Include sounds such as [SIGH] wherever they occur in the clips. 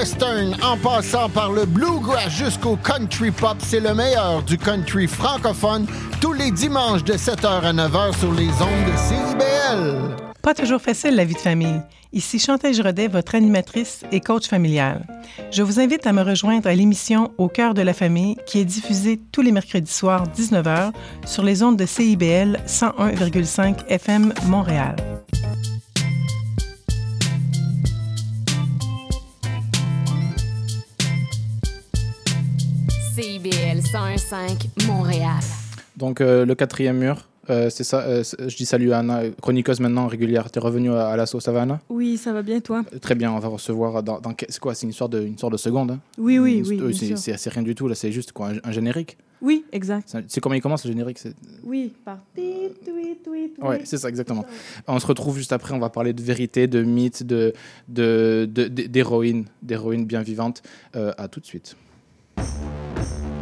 western en passant par le bluegrass jusqu'au country pop, c'est le meilleur du country francophone tous les dimanches de 7h à 9h sur les ondes de CIBL. Pas toujours facile la vie de famille. Ici Chantal Rodet, votre animatrice et coach familial. Je vous invite à me rejoindre à l'émission Au cœur de la famille qui est diffusée tous les mercredis soirs 19h sur les ondes de CIBL 101,5 FM Montréal. CIBL 101.5 Montréal. Donc, euh, le quatrième mur, euh, c'est ça. euh, c'est- je dis salut à Anna, chroniqueuse maintenant régulière. T'es revenue à, à la sauce Savannah Oui, ça va bien, toi? Très bien, on va recevoir dans. dans que- c'est quoi C'est une sorte de, une sorte de seconde hein? Oui, oui, oui. Euh, bien c'est- sûr. C'est c'est rien du tout, là, c'est juste quoi, un, un générique? Oui, exact. C'est- comment il commence le générique c'est- Oui, par tweet, tweet, tweet, tweet. Ouais, c'est ça, exactement. On se retrouve juste après, on va parler de vérité, de mythes, de, de, de- d'héroïnes bien vivantes. Euh, à tout de suite. Thank you.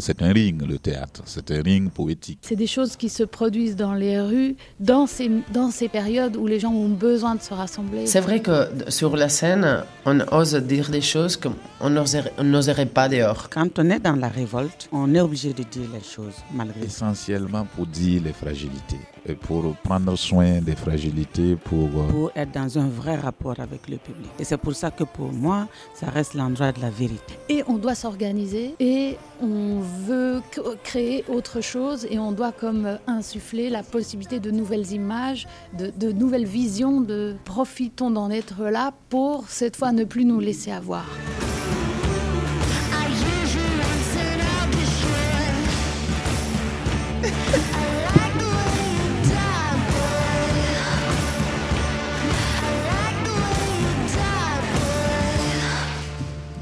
C'est un ring, le théâtre. C'est un ring poétique. C'est des choses qui se produisent dans les rues, dans ces, dans ces périodes où les gens ont besoin de se rassembler. C'est vrai que sur la scène, on ose dire des choses qu'on n'oserait on n'oserait pas dehors. Quand on est dans la révolte, on est obligé de dire les choses malgré Essentiellement pour dire les fragilités, et pour prendre soin des fragilités, pour... euh, pour être dans un vrai rapport avec le public. Et c'est pour ça que pour moi, ça reste l'endroit de la vérité. Et on doit s'organiser et on veut créer autre chose et on doit comme euh, insuffler la possibilité de nouvelles images, de nouvelles visions, de profitons d'en être là pour cette fois ne plus nous laisser avoir.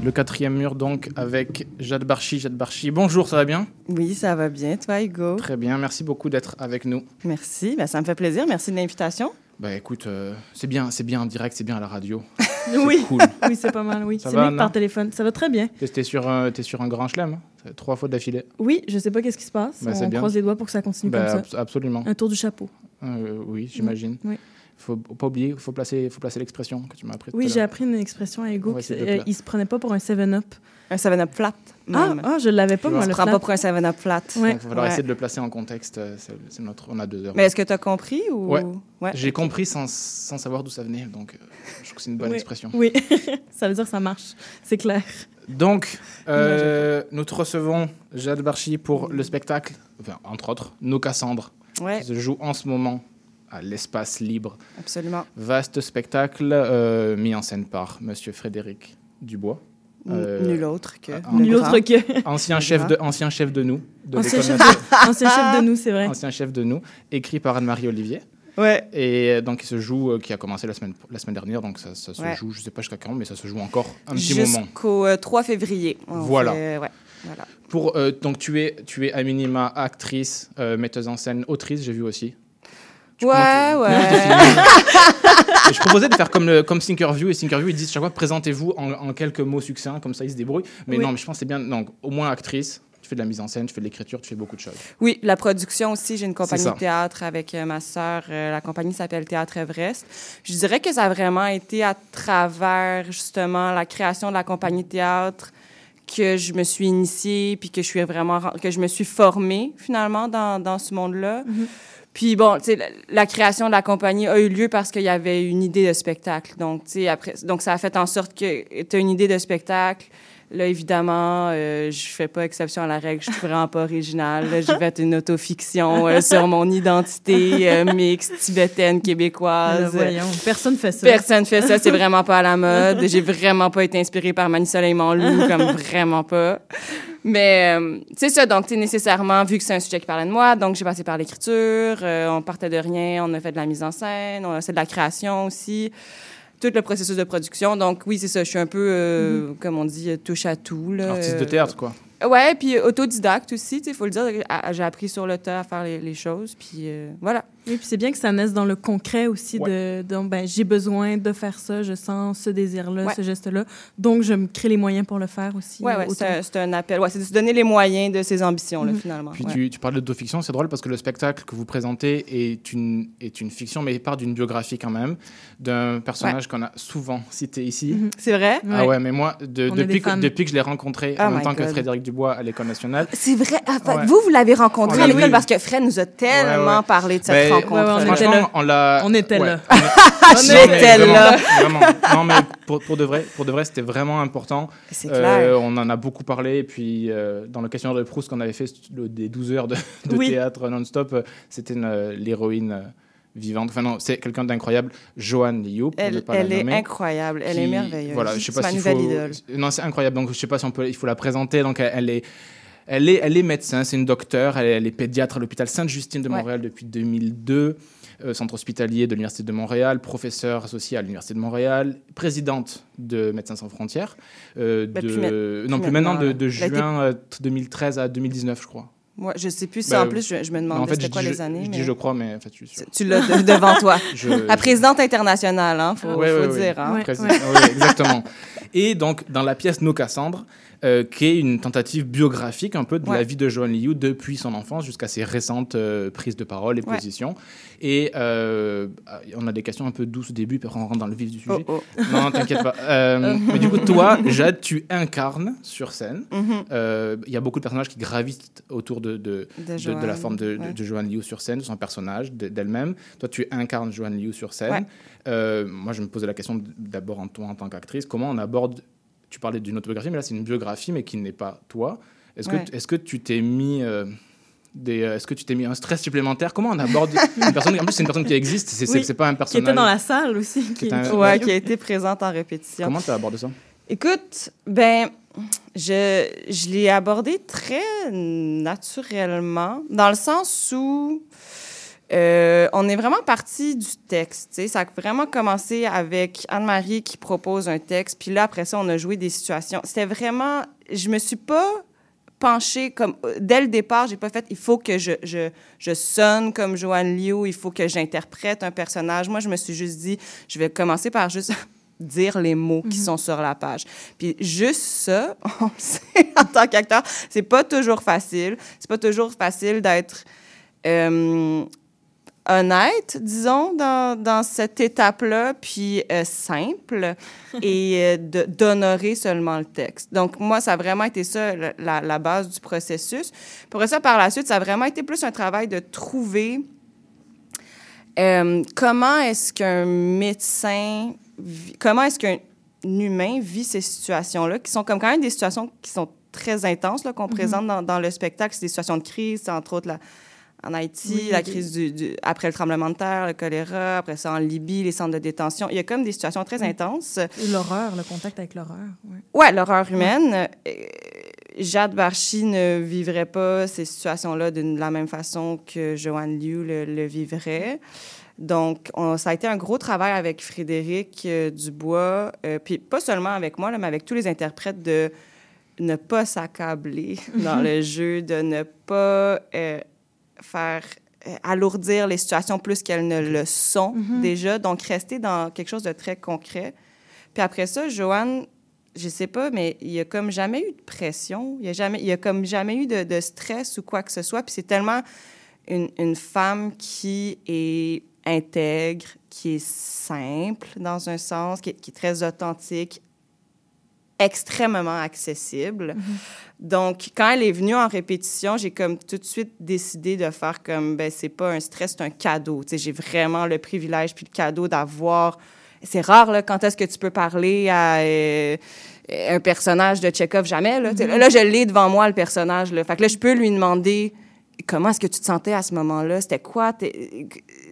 Le quatrième mur, donc, avec Jade Barchi. Jade Barchi, bonjour, ça va bien? Oui, ça va bien. Toi, Hugo? Très bien, merci beaucoup d'être avec nous. Merci. Ben, ça me fait plaisir. Merci de l'invitation. Bah écoute, euh, c'est bien, c'est bien en direct, c'est bien à la radio. [LAUGHS] Oui. Cool. [LAUGHS] Oui, c'est pas mal, oui. C'est mieux par téléphone. Ça va très bien. T'es sur, un- t'es sur un grand chelem, hein? Trois fois d'affilée. Oui, je sais pas qu'est-ce qui se passe. Bah, c'est On croise les doigts pour que ça continue Bah, comme ça. absolument. Un tour du chapeau. Euh, oui, j'imagine. Oui. Faut pas oublier, faut placer, faut placer l'expression que tu m'as appris. Oui, j'ai appris une expression à Hugo. Qui- euh, il se prenait pas pour un 7-up. Un 7-up flat. Ah, même. ah, je l'avais pas, Tu moi, le se prend flat. pas pour un 7-up flat. Ouais. Il va falloir Ouais. essayer de le placer en contexte. euh, C'est c'est notre, on a deux heures. Mais est-ce que tu as compris ou... Ouais. Ouais. J'ai compris sans, sans savoir d'où ça venait, donc euh, je trouve que c'est une bonne Oui. expression. Oui, [LAUGHS] ça veut dire que ça marche. C'est clair. Donc, euh, nous te recevons, Jade Barchi, pour le spectacle, enfin, entre autres, Nos Cassandres, Ouais, qui se joue en ce moment à l'espace libre. absolument. Vaste spectacle euh, mis en scène par Monsieur Frédéric Dubois, Euh, Nul autre que. le Nul autre que. ancien chef de, ancien chef de nous, de Ancien chef, de... [LAUGHS] Ancien chef de nous, c'est vrai. ancien chef de nous, écrit par Anne-Marie Olivier. Ouais. Et euh, donc, il se joue, euh, qui a commencé la semaine, la semaine dernière, donc ça, ça se Ouais. joue, je sais pas jusqu'à quand, mais ça se joue encore un petit moment. Jusqu'au euh, 3 février. Voilà. fait- ouais, voilà. Pour, euh, donc, tu es, tu es à minima actrice, euh, metteuse en scène, autrice, j'ai vu aussi. Tu- Ouais, ouais. je proposais de faire comme, le, comme Thinkerview, et Thinkerview, ils disent chaque fois, présentez-vous en, en quelques mots succincts, comme ça ils se débrouillent. Mais Oui. non, mais je pense que c'est bien, donc, au moins actrice, tu fais de la mise en scène, tu fais de l'écriture, tu fais beaucoup de choses. Oui, la production aussi. J'ai une compagnie de théâtre avec euh, ma sœur. Euh, la compagnie s'appelle Théâtre Everest. Je dirais que ça a vraiment été à travers, justement, la création de la compagnie de théâtre que je me suis initiée, puis que je suis vraiment, que je me suis formée, finalement, dans, dans ce monde-là. Puis bon, tu sais, la, création de la compagnie a eu lieu parce qu'il y avait une idée de spectacle. Donc, tu sais, après, donc ça a fait en sorte que tu as une idée de spectacle. Là, évidemment, euh, je fais pas exception à la règle. Je suis vraiment pas originale. J'ai fait une autofiction euh, sur mon identité euh, mixte, tibétaine, québécoise. voyons, personne fait ça. Personne fait ça, c'est vraiment pas à la mode. J'ai vraiment pas été inspirée par Mani Soleil Loup, comme vraiment pas. Mais euh, c'est ça, donc sais, nécessairement, vu que c'est un sujet qui parlait de moi, donc j'ai passé par l'écriture, euh, on partait de rien, on a fait de la mise en scène, on a fait de la création aussi, tout le processus de production. Donc oui, c'est ça, je suis un peu, euh, comme on dit, touche à tout. Là, Artiste de Euh, théâtre, quoi. Ouais, puis autodidacte aussi, il faut le dire. J'ai appris sur le tas à faire les, les choses, puis euh, voilà. Oui, puis c'est bien que ça naisse dans le concret aussi de, ben, j'ai besoin de faire ça, je sens ce désir-là, Ouais. ce geste-là. Donc, je me crée les moyens pour le faire aussi. Ouais, autour. c'est un- appel. Ouais, c'est de se donner les moyens de ses ambitions, là, Mhm. finalement. Puis Ouais. tu, tu parles d'autofiction, c'est drôle parce que le spectacle que vous présentez est une, est une fiction, mais il part d'une biographie quand même, d'un personnage qu'on a souvent cité ici. Mhm. C'est vrai? Ah ouais, mais moi, de- depuis, que, depuis que je l'ai rencontré Oh en même temps que God. Frédéric Dubois à l'École nationale, C'est vrai. Ah, Ouais. Vous, vous l'avez rencontré On à l'école oui. parce que Fred nous a tellement Ouais, ouais. parlé de cette Ben, rencontre. On était là. on l'a. On était ouais. là. [LAUGHS] J'étais. Vraiment. Non, mais pour, pour de vrai, pour de vrai, c'était vraiment important. C'est Euh, on en a beaucoup parlé. Et puis, euh, dans le questionnaire de Proust qu'on avait fait le- des 12 heures de, de Oui. théâtre non-stop, euh, c'était l'héroïne euh, vivante. Enfin, non, c'est quelqu'un d'incroyable. Joanne Liu, Elle, pas la elle est nommer, incroyable. Elle est merveilleuse. Voilà, je sais pas nouvelle faut. Non, c'est incroyable. Donc, je sais pas si on peut. Il faut la présenter. Donc, elle, elle est. Elle est, elle est médecin, c'est une docteure, elle est, elle est pédiatre à l'hôpital Sainte-Justine de Ouais. Montréal depuis 2002, euh, centre hospitalier de l'Université de Montréal, professeure associée à l'Université de Montréal, présidente de Médecins sans frontières, euh, de, plus ma- non plus maintenant, de, juin euh, 2013 à 2019, je crois. Moi, je sais plus si Ben, en plus, je, je me Non, demandais en fait, c'était quoi les je- années. je mais dis je crois, mais en fait, je suis sûr. Tu l'as de- devant toi. [LAUGHS] Je- La présidente internationale, hein, faut, Ouais, faut ouais, ouais. dire. Hein. Ouais. Président- exactement. Et donc, dans la pièce Nos Cassandres, euh, qui est une tentative biographique un peu de la vie de Joan Liu depuis son enfance jusqu'à ses récentes euh, prises de parole et Ouais. positions. Et euh, on a des questions un peu douces au début, puis après on rentre dans le vif du sujet. Oh, oh. Non, t'inquiète pas. [LAUGHS] Mais du coup, toi, Jade, tu incarnes sur scène. Mhm. Il y a beaucoup de personnages qui gravitent autour de, de, De de, de la Joanne, forme de, ouais. de Joanne Liu sur scène, de son personnage, de- d'elle-même. Toi, tu incarnes Joanne Liu sur scène. Euh, moi, je me posais la question d'abord en toi en tant qu'actrice. Comment on aborde. Tu parlais d'une autobiographie, mais là, c'est une biographie, mais qui n'est pas toi. Est-ce Ouais. que, est que tu t'es mis. euh, euh, est-ce que tu t'es mis un stress supplémentaire? Comment on aborde [LAUGHS] une personne? En plus, c'est une personne qui existe, c'est Oui, pas un Qui personnage. était dans la salle aussi. Qui Qui, est un- qui- Ouais, qui a été présente en répétition. Comment tu as abordé ça? Écoute, ben, je, je l'ai abordé très naturellement, dans le sens où euh, on est vraiment parti du texte. tu sais. Ça a vraiment commencé avec Anne-Marie qui propose un texte, puis là, après ça, on a joué des situations. C'était vraiment. Je me suis pas penchée comme. Dès le départ, j'ai pas fait il faut que je, je, je sonne comme Joanne Liu, il faut que j'interprète un personnage. Moi, je me suis juste dit je vais commencer par juste [LAUGHS] dire les mots qui sont sur la page. Puis juste ça, [LAUGHS] on le sait en tant qu'acteur, c'est pas toujours facile. C'est pas toujours facile d'être euh, honnête, disons, dans, dans cette étape-là, puis euh, simple, [LAUGHS] et euh, d'honorer seulement le texte. Donc, moi, ça a vraiment été ça, la, base du processus. Pour ça, par la suite, ça a vraiment été plus un travail de trouver euh, comment est-ce qu'un médecin, comment est-ce qu'un humain vit ces situations-là, qui sont comme quand même des situations qui sont très intenses, qu'on présente dans, dans le spectacle. C'est des situations de crise, entre autres la, en Haïti, Oui, la crise du, du- après le tremblement de terre, le choléra, après ça en Libye, les centres de détention. Il y a comme des situations très intenses. L'horreur, le contact avec l'horreur. Ouais. Ouais, l'horreur humaine. Jade Barchi ne vivrait pas ces situations-là de la même façon que Joanne Liu le, le vivrait. Donc, on- ça a été un gros travail avec Frédéric euh, Dubois, euh, puis pas seulement avec moi, là, mais avec tous les interprètes de ne pas s'accabler dans le jeu, de ne pas euh, faire euh, alourdir les situations plus qu'elles ne le sont déjà. Donc, rester dans quelque chose de très concret. Puis après ça, Joanne, je sais pas, mais il y a comme jamais eu de pression. Il y a jamais, il y a comme jamais eu de, de stress ou quoi que ce soit. Puis c'est tellement une, une femme qui est intègre, qui est simple dans un sens, qui est, qui est très authentique, extrêmement accessible. Donc, quand elle est venue en répétition, j'ai comme tout de suite décidé de faire comme, ben c'est pas un stress, c'est un cadeau. Tu sais, j'ai vraiment le privilège puis le cadeau d'avoir... C'est rare, là, quand est-ce que tu peux parler à euh, un personnage de Tchekhov? Jamais, là. Sais, Là, je l'ai devant moi, le personnage, là. Fait que là, je peux lui demander comment est-ce que tu te sentais à ce moment-là? C'était quoi,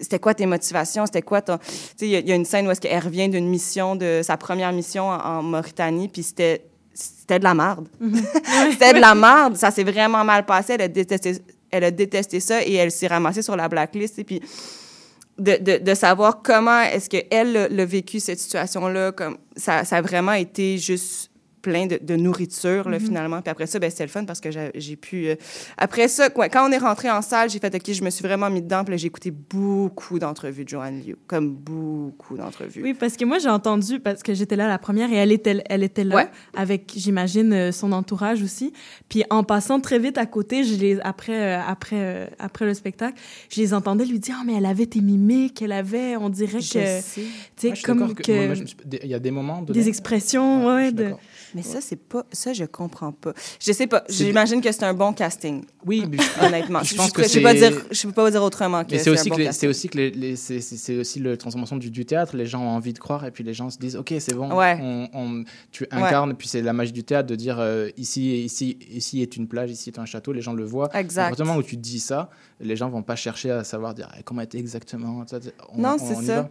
c'était quoi tes motivations? C'était quoi ton... Tu sais, il y, a- y a une scène où est-ce qu'elle revient d'une mission, de sa première mission en, en Mauritanie, puis c'était c'était de la merde. [LAUGHS] c'était de la merde. Ça s'est vraiment mal passé. Elle a détesté, elle a détesté ça et elle s'est ramassée sur la blacklist. Et puis, de, de, de savoir comment est-ce qu'elle l'a vécu, cette situation-là, comme ça, ça a vraiment été juste plein de, de nourriture, là, Mhm. finalement. Puis après ça, ben, c'était le fun parce que j'ai pu... euh, Après ça, quoi, quand on est rentré en salle, j'ai fait, OK, je me suis vraiment mis dedans. Puis là, j'ai écouté beaucoup d'entrevues de Joanne Liu, comme beaucoup d'entrevues. Oui, parce que moi, j'ai entendu, parce que j'étais là la première et elle était, elle était là, Ouais. avec, j'imagine, euh, son entourage aussi. Puis en passant très vite à côté, je les, après, euh, après, euh, après le spectacle, je les entendais lui dire, Ah, mais elle avait tes mimiques, elle avait, on dirait Je que, tu sais, Moi, je suis comme que, il y a des moments de des expressions, ouais, je suis de... Mais ça, c'est pas... Ça, je comprends pas. Je sais pas. J'imagine que c'est un bon casting, Oui, [LAUGHS] mais honnêtement. Je pense que je peux pas dire, je peux pas dire autrement que Mais c'est aussi, bon c'est aussi que les, les- c'est- aussi la transformation du, du théâtre. Les gens ont envie de croire et puis les gens se disent ok c'est bon. Ouais. on- on- tu incarnes puis c'est la magie du théâtre de dire euh, ici ici ici est une plage, ici est un château. Les gens le voient. Exact. À partir du moment où tu dis ça, les gens vont pas chercher à savoir dire Eh, comment était exactement. on- Non, on- c'est ça. va.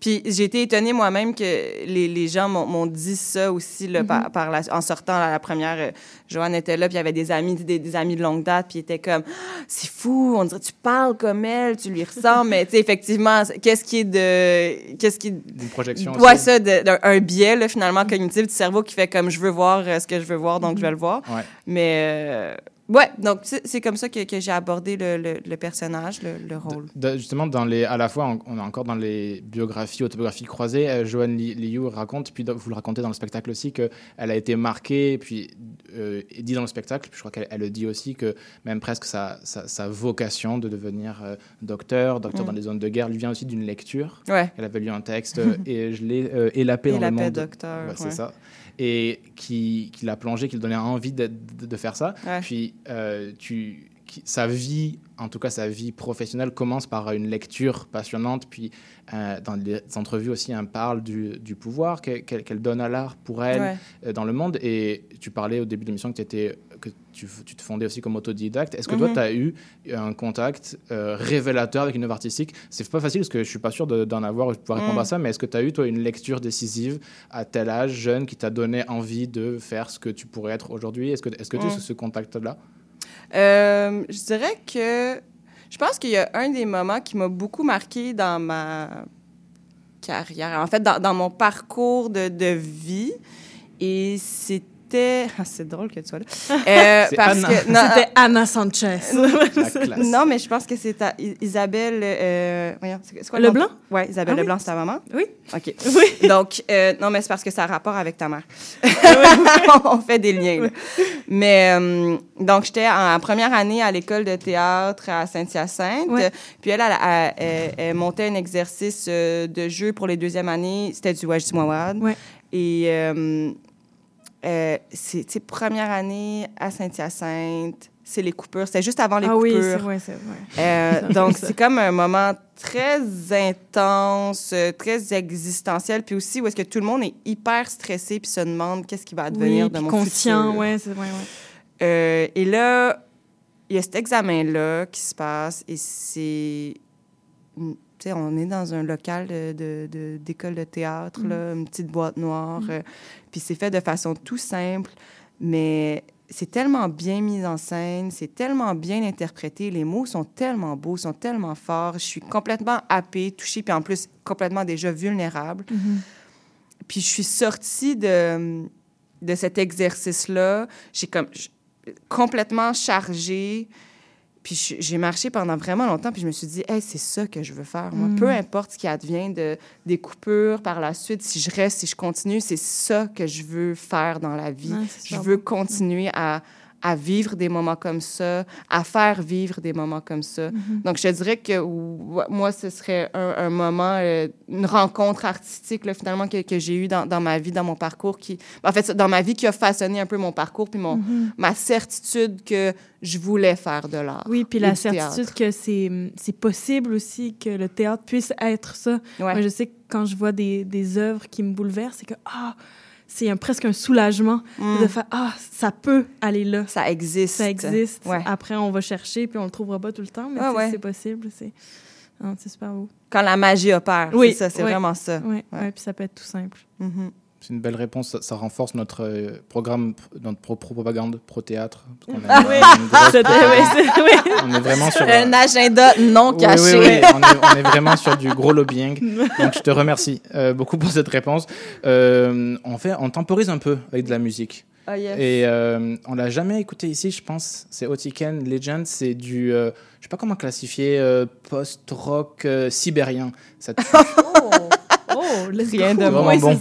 Puis j'ai été étonnée moi-même que les, les gens m'ont dit ça aussi là, par, par la- en sortant la première. euh, Joanne était là, puis il y avait des amis, des, des amis de longue date, puis ils étaient comme Ah, c'est fou, on dirait tu parles comme elle, tu lui ressembles, mais tu sais effectivement, qu'est-ce qui est de qu'est-ce qui Une projection. ouais aussi. ça de- d'un un biais là, finalement cognitif du cerveau qui fait comme je veux voir euh, ce que je veux voir donc je vais le voir. Ouais. Mais euh, ouais, donc c'est comme ça que, que j'ai abordé le, le- le personnage, le, le rôle. De- justement, dans les, à la fois, on, on est encore dans les biographies, autobiographies croisées. Euh, Joanne Li- Liu raconte, puis vous le racontez dans le spectacle aussi, qu'elle a été marquée, puis euh, dit dans le spectacle, puis je crois qu'elle elle le dit aussi, que même presque sa, sa, sa vocation de devenir euh, docteur, docteur Mm. dans les zones de guerre, lui vient aussi d'une lecture. Ouais. Elle avait lu un texte, [LAUGHS] euh, et je l'ai, dans la le paix monde. docteur, Ouais, c'est ça. Et qui, qui l'a plongé, qui lui donnait envie de, de, de faire ça. Ouais. Puis euh, tu, qui- sa vie, en tout cas sa vie professionnelle, commence par une lecture passionnante. Puis euh, dans les entrevues aussi, elle parle du, du pouvoir qu'elle donne à l'art pour elle Ouais. euh, dans le monde. Et tu parlais au début de l'émission que, t'étais- que tu, tu te fondais aussi comme autodidacte. Est-ce que toi, Mhm. tu as eu un contact euh, révélateur avec une œuvre artistique? C'est pas facile parce que je suis pas sûr de- d'en avoir, je peux répondre Mhm. à ça, mais est-ce que tu as eu, toi, une lecture décisive à tel âge, jeune, qui t'a donné envie de faire ce que tu pourrais être aujourd'hui? Est-ce que est-ce que tu as Mhm. ce, ce contact-là? Euh, je dirais que je pense qu'il y a un des moments qui m'a beaucoup marqué dans ma carrière, en fait, dans, dans mon parcours de, de vie. Et c'était. Ah, c'est drôle que tu sois là. [LAUGHS] Euh, parce Anna. que. [LAUGHS] non, C'était Anna Sanchez. [LAUGHS] Non, mais je pense que c'est ta- Isabelle. Euh, voyons, c'est quoi Leblanc? nom? Oui, Isabelle Ah oui. Leblanc, c'est ta maman? Oui. OK. Oui. Donc, euh, non, mais c'est parce que ça a rapport avec ta mère. On fait des liens. là. Mais, euh, donc, j'étais en, en première année à l'école de théâtre à Saint-Hyacinthe. Ouais. Puis elle, elle, elle- elle- elle montait un exercice euh, de jeu pour les deuxièmes années. C'était du Wajdi Mouawad. Ouais. Et euh, euh, c'est, première année à Saint-Hyacinthe, c'est les coupures. C'était juste avant les ah oui, coupures. c'est vrai, c'est vrai. Euh, [LAUGHS] donc, c'est comme un moment très intense, euh, très existentiel, puis aussi où est-ce que tout le monde est hyper stressé puis se demande qu'est-ce qui va advenir Oui, de mon conscient, futur. ouais, c'est vrai, ouais. Euh, et là, il y a cet examen-là qui se passe et c'est... On est dans un local de- de- de- d'école de, théâtre, Mm. là, une petite boîte noire. euh, puis c'est fait de façon tout simple, mais c'est tellement bien mis en scène, c'est tellement bien interprété, les mots sont tellement beaux, sont tellement forts. Je suis complètement happée, touchée, puis en plus complètement déjà vulnérable. Puis je suis sortie de, de cet exercice-là. J'ai comme complètement chargée. Puis j'ai marché pendant vraiment longtemps, puis je me suis dit, hey, c'est ça que je veux faire. Moi, Mm. peu importe ce qui advient de, des coupures par la suite, si je reste, si je continue, c'est ça que je veux faire dans la vie. Ouais, je veux continuer à, à vivre des moments comme ça, à faire vivre des moments comme ça. Mhm. Donc, je dirais que moi, ce serait un, un moment, euh, une rencontre artistique, là, finalement, que, que j'ai eue dans, dans ma vie, dans mon parcours, qui, en fait, dans ma vie, qui a façonné un peu mon parcours, puis mon, Mhm. ma certitude que je voulais faire de l'art. Oui, puis la certitude théâtre. que c'est c'est possible aussi que le théâtre puisse être ça. Ouais. Moi, je sais que quand je vois des, des œuvres qui me bouleversent, c'est que ah, c'est presque un soulagement Mm. de faire ah, ça peut aller là. Ça existe. Ça existe. Ouais. Après, on va chercher puis on le trouvera pas tout le temps, mais Ah ouais. c'est possible. C'est ah, c'est super beau. Quand la magie opère. Oui, c'est ça, c'est vraiment ça. Oui, Ouais. puis ça peut être tout simple. Mhm. C'est une belle réponse. Ça, ça renforce notre euh, programme, notre pro- propagande, pro-théâtre. a [LAUGHS] Ah [LAUGHS] oui. On est vraiment sur Un agenda non caché. oui, On, est, on est vraiment sur du gros lobbying. Donc je te remercie euh, beaucoup pour cette réponse. Euh, on, fait, on temporise un peu avec de la musique. Ah, yes. Et euh, on l'a jamais écouté ici, je pense. C'est Otiken Legend. C'est du, euh, je sais pas comment classifier, euh, post-rock euh, sibérien. Ça [LAUGHS] Oh, oh, Rien de moins bon.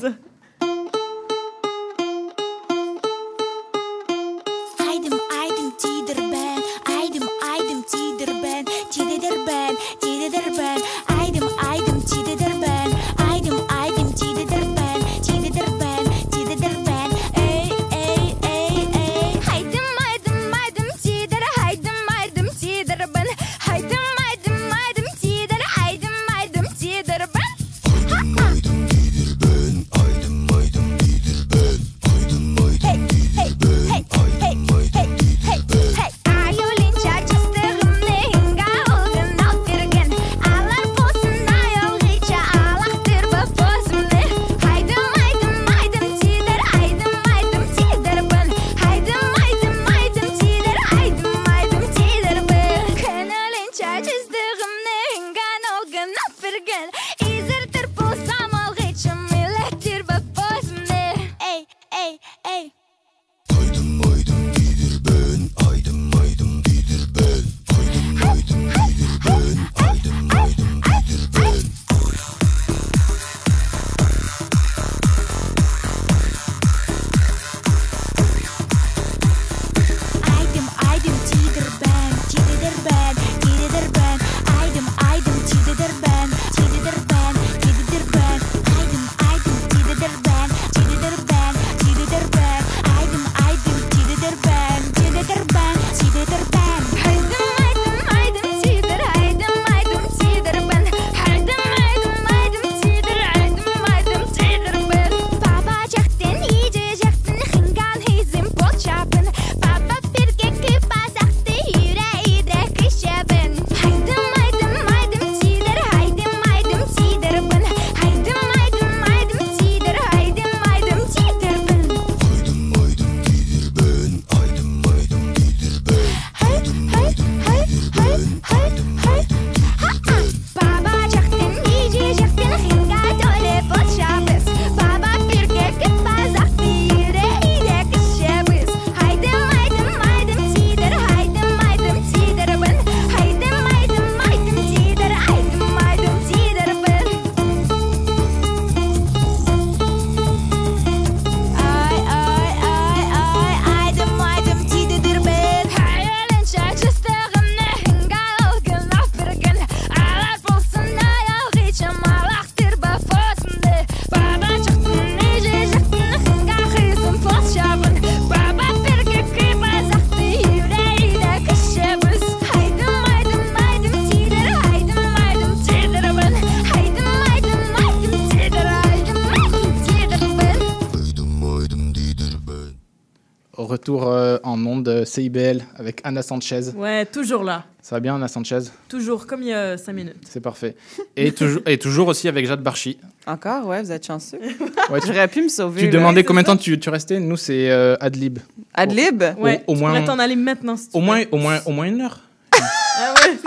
CIBL avec Anna Sanchez. Ouais, toujours là. Ça va bien, Anna Sanchez? Toujours, comme il y a cinq minutes. C'est parfait. Et, toujours, et toujours aussi avec Jade Barchi. Encore, ouais, vous êtes chanceux. [LAUGHS] Ouais, tu, J'aurais pu me sauver. tu là. demandais combien de temps tu, tu restais? Nous, c'est euh, Adlib. Adlib? Ouais, au tu moins- pourrais t'en aller maintenant si tu Au veux. moins, au, moins, au moins une heure. Ah ouais.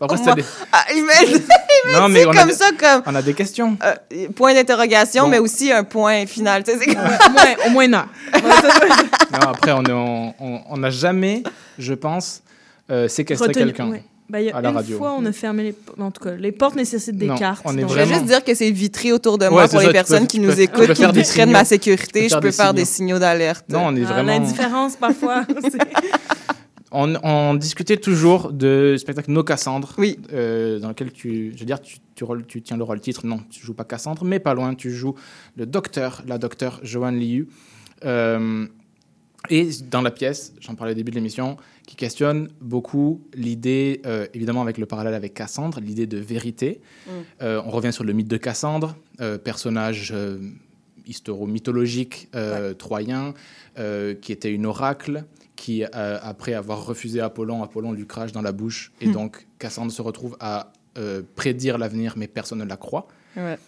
Après, Au c'était moins- des- Ah, il Non, mais on a comme des- ça, comme On a des questions. euh, point d'interrogation, Bon. mais aussi un point final. Tu sais, c'est comme- au, moins, au moins. [LAUGHS] Non, après, on n'a jamais, je pense, euh, séquestré Retenu- quelqu'un. ouais. Ben, il y a à la une radio. fois, on a fermé les... po- En tout cas, les portes nécessitent des Non, cartes. on est donc- Je vais Vraiment. juste dire que c'est vitré autour de Ouais, moi c'est pour ça, les peux- personnes qui nous écoutent, qui douteraient de ma sécurité. Je peux des faire des signaux. d'alerte. Non, on est Ah, vraiment. L'indifférence, parfois. [LAUGHS] On, on discutait toujours de spectacle No Cassandre. Oui. euh, dans lequel tu. Je veux dire, tu, tu, rôles- tu tiens le rôle titre. Non, tu joues pas Cassandre, mais pas loin. Tu joues le docteur, la docteur Joanne Liu. Euh, et dans la pièce, j'en parlais au début de l'émission, qui questionne beaucoup l'idée, euh, évidemment avec le parallèle avec Cassandre, l'idée de vérité. Mm. Euh, on revient sur le mythe de Cassandre, euh, personnage historio-mythologique euh, troyen, euh, qui était une oracle, qui, euh, après avoir refusé Apollon, Apollon lui crache dans la bouche, et Hmm. donc Cassandre se retrouve à prédire l'avenir, mais personne ne la croit. Ouais.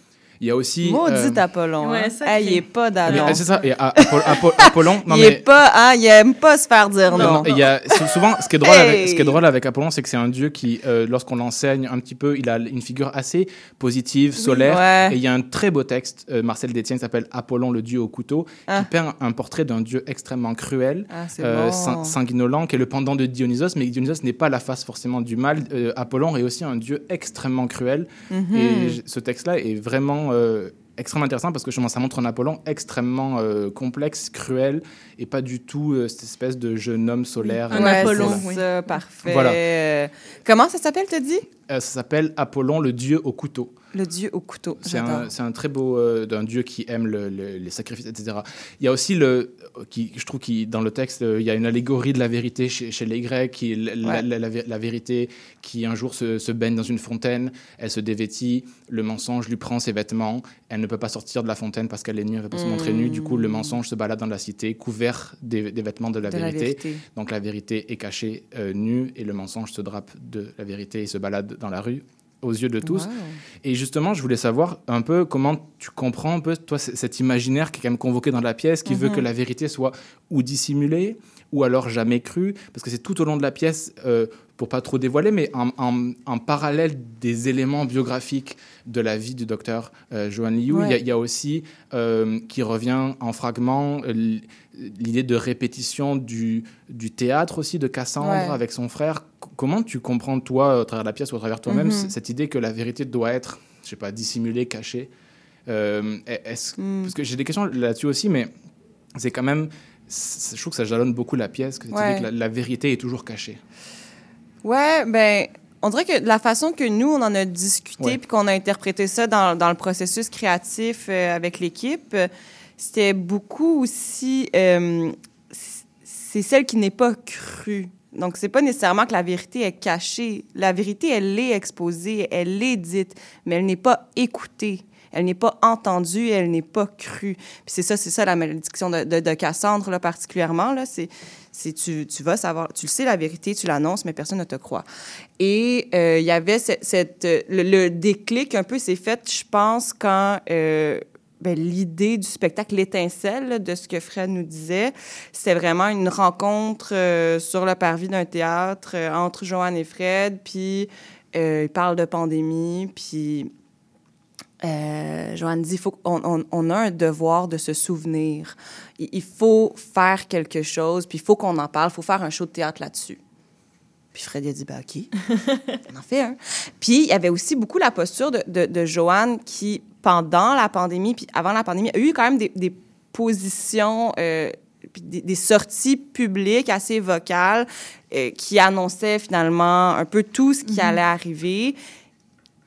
Il y a aussi. Maudit euh, Apollon. Ouais, hein. il est pas d'Adam. euh, c'est ça. Et Apo- Apo- [LAUGHS] Apollon. Non, il mais. est pas, hein, il aime pas se faire dire Non, non. non, il y a, sou- souvent, ce qui est drôle, avec, ce qui est drôle avec Apollon, c'est que c'est un dieu qui, euh, lorsqu'on l'enseigne un petit peu, il a une figure assez positive, solaire. Ouais. Et il y a un très beau texte, euh, Marcel Détienne, qui s'appelle Apollon, le dieu au couteau, Ah. qui peint un portrait d'un dieu extrêmement cruel, Ah, euh, bon. sanguinolent, qui est le pendant de Dionysos. Mais Dionysos n'est pas la face forcément du mal. Euh, Apollon est aussi un dieu extrêmement cruel. Mhm. Et ce texte-là est vraiment euh, extrêmement intéressant parce que justement, ça montre un Apollon extrêmement euh, complexe, cruel, et pas du tout euh, cette espèce de jeune homme solaire. Un euh, Apollon, voilà. oui. parfait. Voilà. Comment ça s'appelle, t'as dit? Euh, ça s'appelle Apollon, le dieu au couteau. Le dieu au couteau. C'est un, un très beau euh, d'un dieu qui aime le- le- les sacrifices, etc. Il y a aussi le, qui, je trouve qui dans le texte, euh, il y a une allégorie de la vérité chez, chez les Grecs, qui est la, Ouais. la- la- la vérité qui un jour se, se baigne dans une fontaine, elle se dévêtit, le mensonge lui prend ses vêtements, elle ne peut pas sortir de la fontaine parce qu'elle est nue, elle ne peut pas se montrer nue. Du coup, le mensonge se balade dans la cité, couvert des, des vêtements de la, De vérité. vérité. Donc la vérité est cachée euh, nue et le mensonge se drape de la vérité et se balade dans la rue aux yeux de tous. Wow. Et justement, je voulais savoir un peu comment tu comprends un peu, toi, cet imaginaire qui est quand même convoqué dans la pièce, qui veut Mhm. que la vérité soit ou dissimulée, ou alors jamais crue, parce que c'est tout au long de la pièce, euh, pour pas trop dévoiler, mais en, en- en parallèle des éléments biographiques de la vie du docteur euh, Johan Liu, il y a- Ouais. il y, a aussi, euh, qui revient en fragments, euh, l'idée de répétition du, du théâtre aussi de Cassandre Ouais. avec son frère. C- comment tu comprends, toi, au travers de la pièce ou au travers de toi-même, Mhm. c- cette idée que la vérité doit être, je sais pas, dissimulée, cachée? Euh, est-ce- Hmm. Parce que j'ai des questions là-dessus aussi, mais c'est quand même, je trouve que ça jalonne beaucoup la pièce, que cette Ouais. idée que la, la vérité est toujours cachée. Ouais, ben, on dirait que la façon que nous, on en a discuté puis qu'on a interprété ça dans, dans le processus créatif euh, avec l'équipe, euh, c'était beaucoup aussi. euh, c'est celle qui n'est pas crue. Donc, c'est pas nécessairement que la vérité est cachée. La vérité, elle est exposée, elle est dite, mais elle n'est pas écoutée. Elle n'est pas entendue, elle n'est pas crue. Puis c'est ça, c'est ça la malédiction de, de, Cassandre, particulièrement. Là, c'est, tu, tu vas savoir, tu le sais la vérité, tu l'annonces, mais personne ne te croit. Et euh, il y avait cette, euh, le, le déclic un peu s'est fait, je pense, quand l'idée du spectacle, l'étincelle de ce que Fred nous disait, c'était vraiment une rencontre euh, sur le parvis d'un théâtre euh, entre Joanne et Fred, puis euh, ils parlent de pandémie, puis euh, Joanne dit faut qu'on on, on a un devoir de se souvenir. Il, il faut faire quelque chose, puis il faut qu'on en parle, il faut faire un show de théâtre là-dessus. Puis Fred a dit, ben OK, [LAUGHS] on en fait un. Puis il y avait aussi beaucoup la posture de, de, de Joanne qui, pendant la pandémie, puis avant la pandémie, a eu quand même des, des positions, euh, des, des sorties publiques assez vocales euh, qui annonçaient finalement un peu tout ce qui allait arriver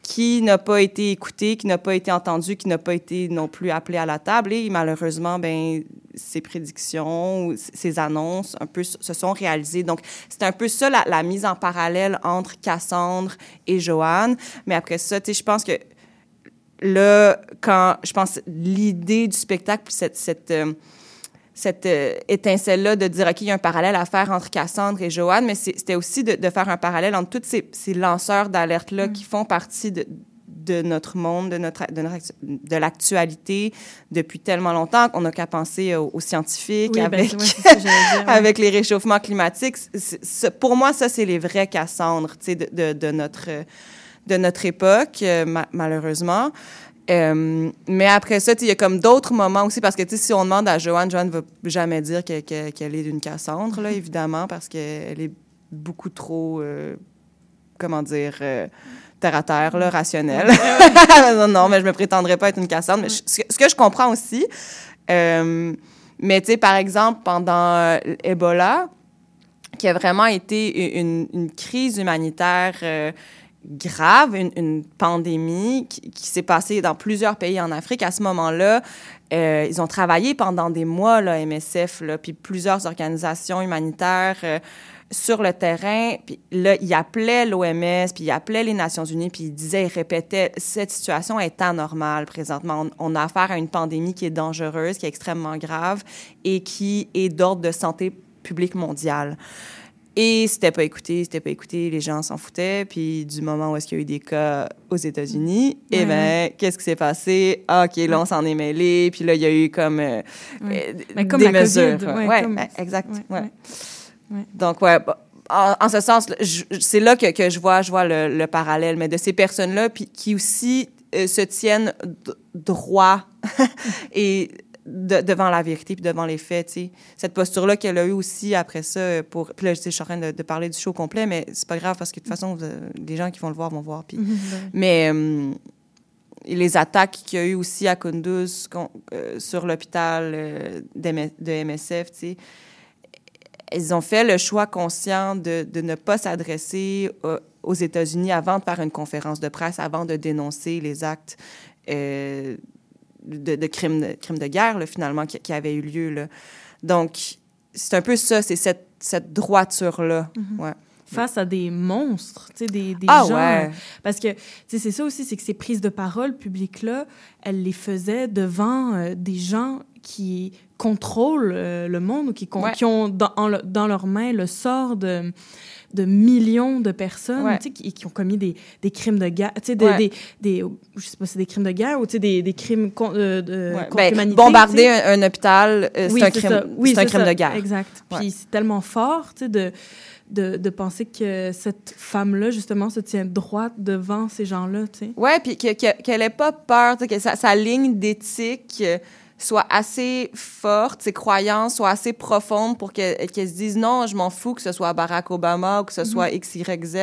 qui n'a pas été écouté, qui n'a pas été entendu, qui n'a pas été non plus appelé à la table. Et malheureusement, ben, ses prédictions, ou s- ses annonces un peu se sont réalisées. Donc, c'est un peu ça la, la mise en parallèle entre Cassandre et Joanne. Mais après ça, tu sais, je pense que là, quand je pense l'idée du spectacle, cette, cette, euh, cette euh, étincelle-là de dire, OK, il y a un parallèle à faire entre Cassandre et Joanne, mais c'était aussi de, de faire un parallèle entre tous ces, ces lanceurs d'alerte-là qui font partie de, de notre monde, de, notre, de, notre actu- de l'actualité depuis tellement longtemps qu'on n'a qu'à penser aux, aux scientifiques Oui, ben, avec, ouais, dire, [LAUGHS] ouais. avec les réchauffements climatiques. Pour moi, ça, c'est les vrais Cassandres tu sais, de, de, de notre, de notre époque, euh, ma- malheureusement. Euh, mais après ça, il y a comme d'autres moments aussi, parce que si on demande à Joanne, Joanne ne va jamais dire que- que- qu'elle est d'une Cassandre, là, évidemment, parce qu'elle est beaucoup trop, euh, comment dire, euh, terre à terre, là, rationnelle. [LAUGHS] non, non, mais je me prétendrais pas être une Cassandre. Mais je- ce, que, ce que je comprends aussi, mais tu sais, par exemple, pendant Ebola, qui a vraiment été une, une crise humanitaire grave, une, pandémie qui, s'est passée dans plusieurs pays en Afrique. À ce moment-là, euh, ils ont travaillé pendant des mois, là, MSF, puis plusieurs organisations humanitaires euh, sur le terrain. Puis là, ils appelaient l'OMS, puis ils appelaient les Nations Unies, puis ils disaient, ils répétaient, cette situation est anormale présentement. On a affaire à une pandémie qui est dangereuse, qui est extrêmement grave et qui est d'ordre de santé publique mondiale. Et c'était pas écouté, c'était pas écouté, les gens s'en foutaient. Puis du moment où est-ce qu'il y a eu des cas aux États-Unis, eh ben, qu'est-ce qui s'est passé? Ah, OK, là, on s'en est mêlé. Puis là, il y a eu comme, euh, Ouais. euh, Mais comme des la mesures. COVID, ouais, comme- exact. Donc, ouais, bah, en, en ce sens, c'est là que, que je vois, je vois le, le parallèle, mais de ces personnes-là, puis qui aussi euh, se tiennent droit [LAUGHS] et de- devant la vérité puis devant les faits, tu sais. Cette posture-là qu'elle a eue aussi après ça, euh, pour... Puis là, je suis en train de, de parler du show complet, mais c'est pas grave parce que de toute façon, vous, euh, les gens qui vont le voir vont voir. Puis... [LAUGHS] Mais euh, les attaques qu'il y a eu aussi à Kunduz euh, sur l'hôpital euh, de MSF, tu sais, ils ont fait le choix conscient de, de ne pas s'adresser aux États-Unis avant de faire une conférence de presse, avant de dénoncer les actes de, de crimes, de crimes de guerre, là, finalement, qui, qui avaient eu lieu. Là. Donc, c'est un peu ça, c'est cette, cette droiture-là. ouais. face à des monstres, tu sais, des, des Ah gens. ouais. euh, Parce que, tu sais, c'est ça aussi, c'est que ces prises de parole publiques-là, elle les faisait devant euh, des gens qui contrôlent euh, le monde ou qui, Ouais. qui ont dans, en dans leurs mains le sort de, de millions de personnes, Ouais. qui, qui ont commis des, des crimes de guerre, tu sais, des, Ouais. des, des- je sais pas si c'est des crimes de guerre ou, tu sais, des, des crimes con- euh, de, Ouais. contre Ben, l'humanité. bombarder un, un hôpital, euh, Oui, c'est un crime. Oui, c'est un crime ça. de guerre. Exact. Puis c'est tellement fort, tu sais, de, de, de penser que cette femme-là, justement, se tient droite devant ces gens-là, tu sais. Ouais, puis que- que- qu'elle n'ait pas peur, que sa, sa ligne d'éthique euh, soit assez forte, ses croyances soient assez profondes pour qu'elle qu'elle se dise non, je m'en fous que ce soit Barack Obama ou que ce soit X, Y, Z.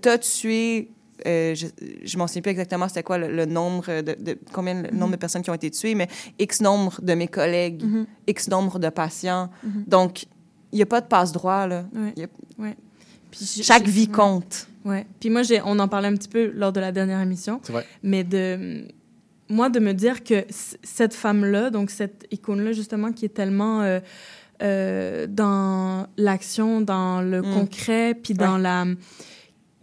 T'as tué. euh, je je m'en souviens plus exactement c'était quoi le, le nombre de, de- combien le nombre de personnes qui ont été tuées mais X nombre de mes collègues Mhm. X nombre de patients Mhm. donc il n'y a pas de passe droit là Ouais. A-. Puis chaque vie ouais. compte Ouais. Puis moi, j'ai, on en parlait un petit peu lors de la dernière émission. C'est vrai. Mais de moi de me dire que cette femme-là, donc cette icône-là justement, qui est tellement euh, euh, dans l'action, dans le Mm. concret, puis dans la,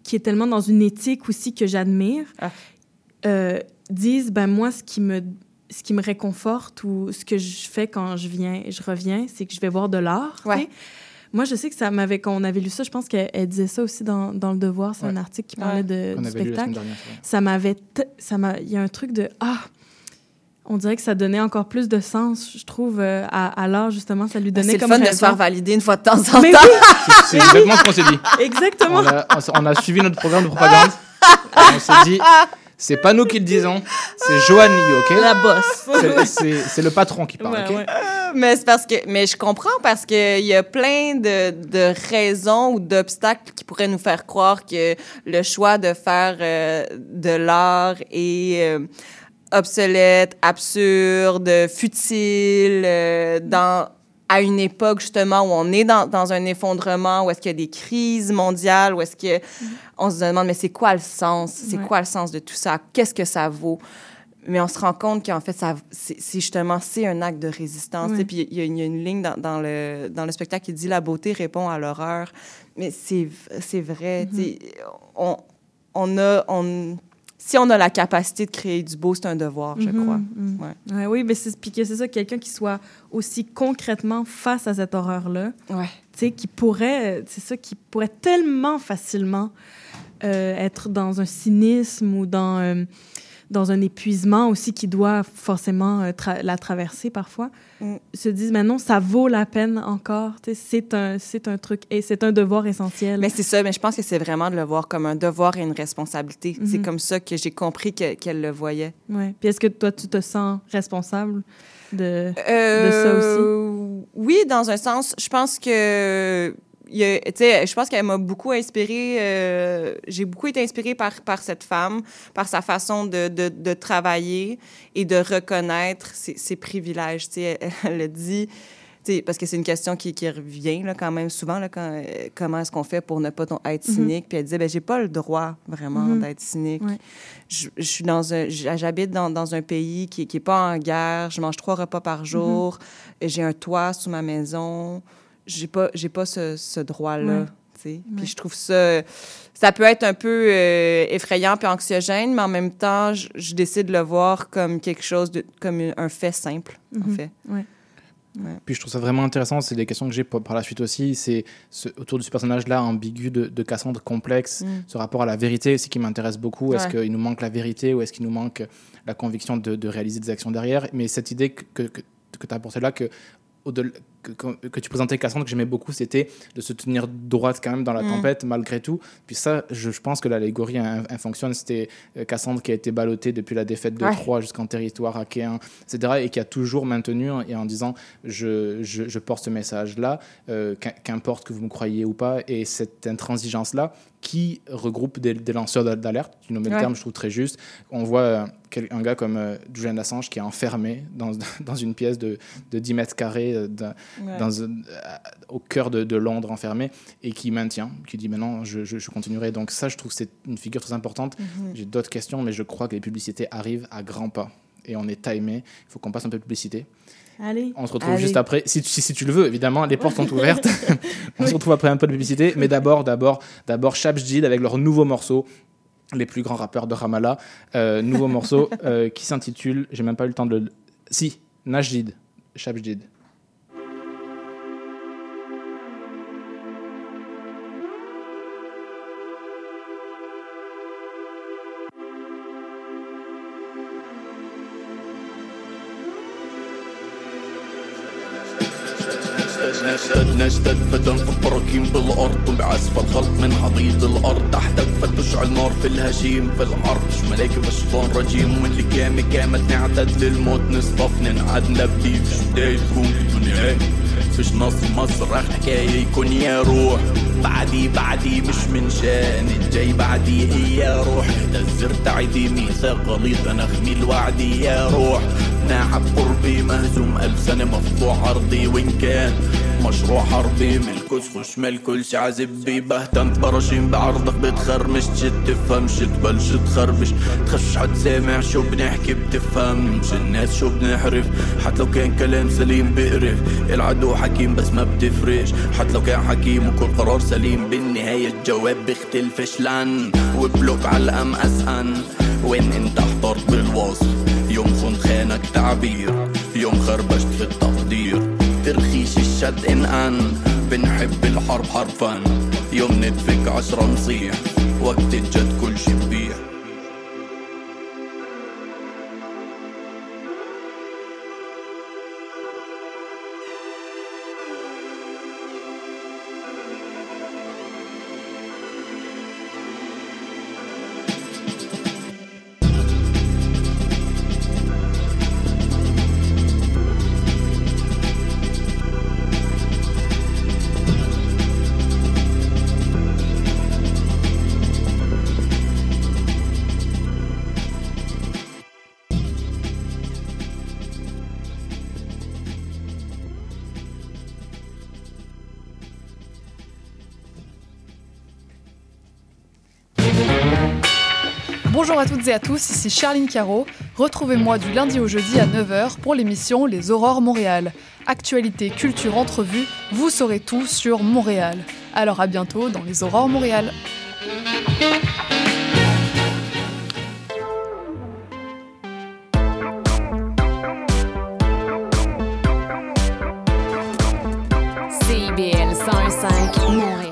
qui est tellement dans une éthique aussi que j'admire, Ah. euh, disent ben moi ce qui me ce qui me réconforte ou ce que je fais quand je viens, je reviens, c'est que je vais voir de l'art. Ouais. Moi, je sais que ça m'avait, quand on avait lu ça, je pense qu'elle elle disait ça aussi dans, dans Le Devoir. C'est un article qui parlait Ouais. de, du spectacle dernière. ça m'avait t- ça m'a il y a un truc de ah on dirait que ça donnait encore plus de sens je trouve euh, à, à l'art justement ça lui Ben, donnait c'est le comme fun de se faire valider une fois de temps en Mais temps oui, [LAUGHS] C'est- exactement ce qu'on s'est dit. exactement On a, on suivi notre programme de propagande. on s'est dit, c'est pas nous qui le disons, c'est Joanne Liu, ok? La bosse C'est- le patron qui parle, Ouais, ok? ouais. Mais c'est parce que mais je comprends parce que il y a plein de, de raisons ou d'obstacles qui pourraient nous faire croire que le choix de faire euh, de l'art est euh, obsolète, absurde, futile euh, dans à une époque justement où on est dans, dans un effondrement, où est-ce qu'il y a des crises mondiales, où est-ce que on se demande mais c'est quoi le sens, c'est Ouais. quoi le sens de tout ça, qu'est-ce que ça vaut? Mais on se rend compte qu'en fait, ça, c'est justement, c'est un acte de résistance. Sais. Puis il y, a- il y a une ligne dans, dans le, dans le spectacle qui dit « La beauté répond à l'horreur ». Mais c'est c'est vrai. sais. on, on a... On, si on a la capacité de créer du beau, c'est un devoir, je Mhm, crois. mhm. Ouais. Ouais, oui mais c'est puis que c'est ça quelqu'un qui soit aussi concrètement face à cette horreur là Ouais. qui pourrait c'est ça qui pourrait tellement facilement euh, être dans un cynisme ou dans euh, dans un épuisement aussi qui doit forcément euh, tra- la traverser parfois, Mm. se disent, mais non, ça vaut la peine encore. C'est un, un truc, et c'est un devoir essentiel. Mais c'est ça, mais je pense que c'est vraiment de le voir comme un devoir et une responsabilité. C'est Mhm. comme ça que j'ai compris que- qu'elle le voyait. ouais. Puis est-ce que toi, tu te sens responsable de... Euh, Oui, dans un sens. Je pense que. Je pense qu'elle m'a beaucoup inspirée. euh, J'ai beaucoup été inspirée par, par cette femme, par sa façon de, de, de travailler et de reconnaître ses, ses privilèges. Elle, [LAUGHS] elle le dit. parce que c'est une question qui, qui revient là, quand même souvent, là, quand, euh, comment est-ce qu'on fait pour ne pas ton- être Mhm. cynique? Puis elle disait, ben, j'ai pas le droit vraiment Mhm. d'être cynique. Ouais. Je, je suis dans un, j'habite dans, dans un pays qui, qui est pas en guerre. Je mange trois repas par jour. J'ai un toit sous ma maison. J'ai pas, j'ai pas ce, ce droit-là. Ouais. tu sais. Ouais. Puis je trouve ça, ça peut être un peu euh, effrayant puis anxiogène, mais en même temps, je, je décide de le voir comme quelque chose de, comme un fait simple, en Mhm. fait. Ouais. Ouais. Puis je trouve ça vraiment intéressant, c'est des questions que j'ai par la suite aussi, c'est ce- autour de ce personnage-là ambigu de, de Cassandre complexe, Mm. ce rapport à la vérité aussi qui m'intéresse beaucoup. Est-ce Ouais. qu'il nous manque la vérité ou est-ce qu'il nous manque la conviction de, de réaliser des actions derrière? Mais cette idée que, que, que, tu as apportée là, que, au-delà- que, que- que tu présentais Cassandre, que j'aimais beaucoup, c'était de se tenir droite quand même dans la Mm. tempête malgré tout. Puis ça, je, je pense que l'allégorie elle, elle fonctionne. C'était euh, Cassandre qui a été ballottée depuis la défaite de Ouais. Troie jusqu'en territoire achéen, etc. Et qui a toujours maintenu hein, et en disant je, je, je porte ce message-là, euh, qu'im- qu'importe que vous me croyiez ou pas. Et cette intransigeance-là qui regroupe des, des lanceurs d'al- d'alerte, tu nommes le Ouais. terme, je trouve très juste. On voit euh, un gars comme euh, Julian Assange qui est enfermé dans, [LAUGHS] dans une pièce de, de 10 mètres carrés Ouais. dans un- euh, au cœur de, de Londres enfermé et qui maintient, qui dit maintenant je, je, je continuerai. Donc ça, je trouve que c'est une figure très importante. Mhm. J'ai d'autres questions, mais je crois que les publicités arrivent à grands pas et on est timé. Il faut qu'on passe un peu de publicité. Allez. On se retrouve Allez. juste après. Si, tu- si, si tu le veux, évidemment, les portes sont ouvertes. [LAUGHS] on se retrouve après un peu de publicité. Mais d'abord, d'abord, d'abord, Shabjid avec leur nouveau morceau. Les plus grands rappeurs de Ramallah. Euh, nouveau morceau euh, qui s'intitule. J'ai même pas eu le temps de le. Si, Najdid. Shabjid. نشتد فتنفض براكين بالأرض بعزف الخلق من حضيض الأرض. تحتك فتشعل نار في الهشيم في الحرب مش ملاكي بشيطان رجيم. واللي كامي كامت نعتد للموت. نصطف ننعد نبدي فيش بداية تكون بدون نهاية فيش نص مصر. حكاية يكون يا روح. بعدي بعدي مش من شأن الجاي. بعدي هي روح؟ تزرت عيدي ميثاق غليظ. أنا خميل وعدي يا روح. ناعب قربي مهزوم ألف سنة مفتوح عرضي. وإن كان مشروع حربي ملكوش خش ملكلش عازب بي بهتمت برشيم بعرضك بتخرمش. تفهمش تبلش تخربش. تخش حد سامع شو بنحكي بتفهمش. الناس شو بنحرف؟ حتى لو كان كلام سليم بقرف. العدو حكيم بس ما بتفرش حتى لو كان حكيم وكل قرار سليم بالنهاية الجواب بيختلفش. لن وبلوك على الأم أسأن. وين انت احترت بالوصف؟ يوم خنت خانك تعبير. يوم خربشت في التقدير. ترخيش الشد إن أن. بنحب الحرب حرفا. يوم ندفك عشرة نصيح. وقت الجد كل شي ببيع toutes et à tous, ici Charline Caro. Retrouvez-moi du lundi au jeudi à 9h pour l'émission Les Aurores Montréal. Actualité, culture, entrevue, vous saurez tout sur Montréal. Alors à bientôt dans Les Aurores Montréal. CIBL 105 Montréal.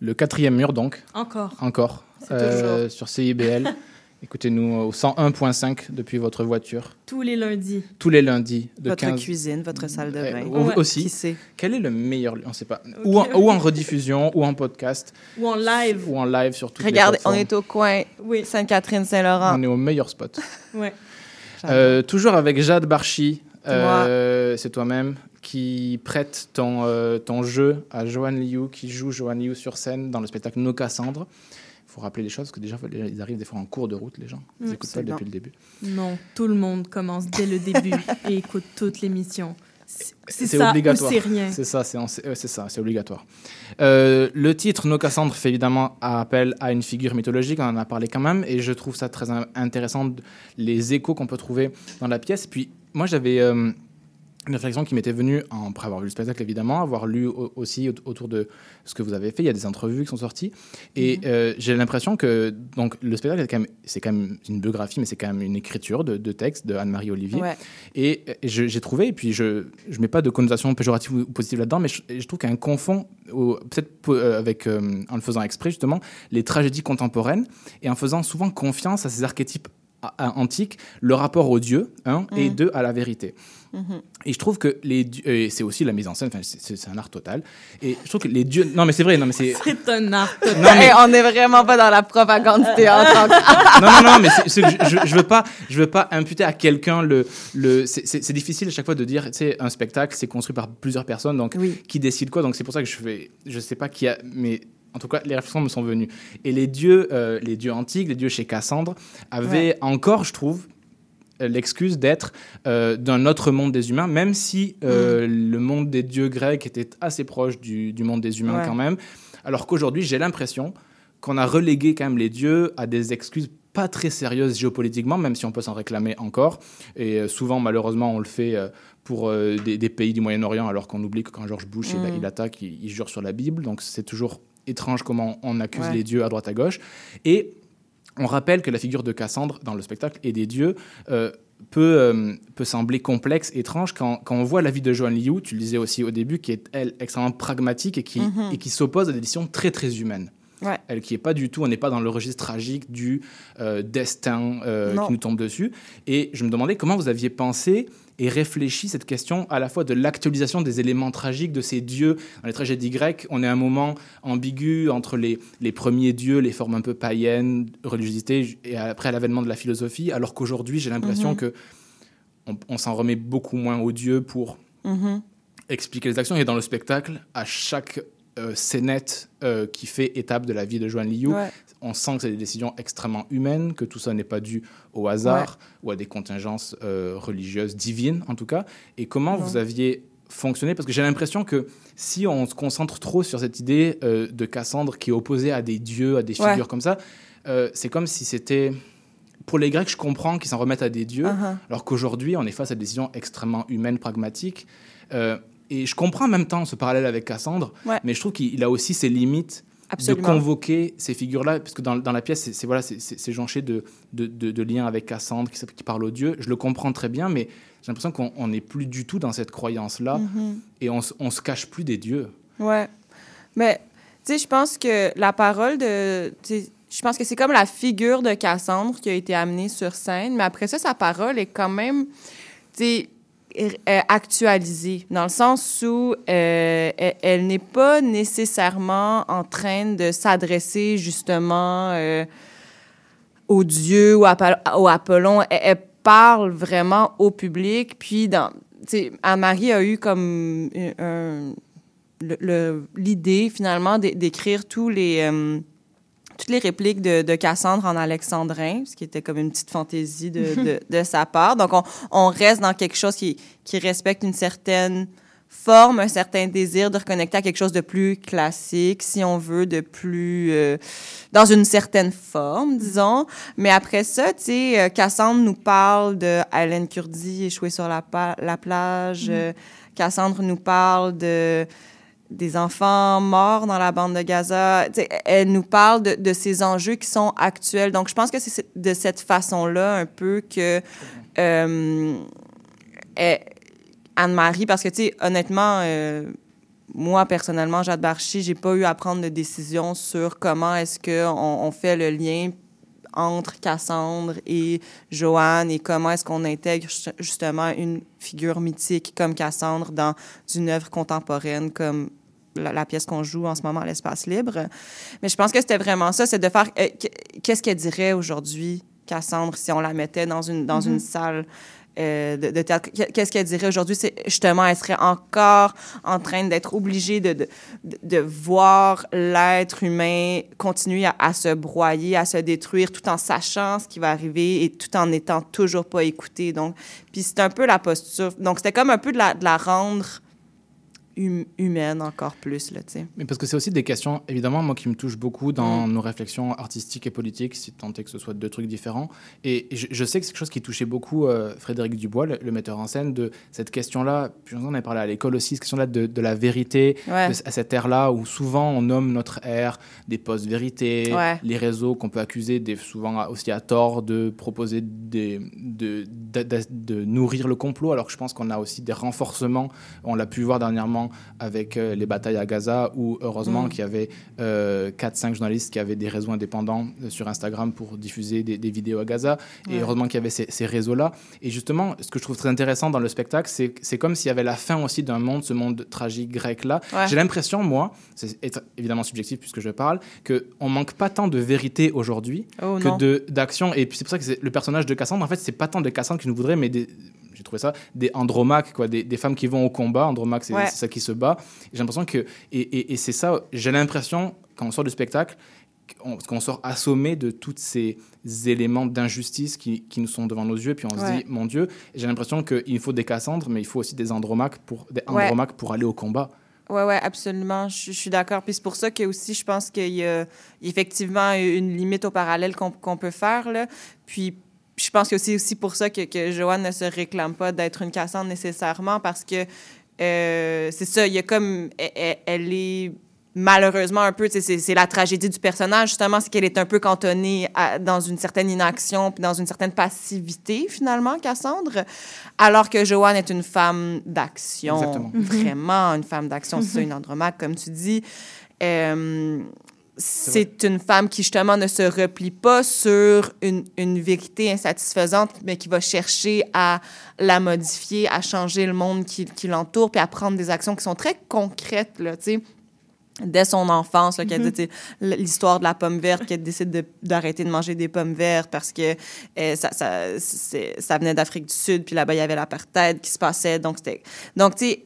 Le quatrième mur, donc. Encore. Encore. Euh, sur CIBL. [LAUGHS] Écoutez-nous au 101.5 depuis votre voiture. Tous les lundis. Tous les lundis. De Votre 15 cuisine, votre salle de Euh, bain. au- aussi. Qui sait? Quel est le meilleur lieu On ne sait pas. Ou, en, ou en rediffusion, ou en podcast. Ou en live. Ou en live sur toutes Regardez, les on est au coin Oui. Sainte-Catherine-Saint-Laurent. On est au meilleur spot. [LAUGHS] Ouais. Euh, toujours avec Jade Barchi, euh, c'est toi-même, qui prête ton, euh, ton jeu à Johan Liu, qui joue Johan Liu sur scène dans le spectacle Nos Cassandres. Faut rappeler les choses, parce que déjà, ils arrivent des fois en cours de route, les gens. Ils Mm, n'écoutent c'est pas depuis le début. Non, tout le monde commence dès le début [LAUGHS] et écoute toute l'émission. C'est ça obligatoire. c'est rien. C'est ça, c'est euh, c'est ça, c'est obligatoire. Euh, le titre Nos Cassandres fait évidemment appel à une figure mythologique, on en a parlé quand même, et je trouve ça très in- intéressant, les échos qu'on peut trouver dans la pièce. Puis moi, j'avais. euh, une réflexion qui m'était venue en- après avoir vu le spectacle, évidemment, avoir lu au- aussi au- autour de ce que vous avez fait. Il y a des entrevues qui sont sorties. Et Mhm. euh, j'ai l'impression que donc, le spectacle, c'est quand, même- c'est quand même une biographie, mais c'est quand même une écriture de, de texte de Anne-Marie Olivier. Ouais. Et euh, j'ai trouvé, et puis je ne mets pas de connotation péjorative ou positive là-dedans, mais je, je trouve qu'elle confond, peut-être euh, avec, euh, en le faisant exprès justement, les tragédies contemporaines et en faisant souvent confiance à ces archétypes a- a- antiques, le rapport au Dieu, un, et Mhm. deux, à la vérité. Mhm. Et je trouve que les dieux, et c'est aussi la mise en scène, enfin, c'est- c'est c'est un art total. Et je trouve que les dieux, non mais c'est vrai, non mais c'est, [LAUGHS] C'est un art. Non, mais- Hey, on n'est vraiment pas dans la propagande du théâtre encore. non, non, non, mais c'est- c'est je, je, je veux pas, je veux pas imputer à quelqu'un le, le. C'est c'est- c'est difficile à chaque fois de dire, tu sais, un spectacle, c'est construit par plusieurs personnes, donc qui décide quoi. Donc c'est pour ça que je fais, je sais pas qui a, mais en tout cas, les réflexions me sont venues. Et les dieux, euh, les dieux antiques, les dieux chez Cassandre, avaient Ouais. encore, je trouve, euh, l'excuse d'être euh, d'un autre monde des humains, même si euh, le monde des dieux grecs était assez proche du, du monde des humains Ouais. quand même. Alors qu'aujourd'hui, j'ai l'impression qu'on a relégué quand même les dieux à des excuses pas très sérieuses géopolitiquement, même si on peut s'en réclamer encore. Et souvent, malheureusement, on le fait pour des, des pays du Moyen-Orient, alors qu'on oublie que quand George Bush il- Mm. il, attaque, il, il jure sur la Bible. Donc c'est toujours étrange comment on accuse Ouais. les dieux à droite à gauche. Et on rappelle que la figure de Cassandre dans le spectacle et des dieux euh, peut, euh, peut sembler complexe, étrange, quand, quand on voit la vie de Joan Liu, tu le disais aussi au début, qui est, elle, extrêmement pragmatique et qui, Mhm. et qui s'oppose à des décisions très, très humaines. Ouais. Elle qui est pas du tout, on n'est pas dans le registre tragique du euh, destin qui nous tombe dessus. Et je me demandais comment vous aviez pensé et réfléchi cette question à la fois de l'actualisation des éléments tragiques de ces dieux dans les tragédies grecques. On est à un moment ambigu entre les, les premiers dieux, les formes un peu païennes, religiosité, et après l'avènement de la philosophie, alors qu'aujourd'hui, j'ai l'impression Mhm. que on, on s'en remet beaucoup moins aux dieux pour Mhm. expliquer les actions. Et dans le spectacle, à chaque euh, scénette euh, qui fait étape de la vie de Joan Liu, Ouais. on sent que c'est des décisions extrêmement humaines, que tout ça n'est pas dû au hasard ou à des contingences euh, religieuses divines, en tout cas. Et comment vous aviez fonctionné? Parce que j'ai l'impression que si on se concentre trop sur cette idée euh, de Cassandre qui est opposée à des dieux, à des figures comme ça, c'est comme si c'était... Pour les Grecs, je comprends qu'ils s'en remettent à des dieux, Uh-huh. alors qu'aujourd'hui, on est face à des décisions extrêmement humaines, pragmatiques. Euh, et je comprends en même temps ce parallèle avec Cassandre, Ouais. mais je trouve qu'il il a aussi ses limites Absolument. de convoquer ces figures-là, parce que dans, dans la pièce, c'est- voilà, c'est- jonché de, de, de- de liens avec Cassandre qui, parle aux dieux. Je le comprends très bien, mais j'ai l'impression qu'on on n'est plus du tout dans cette croyance-là, Mhm. et on, on se cache plus des dieux. Ouais. Mais, tu sais, je pense que la parole de. Je pense que c'est comme la figure de Cassandre qui a été amenée sur scène, mais après ça, sa parole est quand même, tu sais, actualisée, dans le sens où euh, elle, elle n'est pas nécessairement en train de s'adresser justement euh, aux dieux ou à, Apollon. Elle, parle vraiment au public. Puis, Anne-Marie a eu comme l'idée, finalement, d'é- d'écrire tous les, euh, toutes les répliques de, de Cassandre en alexandrin, ce qui était comme une petite fantaisie de, de, [LAUGHS] de sa part. Donc, on, on reste dans quelque chose qui, qui respecte une certaine forme, un certain désir de reconnecter à quelque chose de plus classique, si on veut, de plus... euh, dans une certaine forme, disons. Mais après ça, tu sais, euh, Cassandre nous parle de Hélène Kurdi échouée sur la, la plage. Mhm. Euh, Cassandre nous parle de des enfants morts dans la bande de Gaza. Elle nous parle de, ces enjeux qui sont actuels. Donc, je pense que c'est de cette façon-là un peu que euh, Anne-Marie, parce que, tu sais, honnêtement, euh, moi, personnellement, Jade Barchi, j'ai pas eu à prendre de décision sur comment est-ce qu'on on fait le lien entre Cassandre et Joanne et comment est-ce qu'on intègre ju- justement une figure mythique comme Cassandre dans une œuvre contemporaine comme la, la pièce qu'on joue en ce moment à l'espace libre. Mais je pense que c'était vraiment ça, c'est de faire euh, qu- qu'est-ce qu'elle dirait aujourd'hui, Cassandre, si on la mettait dans une, dans une salle euh, de, de théâtre? Qu- Qu'est-ce qu'elle dirait aujourd'hui? C'est justement, elle serait encore en train d'être obligée de, de, voir l'être humain continuer à, à se broyer, à se détruire, tout en sachant ce qui va arriver et tout en n'étant toujours pas écouté. Donc, puis c'est un peu la posture. Donc, c'était comme un peu de la, de la rendre hum- humaine encore plus, là, tu sais. Mais parce que c'est aussi des questions, évidemment, moi qui me touchent beaucoup dans nos réflexions artistiques et politiques, si tant est que ce soit deux trucs différents. Et je, je sais que c'est quelque chose qui touchait beaucoup euh, Frédéric Dubois, le, le metteur en scène, de cette question-là. Puis on en a parlé à l'école aussi, cette question-là de, de la vérité, Ouais. de- à cette ère-là où souvent on nomme notre ère des post-vérités, Ouais. les réseaux qu'on peut accuser des, souvent aussi à tort de proposer des, de, de, de- de nourrir le complot, alors que je pense qu'on a aussi des renforcements. On l'a pu voir dernièrement avec euh, les batailles à Gaza, où heureusement Mm. qu'il y avait euh, 4-5 journalistes qui avaient des réseaux indépendants euh, sur Instagram pour diffuser des, des vidéos à Gaza, et heureusement qu'il y avait ces, ces réseaux-là. Et justement, ce que je trouve très intéressant dans le spectacle, c'est comme s'il y avait la fin aussi d'un monde, ce monde tragique grec-là. Ouais. J'ai l'impression, moi, c'est évidemment subjectif puisque je parle, qu'on manque pas tant de vérité aujourd'hui Oh, que d'action. Et puis c'est pour ça que le personnage de Cassandre, en fait, c'est pas tant de Cassandre que je nous voudrais, mais des, j'ai trouvé ça, des andromaques, quoi, des, des femmes qui vont au combat. Andromaque, c'est Ouais. ça qui se bat. J'ai l'impression que. Et, et- et c'est ça, j'ai l'impression, quand on sort du spectacle, qu'on sort assommé de tous ces éléments d'injustice qui, qui nous sont devant nos yeux, puis on se dit, mon Dieu, j'ai l'impression qu'il faut des Cassandres, mais il faut aussi des andromaques pour, des Ouais. andromaques pour aller au combat. Ouais, ouais, absolument. Je, je suis d'accord. Puis c'est pour ça que aussi, je pense qu'il y a effectivement une limite au parallèle qu'on peut faire. Là. Puis je pense que c'est aussi pour ça que, que Joanne ne se réclame pas d'être une cassante nécessairement parce que euh, c'est ça, il y a comme. Elle, elle- elle est malheureusement un peu, c'est c'est la tragédie du personnage, justement, c'est qu'elle est un peu cantonnée à- dans une certaine inaction puis dans une certaine passivité, finalement, Cassandre, alors que Joanne est une femme d'action, Exactement. Mhm. vraiment une femme d'action, c'est ça, Mhm. une andromaque, comme tu dis. Euh, c'est une femme qui, justement, ne se replie pas sur une, une vérité insatisfaisante, mais qui va chercher à la modifier, à changer le monde qui, qui l'entoure, puis à prendre des actions qui sont très concrètes, là, tu sais dès son enfance, tu sais, l'histoire de la pomme verte, qu'elle décide de- d'arrêter de, manger des pommes vertes parce que euh, ça, ça, ça venait d'Afrique du Sud, puis là-bas, il y avait l'apartheid qui se passait. Donc. Donc, tu sais,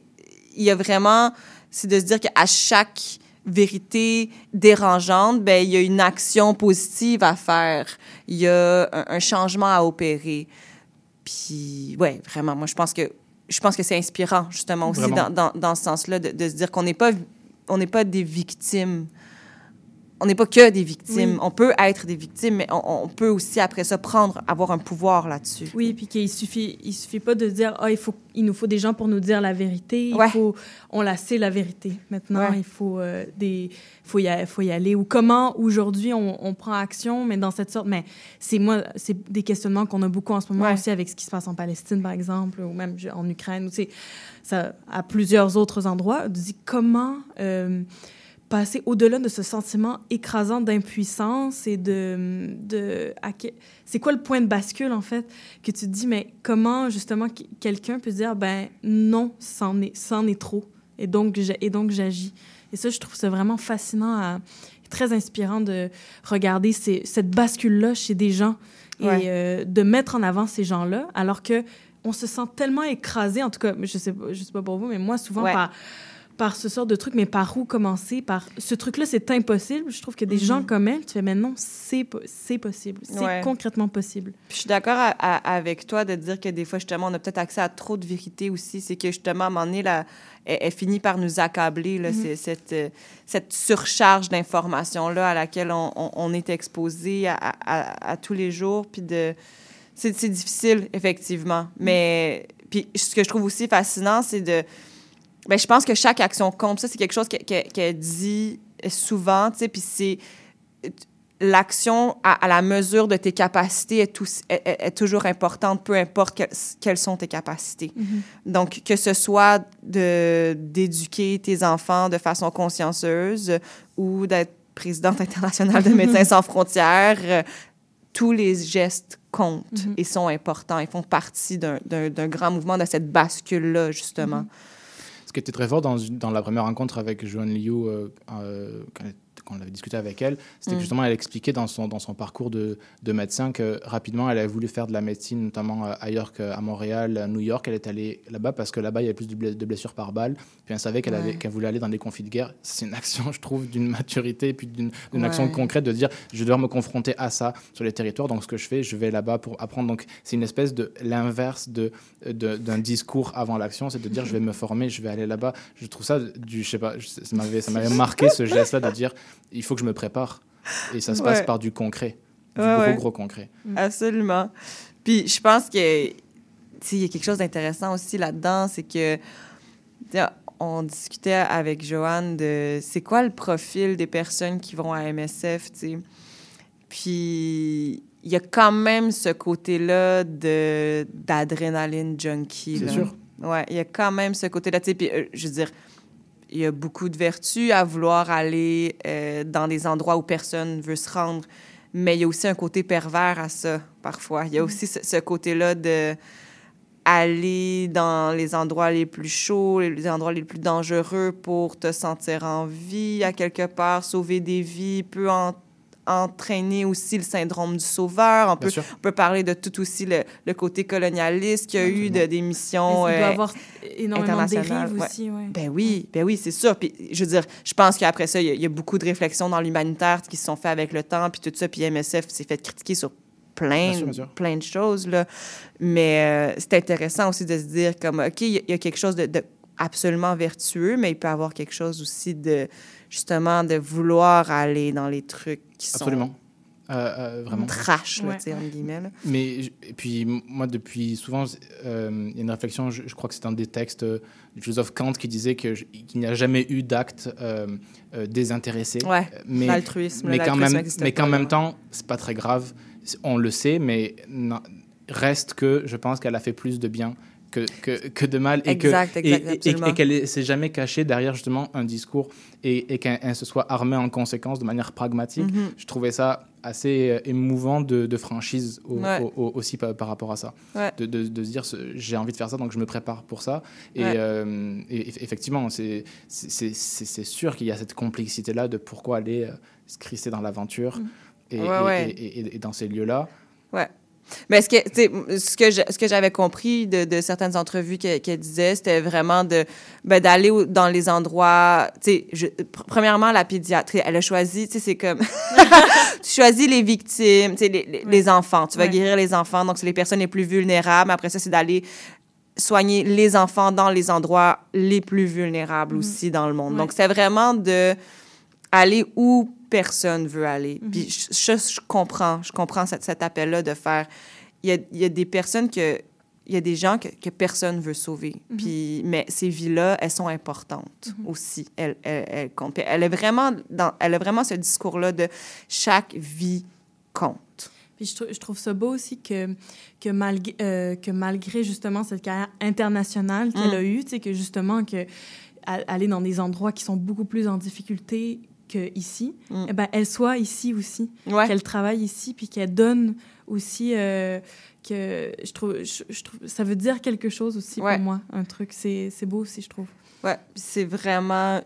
il y a vraiment... C'est de se dire qu'à chaque vérité dérangeante, ben il y a une action positive à faire. Il y a un, un changement à opérer. Puis, ouais, vraiment, moi, je pense que je pense que c'est inspirant, justement, aussi, dans, dans ce sens-là, de, de se dire qu'on n'est pas, on n'est pas des victimes. On n'est pas que des victimes. Oui. On peut être des victimes, mais on, on peut aussi, après ça, prendre, avoir un pouvoir là-dessus. Oui, puis qu'il suffit, il suffit pas de dire ah il faut, il nous faut des gens pour nous dire la vérité. Ouais. Il faut, on la sait la vérité. Maintenant, Ouais. il faut euh, des, faut y, faut y aller. Ou comment aujourd'hui on, on prend action, mais dans cette sorte, mais c'est moi, c'est des questionnements qu'on a beaucoup en ce moment Ouais. aussi avec ce qui se passe en Palestine par exemple, ou même en Ukraine, ou ça à plusieurs autres endroits. Tu dis comment. euh, passer au-delà de ce sentiment écrasant d'impuissance et de... de c'est quoi le point de bascule, en fait, que tu te dis, mais comment, justement, quelqu'un peut dire, ben non, c'en est, c'en est trop, et donc, et donc j'agis. Et ça, je trouve ça vraiment fascinant, à- très inspirant de regarder ces- cette bascule-là chez des gens et Ouais. euh, de mettre en avant ces gens-là, alors que on se sent tellement écrasé, en tout cas, je sais, je sais pas pour vous, mais moi, souvent, Ouais. par par ce sort de truc, mais par où commencer? Par ce truc-là, c'est impossible. Je trouve que des Mhm. gens comme elle, tu fais, mais non, c'est po- c'est possible. C'est Ouais. concrètement possible. Puis je suis d'accord avec toi de dire que des fois, justement, on a peut-être accès à trop de vérité aussi. C'est que, justement, à un moment donné, elle, elle finit par nous accabler, là, Mhm. c'est- cette, euh, cette surcharge d'informations-là à laquelle on, on- on est exposé à, à- à tous les jours. Puis de... C'est difficile, effectivement. Mais puis ce que je trouve aussi fascinant, c'est de... Ben, je pense que chaque action compte. Ça, c'est quelque chose que- que- qu'elle dit souvent, tu sais, puis c'est l'action à, à la mesure de tes capacités est, toujours importante, peu importe que- quelles sont tes capacités. Donc, que ce soit d'éduquer tes enfants de façon consciencieuse ou d'être présidente internationale de Médecins [LAUGHS] sans frontières, euh, tous les gestes comptent Mhm. et sont importants. Ils font partie d'un- grand mouvement de cette bascule-là, justement. Ce qui était très fort dans, dans la première rencontre avec Joanne Liu, euh, euh, quand, on avait discuté avec elle, c'était Mm. justement, elle expliquait dans son, dans son parcours de, de médecin que rapidement, elle avait voulu faire de la médecine, notamment euh, ailleurs qu'à Montréal, à New York. Elle est allée là-bas parce que là-bas, il y avait plus de, ble- de blessures par balle. Puis elle savait qu'elle Ouais. qu'elle voulait aller dans des conflits de guerre. C'est une action, je trouve, d'une maturité, puis d'une Ouais. action concrète de dire je dois me confronter à ça sur les territoires. Donc, ce que je fais, je vais là-bas pour apprendre. Donc, c'est une espèce de l'inverse de de- d'un discours avant l'action, c'est de dire je vais me former, je vais aller là-bas. Je trouve ça du, je sais pas, ça m'avait marqué ce geste-là de dire il faut que je me prépare. Et ça se passe par du concret, du Ouais, gros ouais. gros concret. Absolument. Puis je pense que il y a quelque chose d'intéressant aussi là-dedans, c'est que on discutait avec Joanne de c'est quoi le profil des personnes qui vont à MSF, tu sais. Puis il y a quand même ce côté-là de d'adrénaline junkie. C'est sûr. Ouais, il y a quand même ce côté-là. Puis euh, je veux dire, il y a beaucoup de vertus à vouloir aller euh, dans des endroits où personne veut se rendre, mais il y a aussi un côté pervers à ça, parfois. Il y a aussi ce, ce côté-là de aller dans les endroits les plus chauds, les endroits les plus dangereux pour te sentir en vie à quelque part, sauver des vies, peut en- entraîner aussi le syndrome du sauveur. On peut, sûr. on peut parler de tout aussi le, le côté colonialiste qu'il y a eu de, des missions Mais il doit euh, avoir énormément de internationales. dérives Ouais. aussi, ouais. Ben oui, ben oui, c'est ça. Puis je veux dire, je pense qu'après ça, il y, a- il y a beaucoup de réflexions dans l'humanitaire qui se sont faites avec le temps, puis tout ça, puis MSF s'est fait critiquer sur plein, Bien sûr, bien sûr. plein de choses là. Mais euh, c'est intéressant aussi de se dire comme ok, il y, a- il y a quelque chose de, de absolument vertueux, mais il peut y avoir quelque chose aussi de justement de vouloir aller dans les trucs qui sont Absolument. Euh, euh, vraiment. trash là, Ouais, tu sais, entre guillemets. là. Mais et puis moi depuis souvent euh, il y a une réflexion je, je crois que c'est un des textes du philosophe Kant qui disait qu'il n'y a jamais eu d'acte euh, euh, désintéressé Ouais, mais l'altruisme, mais quand même mais qu'en même temps c'est pas très grave on le sait mais non- reste que je pense qu'elle a fait plus de bien que, que, que de mal et Exact, que exact, et- et- qu'elle est- s'est jamais cachée derrière justement un discours et, et qu'elle elle se soit armée en conséquence de manière pragmatique Mhm. je trouvais ça assez euh, émouvant de, de franchise au- Ouais. au- au- aussi par, par rapport à ça. Ouais. De, de- de se dire, j'ai envie de faire ça, donc je me prépare pour ça. Et, Ouais. euh, et eff- effectivement, c'est sûr qu'il y a cette complexité-là de pourquoi aller euh, se crisser dans l'aventure et, Ouais, et- et- et- et dans ces lieux-là. Ouais. Mais ce que, ce que, je- ce que j'avais compris de, de certaines entrevues qu'elle disait, c'était vraiment de ben, d'aller dans les endroits. Tu sais, premièrement, la pédiatrie, elle a choisi, tu sais, c'est comme. [LAUGHS] tu choisis les victimes, tu sais, les, les- les enfants. Tu vas Ouais. guérir les enfants, donc c'est les personnes les plus vulnérables. Après ça, c'est d'aller soigner les enfants dans les endroits les plus vulnérables aussi dans le monde. Ouais. Donc, c'est vraiment de aller où personne veut aller. Mhm. Puis je, je- je comprends, je comprends cet, cet appel-là de faire... Il y a, il y a des personnes que... Il y a des gens que, que personne veut sauver. Mhm. Puis, mais ces vies-là, elles sont importantes Mhm. aussi. Elles, elles, elles comptent. Elle est vraiment dans, elle a vraiment ce discours-là de chaque vie compte. Puis je, trou- je trouve ça beau aussi que, que, malgré, euh, que malgré justement cette carrière internationale qu'elle Mm. a eue, tu sais, que justement que aller dans des endroits qui sont beaucoup plus en difficulté qu'ici, Mm. eh ben, elle soit ici aussi, Ouais. qu'elle travaille ici, puis qu'elle donne aussi, euh, que je trouve, je, je trouve, ça veut dire quelque chose aussi Ouais. pour moi, un truc, c'est beau aussi, je trouve. Ouais, c'est vraiment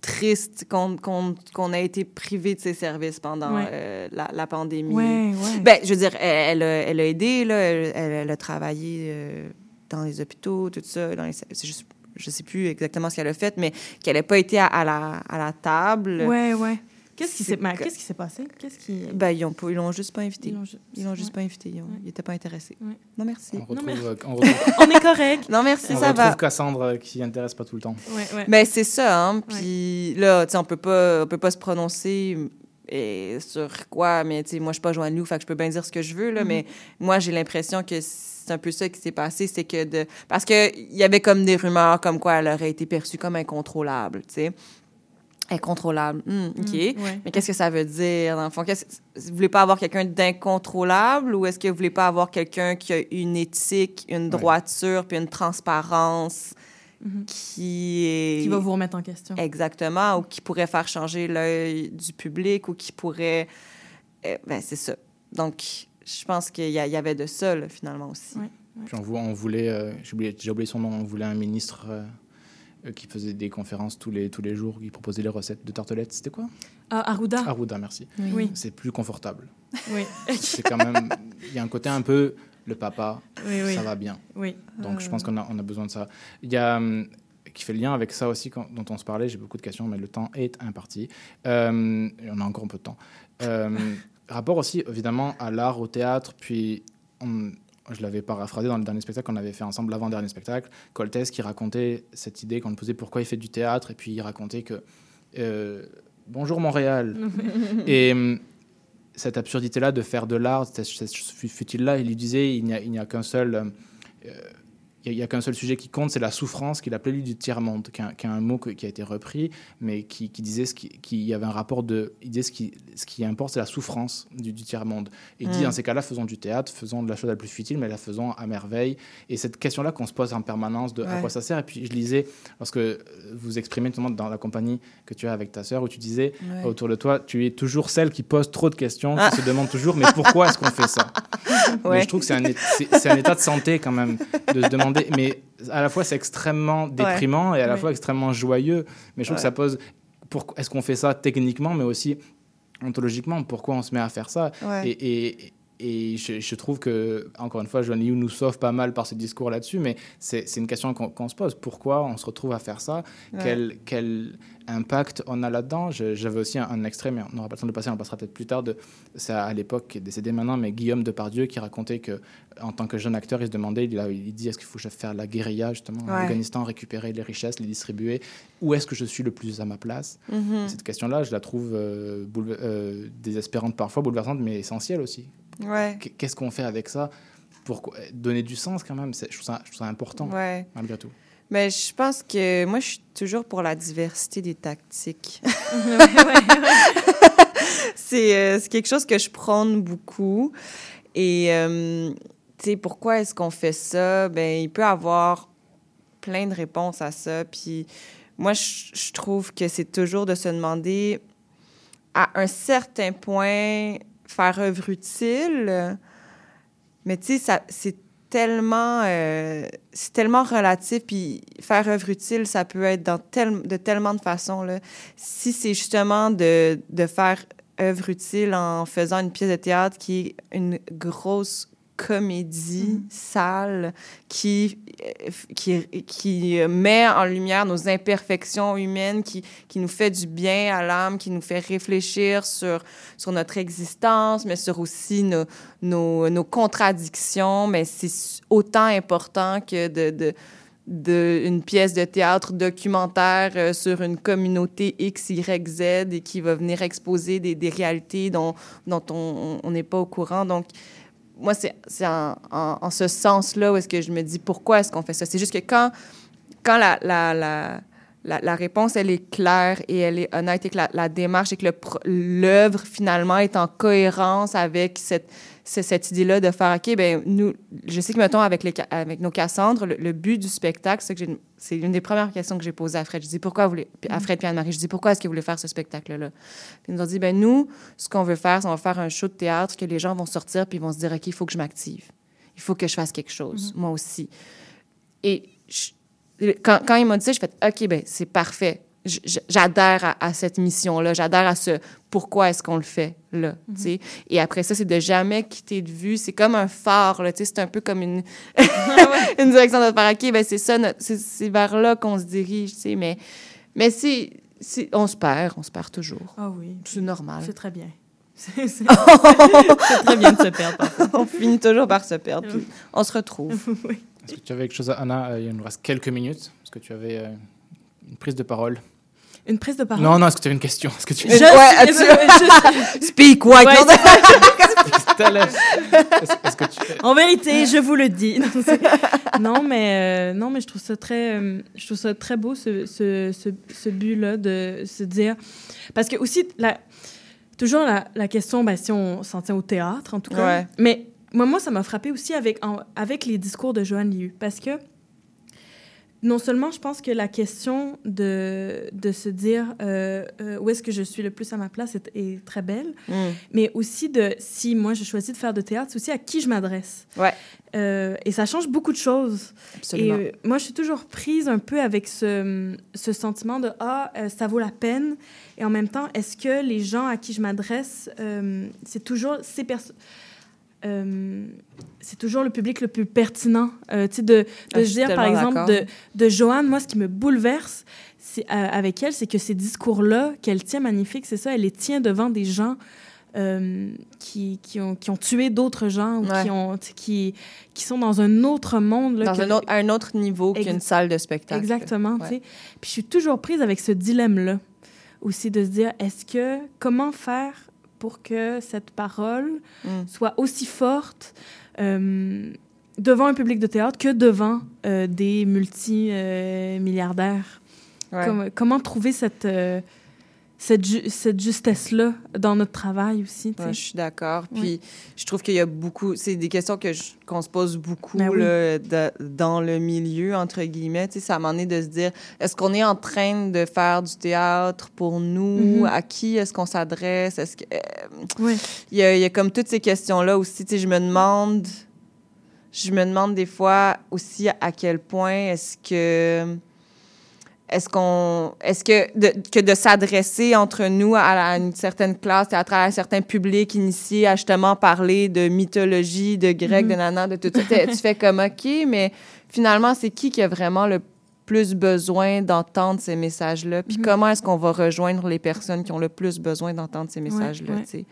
triste qu'on qu'on qu'on ait été privé de ses services pendant Ouais. euh, la, la pandémie. Ouais, ouais. Ben, je veux dire, elle, elle a, elle a aidé, là, elle, a travaillé euh, dans les hôpitaux, tout ça. C'est juste, je sais plus exactement ce qu'elle a fait, mais qu'elle n'ait pas été à, à la, à la table. Ouais, ouais. Qu'est-ce qui s'est ben, que- qu'est-ce qui s'est passé? Qu'est-ce qui... Ben, ils l'ont pas- ils l'ont juste pas invité. Ils l'ont juste ouais. pas invité. Ils Ouais. n'étaient pas intéressés. Ouais. Non, merci. On retrouve, mais- euh, on retrouve, [LAUGHS] On est correct. Non, merci, on ça retrouve va. Cassandre euh, qui intéresse pas tout le temps. Ouais, ouais. Ben, c'est ça, hein. Puis là, tu sais, on peut pas, on peut pas se prononcer et sur quoi, mais tu sais, moi, je suis pas Joanne Lou, fait que je peux bien dire ce que je veux, là, Mhm. mais moi, j'ai l'impression que c'est un peu ça qui s'est passé, c'est que de... Parce qu'il y avait comme des rumeurs comme quoi elle aurait été perçue comme incontrôlable, tu sais. Incontrôlable, Hmm, OK. Mm, ouais. Mais qu'est-ce que ça veut dire, dans le fond? Vous voulez pas avoir quelqu'un d'incontrôlable ou est-ce que vous voulez pas avoir quelqu'un qui a une éthique, une droiture, puis une transparence Mhm. qui est... Qui va vous remettre en question. Exactement, ou qui pourrait faire changer l'œil du public, ou qui pourrait... euh, ben, c'est ça. Donc, je pense qu'il y, avait de ça, là, finalement, aussi. Ouais. Puis on, vou- on voulait, euh, j'ai oublié, son nom, on voulait un ministre euh, euh, qui faisait des conférences tous les, tous les jours, qui proposait les recettes de tartelettes. C'était quoi? Ah, Arruda. Arruda, merci. Oui. Oui. C'est plus confortable. Oui. C'est quand même. Il y a un côté un peu le papa, Oui, oui. ça va bien. Oui. Donc je pense qu'on a, on a besoin de ça. Il y a. hum, qui fait le lien avec ça aussi quand- dont on se parlait. J'ai beaucoup de questions, mais le temps est imparti. Euh, on a encore un peu de temps. Euh, rapport aussi, évidemment, à l'art, au théâtre. Puis, on- je l'avais paraphrasé dans le dernier spectacle qu'on avait fait ensemble, l'avant-dernier spectacle. Coltès qui racontait cette idée qu'on posait pourquoi il fait du théâtre. Et puis, il racontait que. euh, Bonjour Montréal. [LAUGHS] et. hum, cette absurdité-là de faire de l'art, cette, cette futile-là, il lui disait il n'y a, a qu'un seul, euh, il n'y a, qu'un seul sujet qui compte, c'est la souffrance, qu'il appelait lui du tiers-monde, qui est un, qui est un mot que- qui a été repris, mais qui, qui disait ce qui, qui y avait un rapport de, il disait ce qui, ce qui importe, c'est la souffrance du, du tiers-monde. Et il dit Mm. dans ces cas-là, faisons du théâtre, faisons de la chose la plus futile, mais la faisons à merveille. Et cette question-là qu'on se pose en permanence de à quoi ça sert. Et puis je lisais, lorsque vous exprimez notamment dans la compagnie que tu as avec ta sœur, où tu disais Ouais. autour de toi, tu es toujours celle qui pose trop de questions, Ah. qui se demande toujours, mais pourquoi est-ce qu'on fait ça? [LAUGHS] Mais. Je trouve que c'est un, un état de santé quand même, de se demander, mais à la fois c'est extrêmement déprimant et à la fois extrêmement joyeux. Mais je trouve Ouais. que ça pose, est-ce qu'on fait ça techniquement, mais aussi ontologiquement, pourquoi on se met à faire ça? Et- et je, je trouve que, encore une fois, Joanne Liu nous sauve pas mal par ce discours là-dessus, mais c'est une question qu'on se pose. Pourquoi on se retrouve à faire ça? Ouais. quel, quel impact on a là-dedans? J'avais aussi un, un extrait, mais on n'aura pas le temps de passer, on passera peut-être plus tard. C'est à l'époque, qui est décédé maintenant, mais Guillaume Depardieu qui racontait que, en tant que jeune acteur, il se demandait, il, a- il dit est-ce qu'il faut faire la guérilla, justement, en. Afghanistan, récupérer les richesses, les distribuer? Où est-ce que je suis le plus à ma place? Mhm. Cette question-là, je la trouve euh, euh, désespérante parfois, bouleversante, mais essentielle aussi. Ouais. Qu'est-ce qu'on fait avec ça? Pourquoi donner du sens quand même je trouve, ça, je trouve ça important Ouais. malgré tout. Mais je pense que moi, je suis toujours pour la diversité des tactiques. [LAUGHS] [LAUGHS] c'est euh, c'est quelque chose que je prône beaucoup. Et, euh, tu sais, pourquoi est-ce qu'on fait ça? Ben, il peut y avoir plein de réponses à ça. Puis moi, je, je trouve que c'est toujours de se demander, à un certain point, faire œuvre utile. Mais tu sais, c'est tellement, euh, c'est tellement relatif. Puis faire œuvre utile, ça peut être dans tel- de tellement de façons. Là. Si c'est justement de, de faire œuvre utile en faisant une pièce de théâtre qui est une grosse comédie sale qui, qui, qui met en lumière nos imperfections humaines, qui, qui nous fait du bien à l'âme, qui nous fait réfléchir sur, sur notre existence, mais sur aussi nos, nos, nos contradictions. Mais c'est autant important que de, de, de une pièce de théâtre documentaire euh, sur une communauté X, Y, Z et qui va venir exposer des, des réalités dont, dont on on n'est pas au courant. Donc, moi, c'est en, en, en ce sens-là où est-ce que je me dis pourquoi est-ce qu'on fait ça? C'est juste que quand, quand la, la, la, la, réponse, elle est claire et elle est honnête et que la, démarche et que l'œuvre, finalement, est en cohérence avec cette, ce- cette idée-là de faire, OK, ben nous, je sais que, mettons, avec, les, ca- avec nos Cassandres, le, le but du spectacle, c'est que c'est une des premières questions que j'ai posées à Fred. Je dis, pourquoi vous voulez, à Mhm. Fred et Anne-Marie, je dis, pourquoi est-ce que vous voulez faire ce spectacle-là? Ils nous ont dit, ben nous, ce qu'on veut faire, c'est on va faire un show de théâtre que les gens vont sortir puis ils vont se dire, OK, il faut que je m'active. Il faut que je fasse quelque chose, moi aussi. Et je- quand, quand il m'a dit ça, j'ai fait OK, ben c'est parfait. J'adhère à, à cette mission-là. J'adhère à ce pourquoi est-ce qu'on le fait là. tu sais. Et après ça, c'est de jamais quitter de vue. C'est comme un phare. là, tu sais, C'est un peu comme une, [LAUGHS] une direction de faire OK, ben c'est ça, notre- c'est c'est vers là qu'on se dirige. tu sais. Mais, mais c'est, on se perd, on se perd toujours. Ah oui. C'est normal. C'est très bien. [LAUGHS] [LAUGHS] C'est très bien de se perdre. parfois. on finit toujours par se perdre. puis on se retrouve. oui. Est-ce que tu avais quelque chose à Anna Euh, Il nous reste quelques minutes. Est-ce que tu avais euh, une prise de parole? Une prise de parole. Non, non, est-ce que tu avais une question? Est-ce que tu... Je- Ouais, je- je- je- Speak white. Ouais. Est-ce que tu... En vérité, je vous le dis. Non, mais, euh, non, mais je trouve ça très, euh, je trouve ça très beau, ce, ce, ce, ce but-là de se dire... Parce que aussi, la, toujours la, la question, ben, si on s'en tient au théâtre, en tout cas. Ouais. Mais moi, moi ça m'a frappé aussi avec, en- avec les discours de Joanne Liu. Parce que non seulement je pense que la question de, de se dire euh, euh, où est-ce que je suis le plus à ma place est, est très belle, Mm. mais aussi de si moi je choisis de faire de théâtre, c'est aussi à qui je m'adresse. Ouais. Euh, et ça change beaucoup de choses. Absolument. Et moi, je suis toujours prise un peu avec ce, ce sentiment de ah, ça vaut la peine. Et en même temps, est-ce que les gens à qui je m'adresse, c'est toujours ces personnes. C'est toujours le public le plus pertinent. Euh, tu sais, de, de Ah, je dire, par exemple, de, de Joanne, moi, ce qui me bouleverse euh, avec elle, c'est que ces discours-là qu'elle tient magnifiques, c'est ça, elle les tient devant des gens euh, qui, qui, ont, qui ont tué d'autres gens ou Ouais. qui, ont, qui, qui sont dans un autre monde. Là, Dans que- un autre, à un autre niveau qu'une salle de spectacle. Exactement, tu Ouais. sais. Puis je suis toujours prise avec ce dilemme-là aussi de se dire, est-ce que, comment faire pour que cette parole Mm. soit aussi forte euh, devant un public de théâtre que devant euh, des multimilliardaires? Ouais. comment trouver cette, euh, cette, ju- cette justesse-là dans notre travail aussi? Ouais, je suis d'accord. Ouais. Puis je trouve qu'il y a beaucoup, c'est des questions que qu'on se pose beaucoup Ben oui. là, de- dans le milieu entre guillemets. Tu sais, ça moment donné de se dire, est-ce qu'on est en train de faire du théâtre pour nous? Mhm. À qui est-ce qu'on s'adresse? Est-ce que euh, Ouais. il y, a, il y a comme toutes ces questions là aussi. Tu sais, je me demande, je me demande des fois aussi à quel point est-ce que est-ce qu'on est-ce que de, que de s'adresser entre nous à, une certaine classe à travers un certain public initié à justement parler de mythologie de grec Mhm. de nana de tout ça tu fais comme ok mais finalement c'est qui qui a vraiment le plus besoin d'entendre ces messages là puis Mhm. comment est-ce qu'on va rejoindre les personnes qui ont le plus besoin d'entendre ces messages là ouais.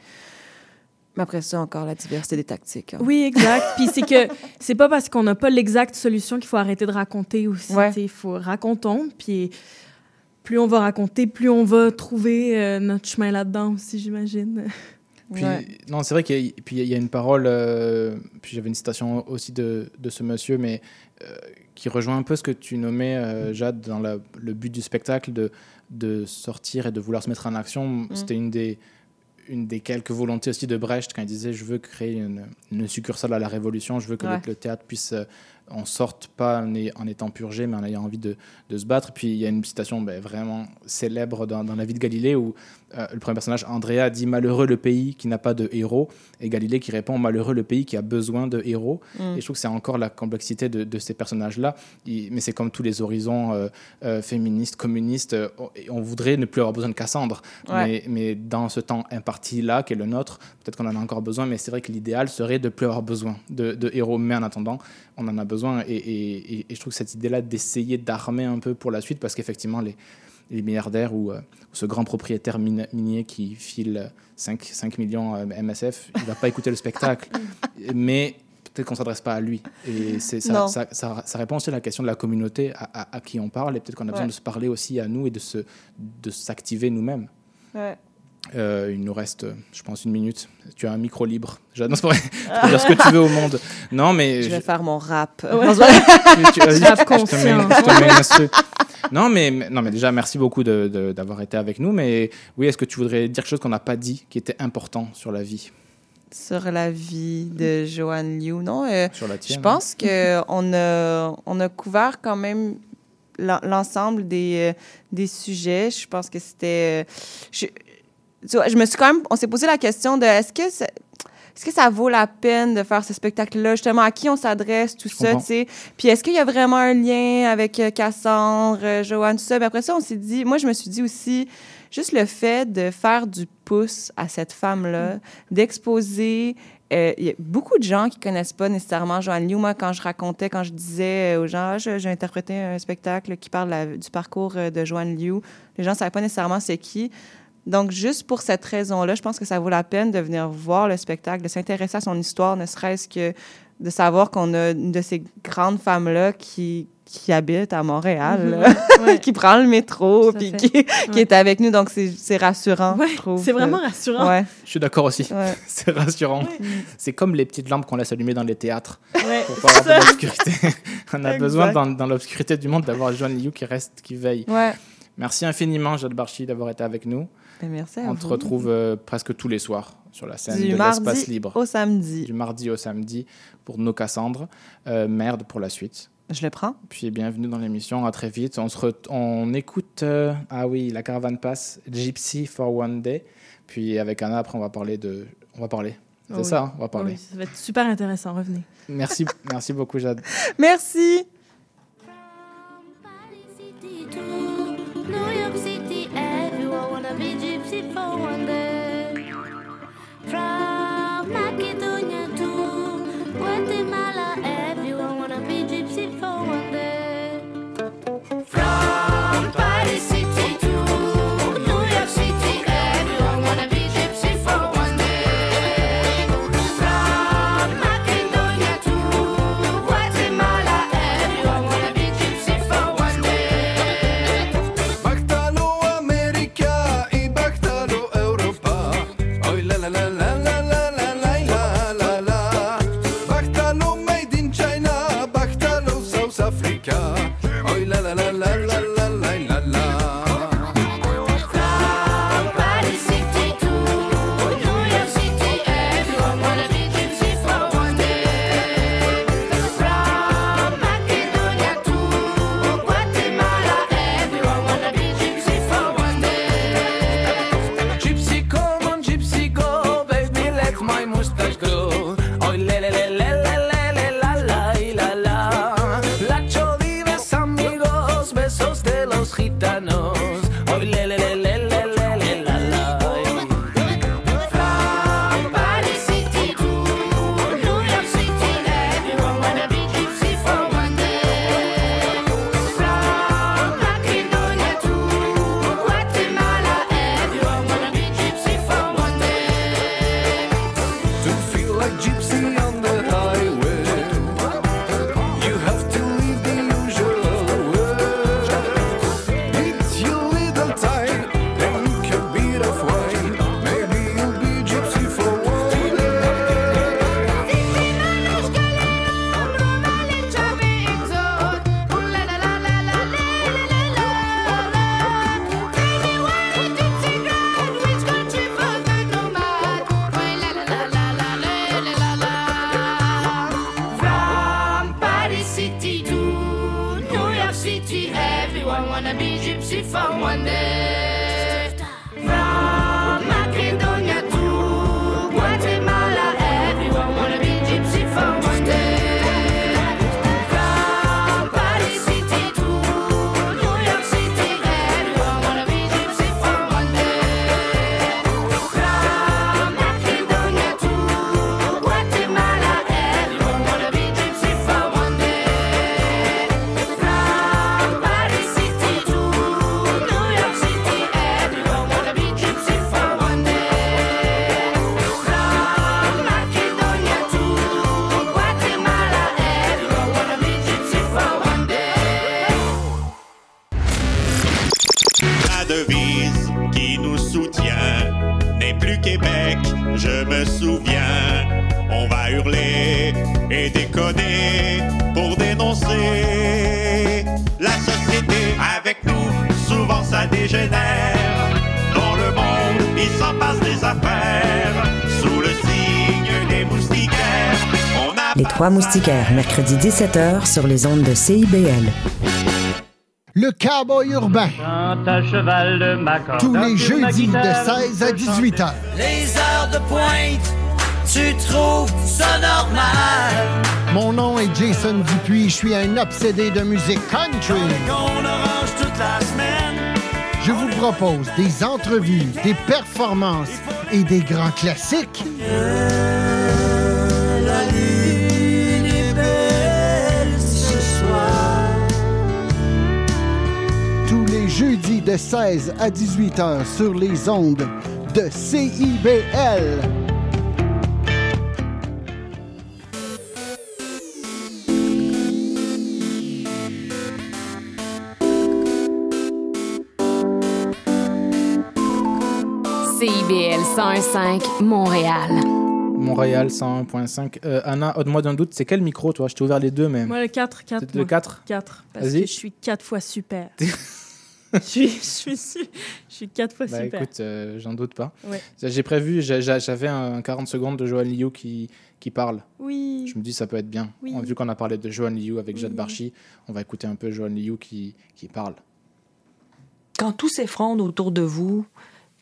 Mais après ça encore la diversité des tactiques hein. Oui, exact. Puis c'est que [LAUGHS] c'est pas parce qu'on n'a pas l'exacte solution qu'il faut arrêter de raconter aussi. Ouais. Il faut racontons. Puis plus on va raconter, plus on va trouver euh, notre chemin là-dedans aussi, j'imagine. Puis, Ouais. non, c'est vrai qu'il y, a- puis il y a une parole, euh, puis j'avais une citation aussi de, de ce monsieur, mais euh, qui rejoint un peu ce que tu nommais, euh, Jade, dans la- le but du spectacle, de, de sortir et de vouloir se mettre en action. C'était une des, une des quelques volontés aussi de Brecht quand il disait je veux créer une, une succursale à la Révolution, je veux que le- Ouais. le, théâtre puisse euh, en sorte pas en, étant purgé, mais en ayant envie de, de se battre. Puis il y a une citation ben, vraiment célèbre dans, dans la vie de Galilée où euh, le premier personnage, Andrea, dit Malheureux le pays qui n'a pas de héros. Et Galilée qui répond Malheureux le pays qui a besoin de héros. Mm. Et je trouve que c'est encore la complexité de, de ces personnages-là. Mais c'est comme tous les horizons euh, euh, féministes, communistes. on, voudrait ne plus avoir besoin de Cassandre. Ouais. Mais, mais dans ce temps imparti-là, qui est le nôtre, peut-être qu'on en a encore besoin. Mais c'est vrai que l'idéal serait de ne plus avoir besoin de, de héros. Mais en attendant, on en a besoin. Et, et- et- et je trouve que cette idée-là d'essayer d'armer un peu pour la suite, parce qu'effectivement, les, les milliardaires ou, euh, ce grand propriétaire minier qui file 5, 5 millions euh, MSF, il va pas écouter le spectacle. [LAUGHS] Mais peut-être qu'on s'adresse pas à lui. Et c'est ça, Non. ça, ça- ça répond aussi à la question de la communauté à, à- à qui on parle. Et peut-être qu'on a besoin de se parler aussi à nous et de se de s'activer nous-mêmes. Ouais. Euh, il nous reste, euh, je pense, une minute. Tu as un micro libre. Tu peux [LAUGHS] dire ce que tu veux au monde. Non, mais je vais faire mon rap Ouais. Tu- tu- Rap je te mets- je te mets. Non, mais, non, mais déjà, merci beaucoup d'avoir été avec nous. Mais oui, est-ce que tu voudrais dire quelque chose qu'on n'a pas dit, qui était important sur la vie, sur la vie de Joanne Liu. Non, euh, sur la je pense qu'on a, on a couvert quand même l'en- l'ensemble des, euh, des sujets. Je pense que c'était... euh, Je, tu vois, je me suis quand même... On s'est posé la question de est-ce que... Est-ce que ça vaut la peine de faire ce spectacle-là? Justement, à qui on s'adresse, tout ça, tu sais? Puis est-ce qu'il y a vraiment un lien avec euh, Cassandre, euh, Joanne, tout ça? Mais après ça, on s'est dit... Moi, je me suis dit aussi, juste le fait de faire du pouce à cette femme-là, d'exposer... euh, Il y a beaucoup de gens qui connaissent pas nécessairement Joanne Liu. Moi, quand je racontais, quand je disais aux gens, Ah, j'ai interprété un spectacle qui parle la- du parcours de Joanne Liu, les gens ne savaient pas nécessairement c'est qui. Donc, juste pour cette raison-là, je pense que ça vaut la peine de venir voir le spectacle, de s'intéresser à son histoire, ne serait-ce que de savoir qu'on a une de ces grandes femmes-là qui, qui habite à Montréal, Mhm. Ouais. [LAUGHS] qui prend le métro, puis qui, qui Ouais. est avec nous. Donc, c'est c'est rassurant, Ouais, je trouve. c'est vraiment rassurant. Ouais. Je suis d'accord aussi. Ouais. [LAUGHS] C'est rassurant. C'est comme les petites lampes qu'on laisse allumer dans les théâtres Ouais. pour pas avoir de l'obscurité. [LAUGHS] On a Exact. besoin dans, dans l'obscurité du monde d'avoir Joanne Liu qui reste, qui veille. Ouais. Merci infiniment, Jade Barchi, d'avoir été avec nous. Merci à On te vous. retrouve euh, presque tous les soirs sur la scène du de mardi l'espace libre. au samedi. Du mardi au samedi pour nos Cassandres. Euh, merde pour la suite. Je le prends. Puis bienvenue dans l'émission. À très vite. On, se re- on écoute, euh, ah oui, la caravane passe, Gypsy for One Day. Puis avec Anna, après, on va parler de. On va parler. C'est Oh oui. ça, hein, on va parler. Oui, ça va être super intéressant. Revenez. Merci, [LAUGHS] merci beaucoup, Jade. Merci. New York City, everyone wanna be try. City, everyone wanna be gypsy for one day. Trois Moustiquaires, mercredi 17h sur les ondes de CIBL. Le cowboy urbain. Tous les jeudis de 16 à 18 heures. Les heures de pointe, tu trouves ça normal? Mon nom est Jason Dupuis, je suis un obsédé de musique country. On orange toute la semaine. Je vous propose des entrevues, des performances et des grands classiques. La Jeudis de 16 à 18 heures sur les ondes de CIBL. CIBL 101.5 Montréal. Montréal 101.5. Euh, Anna, ôte-moi d'un doute, c'est quel micro, toi? Je t'ai ouvert les deux, mais. Moi, le 4, 4. C'est le 4 4. Parce que je suis 4 fois super. [LAUGHS] [LAUGHS] je suis, je suis, su- je suis quatre fois Bah super. écoute, euh, j'en doute pas. Ouais. J'ai prévu, j'avais un 40 secondes de Johan Liu qui, qui parle. Oui. Je me dis ça peut être bien. Oui. Vu qu'on a parlé de Johan Liu avec Jade Oui. Barchi, on va écouter un peu Johan Liu qui, qui parle. quand tout s'effondre autour de vous,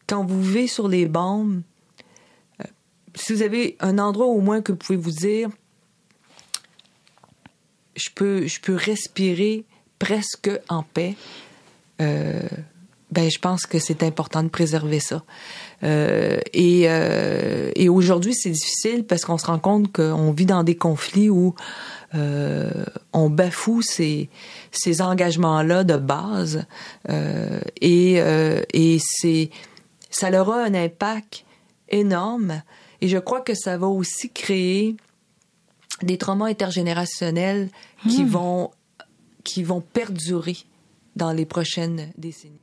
quand vous vivez sur les bombes, euh, si vous avez un endroit au moins que vous pouvez vous dire, je peux, je peux respirer presque en paix, euh, ben, je pense que c'est important de préserver ça. Euh, et euh, et aujourd'hui, c'est difficile parce qu'on se rend compte qu'on vit dans des conflits où euh, on bafoue ces, ces engagements-là de base. Euh, et euh, et c'est, ça leur a un impact énorme. Et je crois que ça va aussi créer des traumas intergénérationnels qui vont qui vont perdurer dans les prochaines décennies.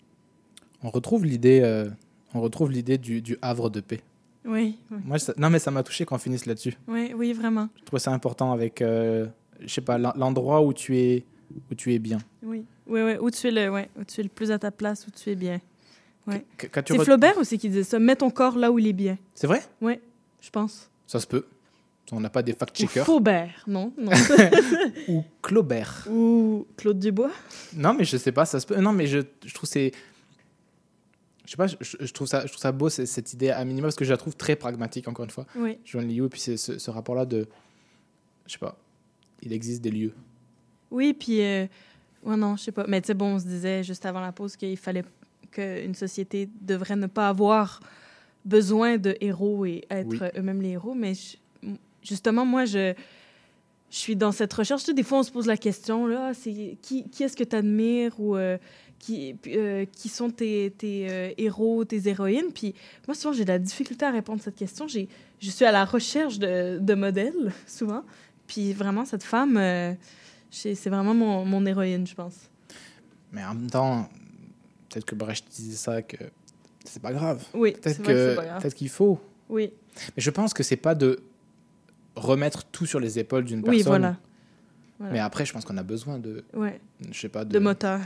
On retrouve l'idée, euh, on retrouve l'idée du, du havre de paix. Oui, oui. Moi, ça- non mais ça m'a touché qu'on finisse là-dessus. Oui, oui, vraiment. Je trouve ça important avec, euh, je sais pas, l'en- l'endroit où tu es, où tu es bien. Oui, oui, oui. Où tu es le, ouais, où tu es le plus à ta place, où tu es bien. Ouais. C'est Flaubert aussi qui disait ça. Mets ton corps là où il est bien. C'est vrai? Oui, je pense. Ça se peut. On n'a pas des fact-checkers. Faubert, non, non. [LAUGHS] Ou Claubert. Ou Claude Dubois. Non, mais je sais pas, ça se peut. Non, mais je, je trouve c'est. Je sais pas, je, je trouve ça, je trouve ça beau cette idée à minima parce que je la trouve très pragmatique encore une fois. Oui. Joan Liu et puis c'est ce, ce rapport-là de, je sais pas, il existe des lieux. Oui, puis. Euh, ouais, non, je sais pas. Mais tu sais, bon, on se disait juste avant la pause qu'il fallait qu'une société devrait ne pas avoir besoin de héros et être Oui. eux-mêmes les héros. Mais je- justement, moi, je. Je suis dans cette recherche. Tu sais, des fois, on se pose la question, là, c'est qui, qui est-ce que tu admires ou euh, qui, euh, qui sont tes, tes euh, héros, tes héroïnes? Puis moi, souvent, j'ai de la difficulté à répondre à cette question. J'ai, je suis à la recherche de, de modèles, [LAUGHS] souvent. Puis vraiment, cette femme, c'est c'est vraiment mon, mon héroïne, je pense. Mais en même temps, peut-être que Brecht disait ça que c'est pas grave. Oui, peut-être que que, peut-être qu'il faut. Oui. Mais je pense que c'est pas de remettre tout sur les épaules d'une personne. Oui, voilà. Voilà. Mais après, je pense qu'on a besoin de, Ouais. je sais pas, de, De moteur.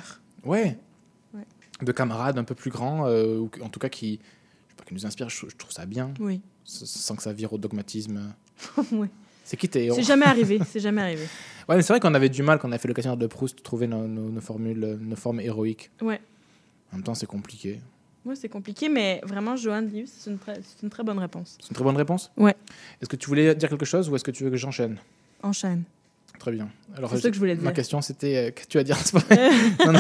Ouais. Ouais. De camarades un peu plus grands, euh, ou en tout cas qui, je sais pas, qui nous inspirent. Je, je trouve ça bien. Oui. Sans que ça vire au dogmatisme. [LAUGHS] oui. C'est qui tes C'est jamais arrivé. C'est jamais arrivé. [LAUGHS] Ouais, mais c'est vrai qu'on avait du mal quand on a fait le questionnaire de Proust, de trouver nos, nos- nos formules, nos formes héroïques. Ouais. En même temps, c'est compliqué. Moi, c'est compliqué, mais vraiment, Joanne Liu, c'est une, très- c'est une très bonne réponse. C'est une très bonne réponse Ouais. Est-ce que tu voulais dire quelque chose ou est-ce que tu veux que j'enchaîne? Enchaîne. Très bien. Alors, C'est ça que je voulais Ma dire. question, c'était euh, que tu vas dire vrai Non, non.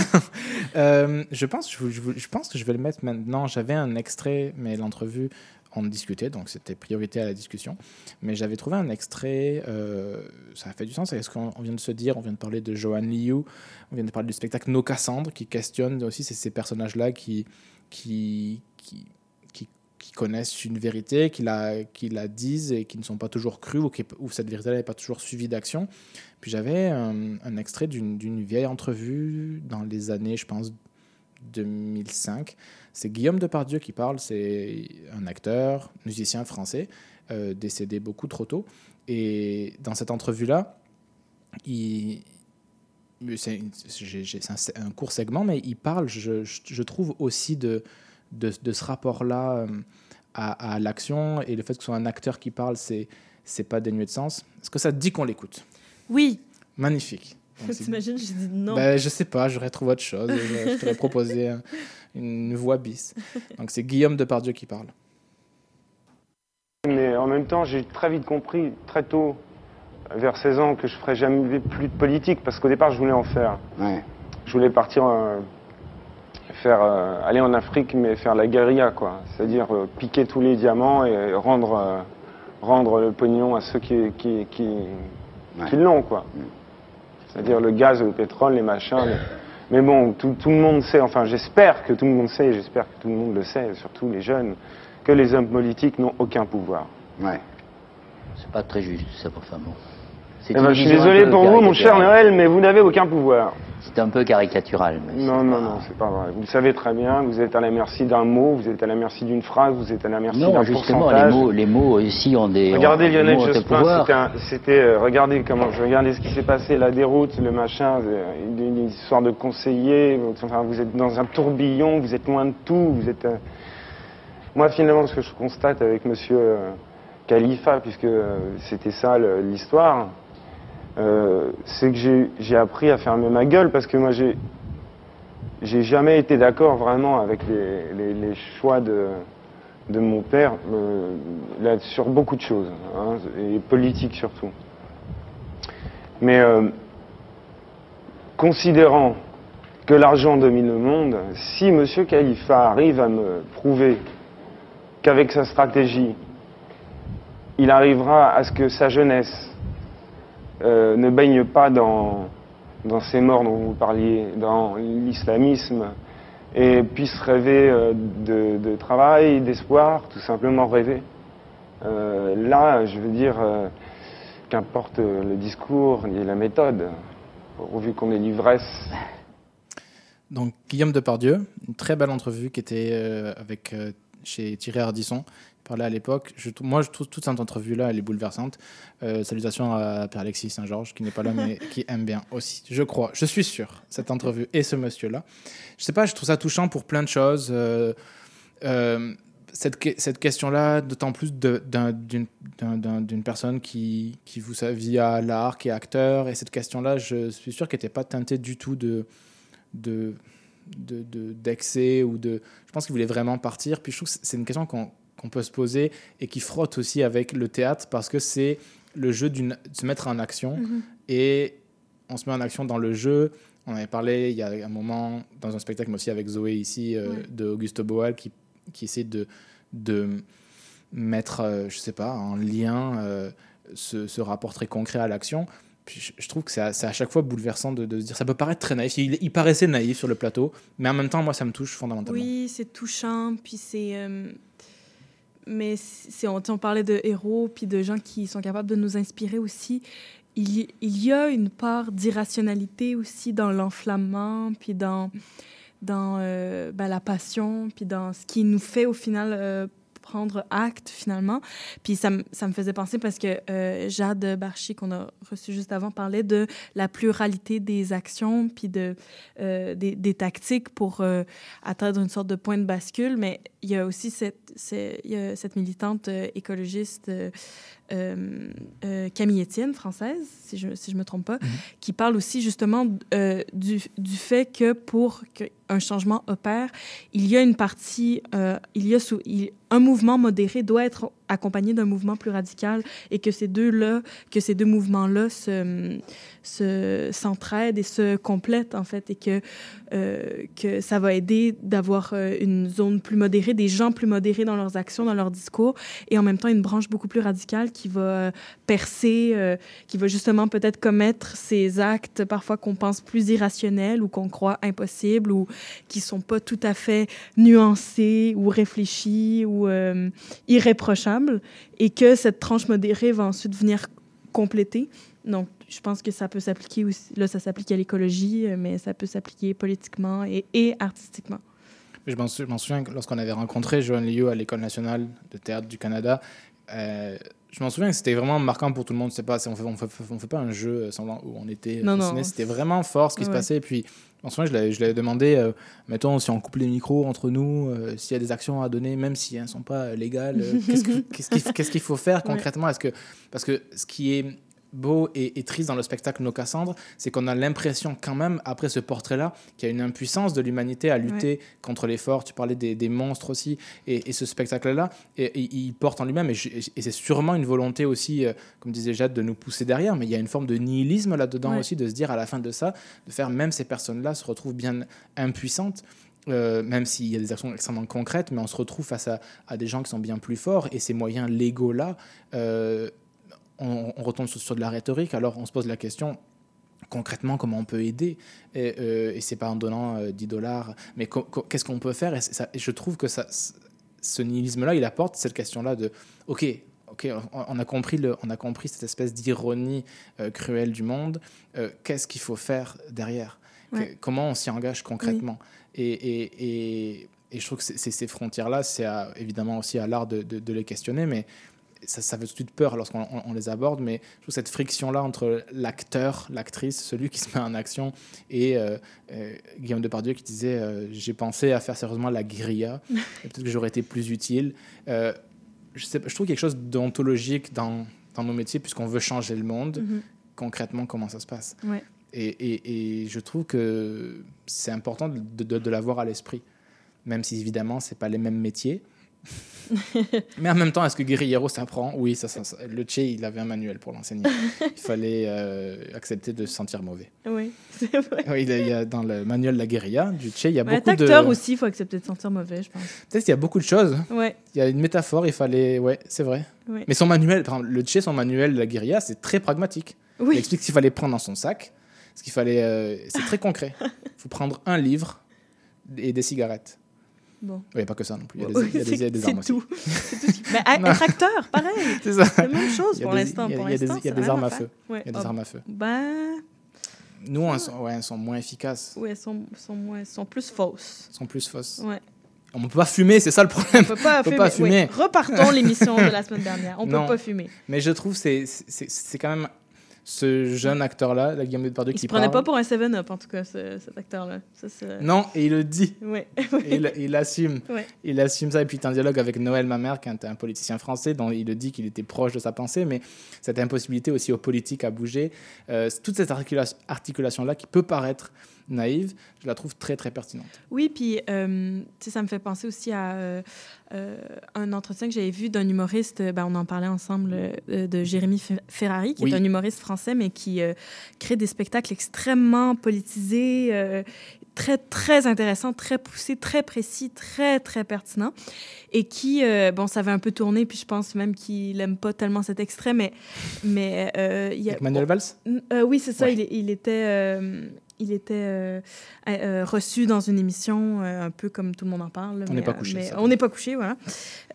Euh, je, pense, je, je- je pense que je vais le mettre maintenant. J'avais un extrait, mais l'entrevue, on discutait, donc c'était priorité à la discussion. Mais j'avais trouvé un extrait, euh, ça a fait du sens. Est-ce qu'on on vient de se dire, on vient de parler de Johan Liu, on vient de parler du spectacle Nos Cassandres, qui questionne aussi ces personnages-là qui, qui, qui, qui, connaissent une vérité, qui la, qui la disent et qui ne sont pas toujours crues, ou, qui, ou cette vérité-là n'est pas toujours suivie d'action. Puis j'avais un, un extrait d'une vieille entrevue dans les années, je pense, 2005. C'est Guillaume Depardieu qui parle, c'est un acteur, musicien français, euh, décédé beaucoup trop tôt. Et dans cette entrevue-là, il, c'est un, un court segment, mais il parle, je, je- je trouve aussi de, de, de ce rapport-là euh, à, à l'action et le fait que ce soit un acteur qui parle, c'est c'est pas dénué de sens. Est-ce que ça te dit qu'on l'écoute? Oui. Magnifique. [LAUGHS] T'imagines, j'ai dit non. ben, je sais pas, j'aurais trouvé autre chose. je, je t'aurais proposé un- une voix bis. Donc c'est Guillaume Depardieu qui parle. Mais en même temps, j'ai très vite compris, très tôt, vers 16 ans, que je ferais jamais plus de politique, parce qu'au départ, je voulais en faire. Je voulais partir, euh, faire, euh, aller en Afrique, mais faire la guérilla, quoi. C'est-à-dire euh, piquer tous les diamants et rendre, euh, rendre le pognon à ceux qui, qui, qui, qui l'ont, quoi. C'est-à-dire le gaz, le pétrole, les machins. les- Mais bon, tout, tout le monde sait, enfin j'espère que tout le monde sait, j'espère que tout le monde le sait, surtout les jeunes, que les hommes politiques n'ont aucun pouvoir. Ouais. C'est pas très juste, ça, enfin bon. Eh ben, je suis désolé pour vous, mon cher. Noël, mais vous n'avez aucun pouvoir. C'est un peu caricatural. mais Non, non, non, c'est pas vrai. Vous le savez très bien, vous êtes à la merci d'un mot, vous êtes à la merci d'une phrase, vous êtes à la merci Non, d'un justement, les pourcentage. mots, les mots ici ont des. Regardez ont- Lionel Jospin, c'était, euh, regardez comment, je regardais ce qui s'est passé, la déroute, le machin, euh, une, une histoire de conseiller, enfin, vous êtes dans un tourbillon, vous êtes loin de tout, vous êtes. euh, Moi, finalement, ce que je constate avec Monsieur euh, Khalifa, puisque c'était ça l'histoire, euh, c'est que j'ai, appris à fermer ma gueule parce que moi, j'ai, j'ai jamais été d'accord vraiment avec les, choix de, mon père euh, sur beaucoup de choses, hein, et politique surtout. Mais euh, considérant que l'argent domine le monde, si M. Khalifa arrive à me prouver qu'avec sa stratégie, il arrivera à ce que sa jeunesse euh, ne baigne pas dans, ces morts dont vous parliez, dans l'islamisme, et puisse rêver euh, de, travail, d'espoir, tout simplement rêver. Euh, là, je veux dire, qu'importe le discours et la méthode, pourvu qu'on ait l'ivresse. Donc Guillaume Depardieu, une très belle entrevue qui était avec chez Thierry Ardisson. Parlait à l'époque. Moi, je trouve toute cette entrevue-là, elle est bouleversante. Euh, salutations à Pierre-Alexis Saint-Georges, qui n'est pas là, [LAUGHS] mais qui aime bien aussi, je crois. Je suis sûr, cette entrevue et ce monsieur-là. Je sais pas, je trouve ça touchant pour plein de choses. Euh, euh, cette, que- cette question-là, d'autant plus d'une d'un- d'un- d'une personne qui, qui voue sa vie à l'art, qui est acteur. Et cette question-là, je suis sûr qu'elle n'était pas teintée du tout de, de, de- de- d'excès ou de. Je pense qu'il voulait vraiment partir. Puis je trouve que c'est une question qu'on qu'on peut se poser et qui frotte aussi avec le théâtre parce que c'est le jeu d'une, de se mettre en action Mhm. et on se met en action dans le jeu. On avait parlé il y a un moment dans un spectacle, mais aussi avec Zoé ici, euh, Ouais. de Augusto Boal qui, qui essaie de, de mettre, euh, je sais pas, en lien euh, ce, ce rapport très concret à l'action. Je, je trouve que c'est à, chaque fois bouleversant de, de se dire, ça peut paraître très naïf. Il, il paraissait naïf sur le plateau, mais en même temps, moi, ça me touche fondamentalement. Oui, c'est touchant, puis c'est... mais si on, parlait de héros, puis de gens qui sont capables de nous inspirer aussi, il, y- il y a une part d'irrationalité aussi dans l'enflammement, puis dans, dans euh, ben, la passion, puis dans ce qui nous fait au final euh, prendre acte finalement. Puis ça, ça me faisait penser parce que euh, Jade Barchi, qu'on a reçu juste avant, parlait de la pluralité des actions, puis de, euh, des, tactiques pour euh, atteindre une sorte de point de bascule. Mais il y a aussi cette, cette militante écologiste euh, euh, Camille Etienne, française, si je ne si je me trompe pas, qui parle aussi justement euh, du, du fait que pour qu'un changement opère, il y a une partie, il y a sous, il- un mouvement modéré doit être accompagné d'un mouvement plus radical et que ces deux-là, que ces deux mouvements-là se, se, s'entraident et se complètent en fait et que, euh, que ça va aider d'avoir euh, une zone plus modérée, des gens plus modérés dans leurs actions, dans leurs discours et en même temps une branche beaucoup plus radicale qui va percer, euh, qui va justement peut-être commettre ces actes parfois qu'on pense plus irrationnels ou qu'on croit impossibles ou qui sont pas tout à fait nuancés ou réfléchis ou irréprochables et que cette tranche modérée va ensuite venir compléter. Donc, je pense que ça peut s'appliquer aussi. Là, ça s'applique à l'écologie, euh, mais ça peut s'appliquer politiquement et, artistiquement. Je m'en souviens que lorsqu'on avait rencontré Johan Liu à l'École nationale de théâtre du Canada. euh, je m'en souviens que c'était vraiment marquant pour tout le monde. C'est pas, c'est- on fait, on fait, on fait pas un jeu semblant où on était Non, non. fascinés. C'était vraiment fort ce qui se passait. Et puis, en ce moment, je l'avais- je demandé, euh, mettons, si on coupe les micros entre nous, euh, s'il y a des actions à donner, même si elles ne sont pas euh, légales, euh, qu'est-ce que- [LAUGHS] qu'est-ce qu'il faut faire Ouais. concrètement? Est-ce que, Parce que ce qui est beau et, et triste dans le spectacle Nos Cassandres, c'est qu'on a l'impression quand même, après ce portrait-là, qu'il y a une impuissance de l'humanité à lutter Ouais. contre l'effort. Tu parlais des, des monstres aussi. Et, et ce spectacle-là, et- il porte en lui-même, et, c'est sûrement une volonté aussi, euh, comme disait Jade, de nous pousser derrière, mais il y a une forme de nihilisme là-dedans Ouais. aussi, de se dire à la fin de ça, de faire même ces personnes-là se retrouvent bien impuissantes. euh, même s'il y a des actions extrêmement concrètes, mais on se retrouve face à, à des gens qui sont bien plus forts, et ces moyens légaux-là, euh, on, on retombe sur, sur de la rhétorique, alors on se pose la question, concrètement comment on peut aider? Et, euh, et c'est pas en donnant euh, 10 dollars mais qu'est-ce qu'on peut faire? Et, c'est ça- et je trouve que ça, ce nihilisme là il apporte cette question là de ok ok, on, a compris le, on a compris cette espèce d'ironie euh, cruelle du monde. Euh, Qu'est-ce qu'il faut faire derrière? Que-. Comment on s'y engage concrètement? Et, et, et, et je trouve que c'est- c'est- ces frontières-là, c'est à- évidemment aussi à l'art de, de- de les questionner, mais ça, ça fait tout de suite peur lorsqu'on on- on les aborde. Mais je trouve cette friction-là entre l'acteur, l'actrice, celui qui se met en action, et euh, euh, Guillaume Depardieu qui disait euh, J'ai pensé à faire sérieusement la guérilla, [LAUGHS] et peut-être que j'aurais été plus utile. Je, sais, pas, je trouve quelque chose d'ontologique dans, dans nos métiers, puisqu'on veut changer le monde. Mhm. Concrètement, comment ça se passe Ouais. et, et- et je trouve que c'est important de, de- de l'avoir à l'esprit, même si évidemment, c'est pas les mêmes métiers. [LAUGHS] Mais en même temps, est-ce que guerriero s'apprend? Oui, ça, ça- ça- le Che, il avait un manuel pour l'enseigner. Il [LAUGHS] fallait euh, accepter de se sentir mauvais. Oui, c'est vrai. Oui, il y a- il y a, dans le manuel de la guérilla du Che, il y a Ouais, beaucoup de... acteur aussi, il faut accepter de sentir mauvais, je pense. Peut-être qu'il y a beaucoup de choses. Ouais. Il y a une métaphore, il fallait... Ouais, c'est vrai. Ouais. Mais son manuel, par exemple, le Che, son manuel de la guérilla, c'est très pragmatique. Oui. Il explique ce qu'il fallait prendre dans son sac. Ce qu'il fallait... euh, c'est très concret. Il [LAUGHS] faut prendre un livre et des cigarettes. Bon. Oui, pas que ça non plus. Il y a des, Oui, il y a des- il y a des c'est- armes aussi. tout. C'est tout Mais [LAUGHS] être acteur, pareil. [LAUGHS] C'est ça. La même chose Il a pour l'instant. il y a- il a des- il y a armes à feu. Il y a des armes à feu. Ben, Nous, elles sont, ouais, elles sont moins efficaces. oui, elles sont, sont, moins, sont plus fausses. Elles sont plus fausses. Ouais. On ne peut pas fumer, c'est ça le problème. On peut pas On peut fumer. pas fumer. Oui. Repartons l'émission de la [LAUGHS] semaine dernière. On Non. peut pas fumer. Mais je trouve que c'est quand même ce jeune acteur-là, la Guillaume Depardieu, Il qui se prenait parle. pas pour un 7-up, en tout cas, ce- cet acteur-là. C'est- Non, et il le dit. Ouais. Et il, il assume. [LAUGHS] Ouais. Il assume ça. Et puis, il est en dialogue avec Noël Mamère, qui est un politicien français, dont il le dit qu'il était proche de sa pensée, mais cette impossibilité aussi aux politiques à bouger, euh, toute cette articula- articulation-là qui peut paraître naïve, je la trouve très, très pertinente. Oui, puis euh, tu sais, ça me fait penser aussi à euh, euh, un entretien que j'avais vu d'un humoriste, ben, on en parlait ensemble, euh, de Jérémy Fe- Ferrari, qui Oui. est un humoriste français, mais qui crée des spectacles extrêmement politisés, très, très intéressants, très poussés, très précis, très, très pertinents, et qui, bon, ça avait un peu tourné, puis je pense même qu'il n'aime pas tellement cet extrait, mais... mais il y a, Avec Manuel Valls? Oui, c'est ça. Ouais. Il, il était, il était euh, euh, reçu dans une émission, euh, un peu comme tout le monde en parle. On n'est pas couché, on n'est pas couché, voilà.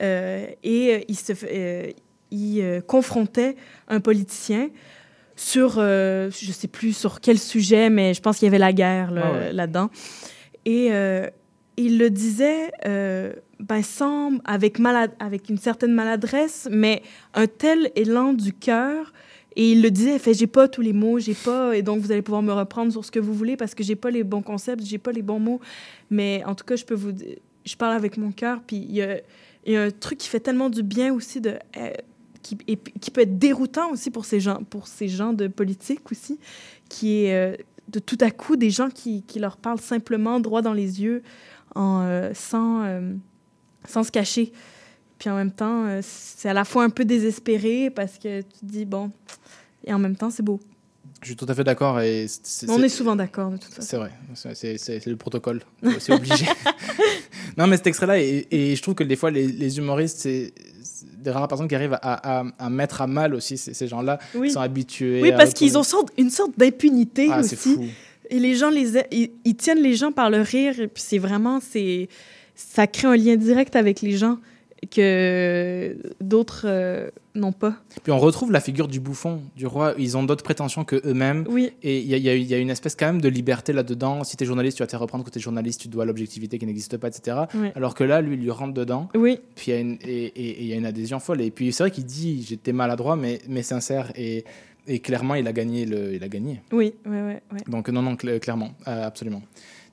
Et il se, il confrontait un politicien sur, je sais plus sur quel sujet, mais je pense qu'il y avait la guerre là, Ah ouais. là-dedans. Et il le disait, ben, sans, avec, malade, avec une certaine maladresse, mais un tel élan du cœur. Et il le disait, fait, j'ai pas tous les mots, j'ai pas, et donc vous allez pouvoir me reprendre sur ce que vous voulez parce que j'ai pas les bons concepts, j'ai pas les bons mots. Mais en tout cas, je peux vous, je parle avec mon cœur, puis il y a, un truc qui fait tellement du bien aussi de, euh, qui, peut être déroutant aussi pour ces gens, pour ces gens de politique aussi, qui est euh, de tout à coup des gens qui, leur parlent simplement droit dans les yeux, euh, sans, euh, sans se cacher. Puis en même temps, euh, c'est à la fois un peu désespéré parce que tu te dis, bon, et en même temps, c'est beau. Je suis tout à fait d'accord. et On est souvent d'accord, de toute façon. C'est vrai, c'est- le protocole, c'est obligé. [LAUGHS] non, mais cet extrait-là, et, et je trouve que des fois, les, les humoristes, c'est des rares personnes qui arrivent à, à- à mettre à mal aussi ces, ces gens-là, Oui. qui sont habitués. Oui, parce qu'ils ont sorte- une sorte d'impunité Ah, c'est aussi. fou. Et les gens, les, ils, ils tiennent les gens par le rire. Et puis c'est vraiment, c'est, ça crée un lien direct avec les gens que d'autres euh, n'ont pas. Puis on retrouve la figure du bouffon, du roi. Ils ont d'autres prétentions que eux-mêmes. Oui. Et il y, a- y y une espèce quand même de liberté là-dedans. Si tu es journaliste, tu vas te faire reprendre que tu es journaliste, tu dois l'objectivité qui n'existe pas, etc. Alors que là, lui, il lui rentre dedans. Oui. Puis il y a une, et, et- et il y a une adhésion folle. Et puis c'est vrai qu'il dit j'étais maladroit, mais, mais sincère. Et, et clairement, il a gagné. Le, il a gagné. Oui, oui, oui. Ouais. Donc non, non, cl- clairement, euh, absolument.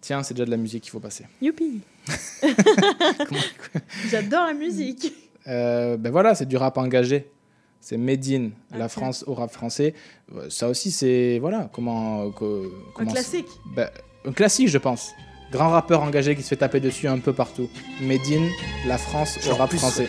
Tiens, c'est déjà de la musique qu'il faut passer. Youpi! [LAUGHS] J'adore la musique. Euh, ben voilà, c'est du rap engagé. C'est Made in, la France au rap français. Euh, Ça aussi, c'est. Voilà, comment. co- comment classique. Ben, un classique, je pense. Grand rappeur engagé qui se fait taper dessus un peu partout. Made in, la France au rap plus- français.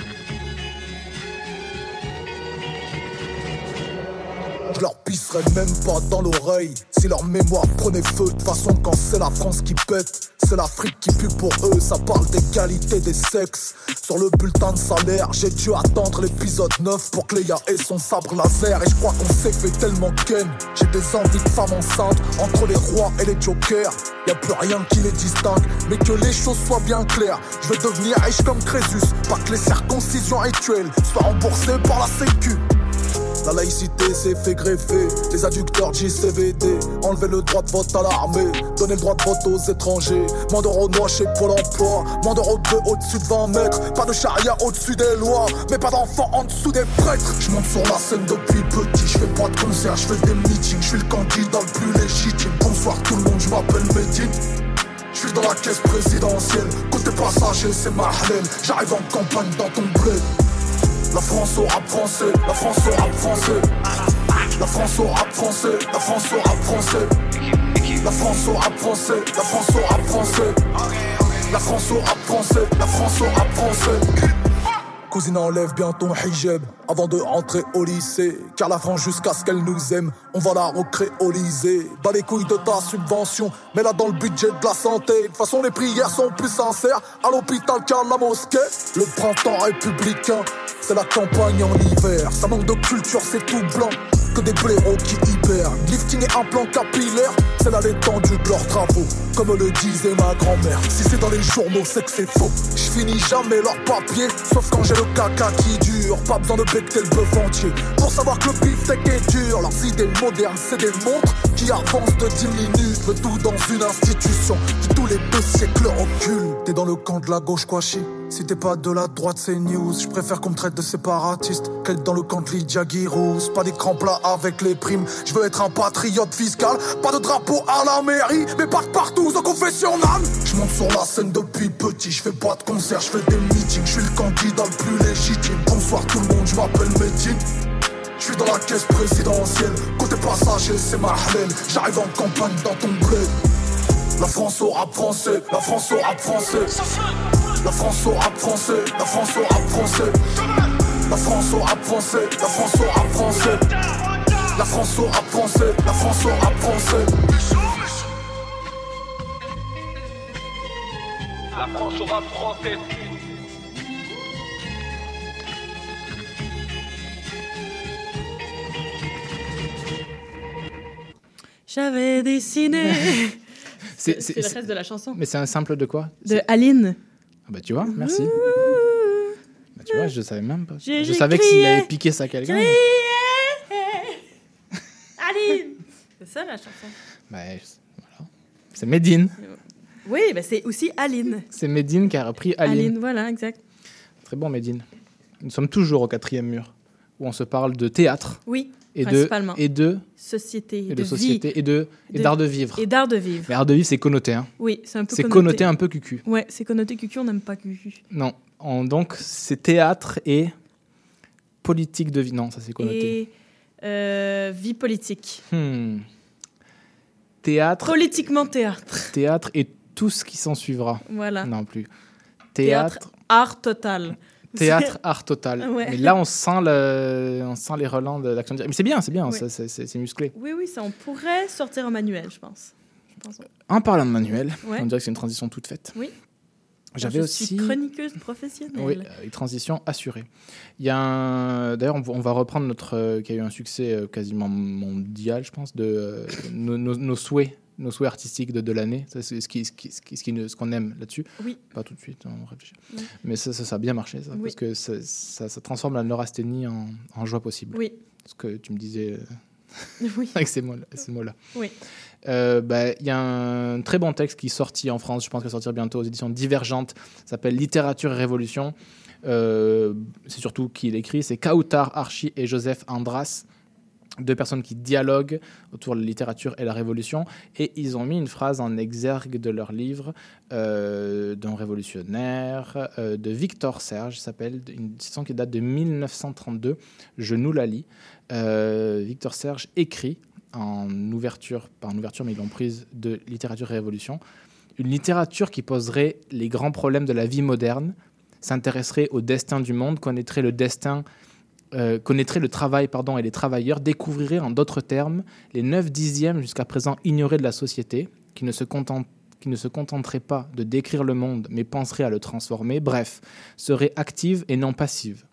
Je leur pisserai serait même pas dans l'oreille si leur mémoire prenait feu. De toute façon, quand c'est la France qui pète, c'est l'Afrique qui pue pour eux. Ça parle des qualités des sexes. Sur le bulletin de salaire, j'ai dû attendre l'épisode 9 pour que Léa ait son sabre laser. Et je crois qu'on s'est fait tellement ken. J'ai des envies de femmes enceintes entre les rois et les jokers. Y a plus rien qui les distingue, mais que les choses soient bien claires. Je veux devenir riche comme Crésus, pas que les circoncisions rituelles soient remboursées par la Sécu. La laïcité s'est fait greffer, les adducteurs JCVD, enlever le droit de vote à l'armée, donner le droit de vote aux étrangers, moins d'euros noix chez Pôle emploi, moins d'euros bleu au-dessus de 20 mètres, pas de charia au-dessus des lois, mais pas d'enfants en dessous des prêtres. Je monte sur la scène depuis petit, je fais pas de concert, je fais des meetings, je suis le candidat le plus légitime. Bonsoir tout le monde, je m'appelle Medine. Je suis dans la caisse présidentielle, côté passager c'est Mahlel, j'arrive en campagne dans ton bled. La France au rap français, la France au rap français. La France au rap français, la France au rap français. La France au rap français, la France au rap français. La France au rap français, la France au rap français. Cousine enlève bien ton hijab avant de rentrer au lycée. Car la France jusqu'à ce qu'elle nous aime On va la recréoliser. Bas les couilles de ta subvention Mais là dans le budget de la santé. De toute façon les prières sont plus sincères À l'hôpital qu'à la mosquée. Le printemps républicain C'est la campagne en hiver. Ça manque de culture c'est tout blanc que des blaireaux qui hibernent Lifting et implant capillaire C'est là l'étendue de leurs travaux. Comme le disait ma grand-mère Si c'est dans les journaux c'est que c'est faux. Je finis jamais leur papier Sauf quand j'ai le caca qui dure. Pas besoin de becter le bœuf entier Pour savoir que le beefsteak est dur. Leurs idées modernes c'est des montres Qui avancent de 10 minutes Le tout dans une institution Qui tous les deux siècles recule T'es dans le camp de la gauche quoi chi si t'es pas de la droite, c'est news. Je préfère qu'on me traite de séparatiste qu'être dans le camp de Lydia. Pas d'écran plat avec les primes. Je veux être un patriote fiscal. Pas de drapeau à la mairie, mais pas de partout au confessionnal. Je monte sur la scène depuis petit. Je fais pas de concert, je fais des meetings. Je suis le candidat le plus légitime. Bonsoir tout le monde, je m'appelle Medine. Je suis dans la caisse présidentielle. Côté passager, c'est Mahlel. J'arrive en campagne dans ton bled. La France au rap français, la France au rap français. La France au rap français, la France au rap français. La France au rap français, la France au rap français. La France au rap français, la France au rap français. La France au rap français. J'avais dessiné. [LAUGHS] C'est- le reste de la chanson. Mais c'est un simple de quoi? De Aline. Ah Bah tu vois, merci. Bah, tu vois, je savais même pas. Je savais que s'il avait piqué ça à quelqu'un. Aline. [LAUGHS] C'est ça la chanson. Bah, voilà. C'est Medine. Oui, bah c'est aussi Aline. C'est Medine qui a repris Aline. Aline, voilà, exact. Très bon, Medine. Nous sommes toujours au quatrième mur, où on se parle de théâtre. Oui, et de, principalement. et de Société, et de, de société vie. et de et d'art de vivre. et d'art de vivre. Mais art de vivre, c'est connoté. Hein. Oui, c'est un peu C'est connoté. connoté un peu cucu. Ouais, c'est connoté cucu, on n'aime pas cucu. Non, donc c'est théâtre et politique de vie. Non, ça c'est connoté. Et euh, vie politique. Hmm. Théâtre, Politiquement théâtre. théâtre et tout ce qui s'en suivra. Voilà. Non plus. Théâtre, Théâtre, art total. Théâtre, art total. Ouais. Mais là, on sent le, on sent les relents de l'action directe. Mais c'est bien, c'est bien, c'est- musclé. Oui, oui, ça, on pourrait sortir un manuel, je pense. Je pense, ouais. En parlant de manuel, on dirait que c'est une transition toute faite. Oui. J'avais aussi. suis chroniqueuse professionnelle. Oui, euh, une transition assurée. Il y a un... D'ailleurs, on va- on va reprendre notre... euh, qui a eu un succès euh, quasiment mondial, je pense, de euh, nos, nos- nos souhaits, nos souhaits artistiques de, de l'année. C'est ce qui, ce qui- ce qui- ce qu'on aime là-dessus. Oui. Pas tout de suite, on réfléchit. Oui. Mais ça, ça, ça a bien marché, ça, Oui. parce que ça, ça, transforme la neurasthénie en, en joie possible. Oui. Ce que tu me disais euh, Oui. [LAUGHS] avec ces mots-là. ces mots-là. Oui. Euh, bah, Il y a un très bon texte qui est sorti en France, je pense qu'il va sortir bientôt aux éditions Divergentes, s'appelle Littérature et Révolution. Euh, c'est surtout qui l'écrit, c'est Kautar Archi et Joseph Andras, deux personnes qui dialoguent autour de la littérature et la révolution, et ils ont mis une phrase en exergue de leur livre euh, d'un révolutionnaire, euh, de Victor Serge, s'appelle une citation qui date de 1932. Je nous la lis. Euh, Victor Serge écrit en ouverture, pas en ouverture, mais ils l'ont prise de littérature et révolution, une littérature qui poserait les grands problèmes de la vie moderne, s'intéresserait au destin du monde, connaîtrait le destin euh, connaîtrait le travail pardon, et les travailleurs, découvrirait en d'autres termes les 9 dixièmes jusqu'à présent ignorés de la société, qui ne se contenterait pas de décrire le monde, mais penserait à le transformer, bref, serait active et non passive,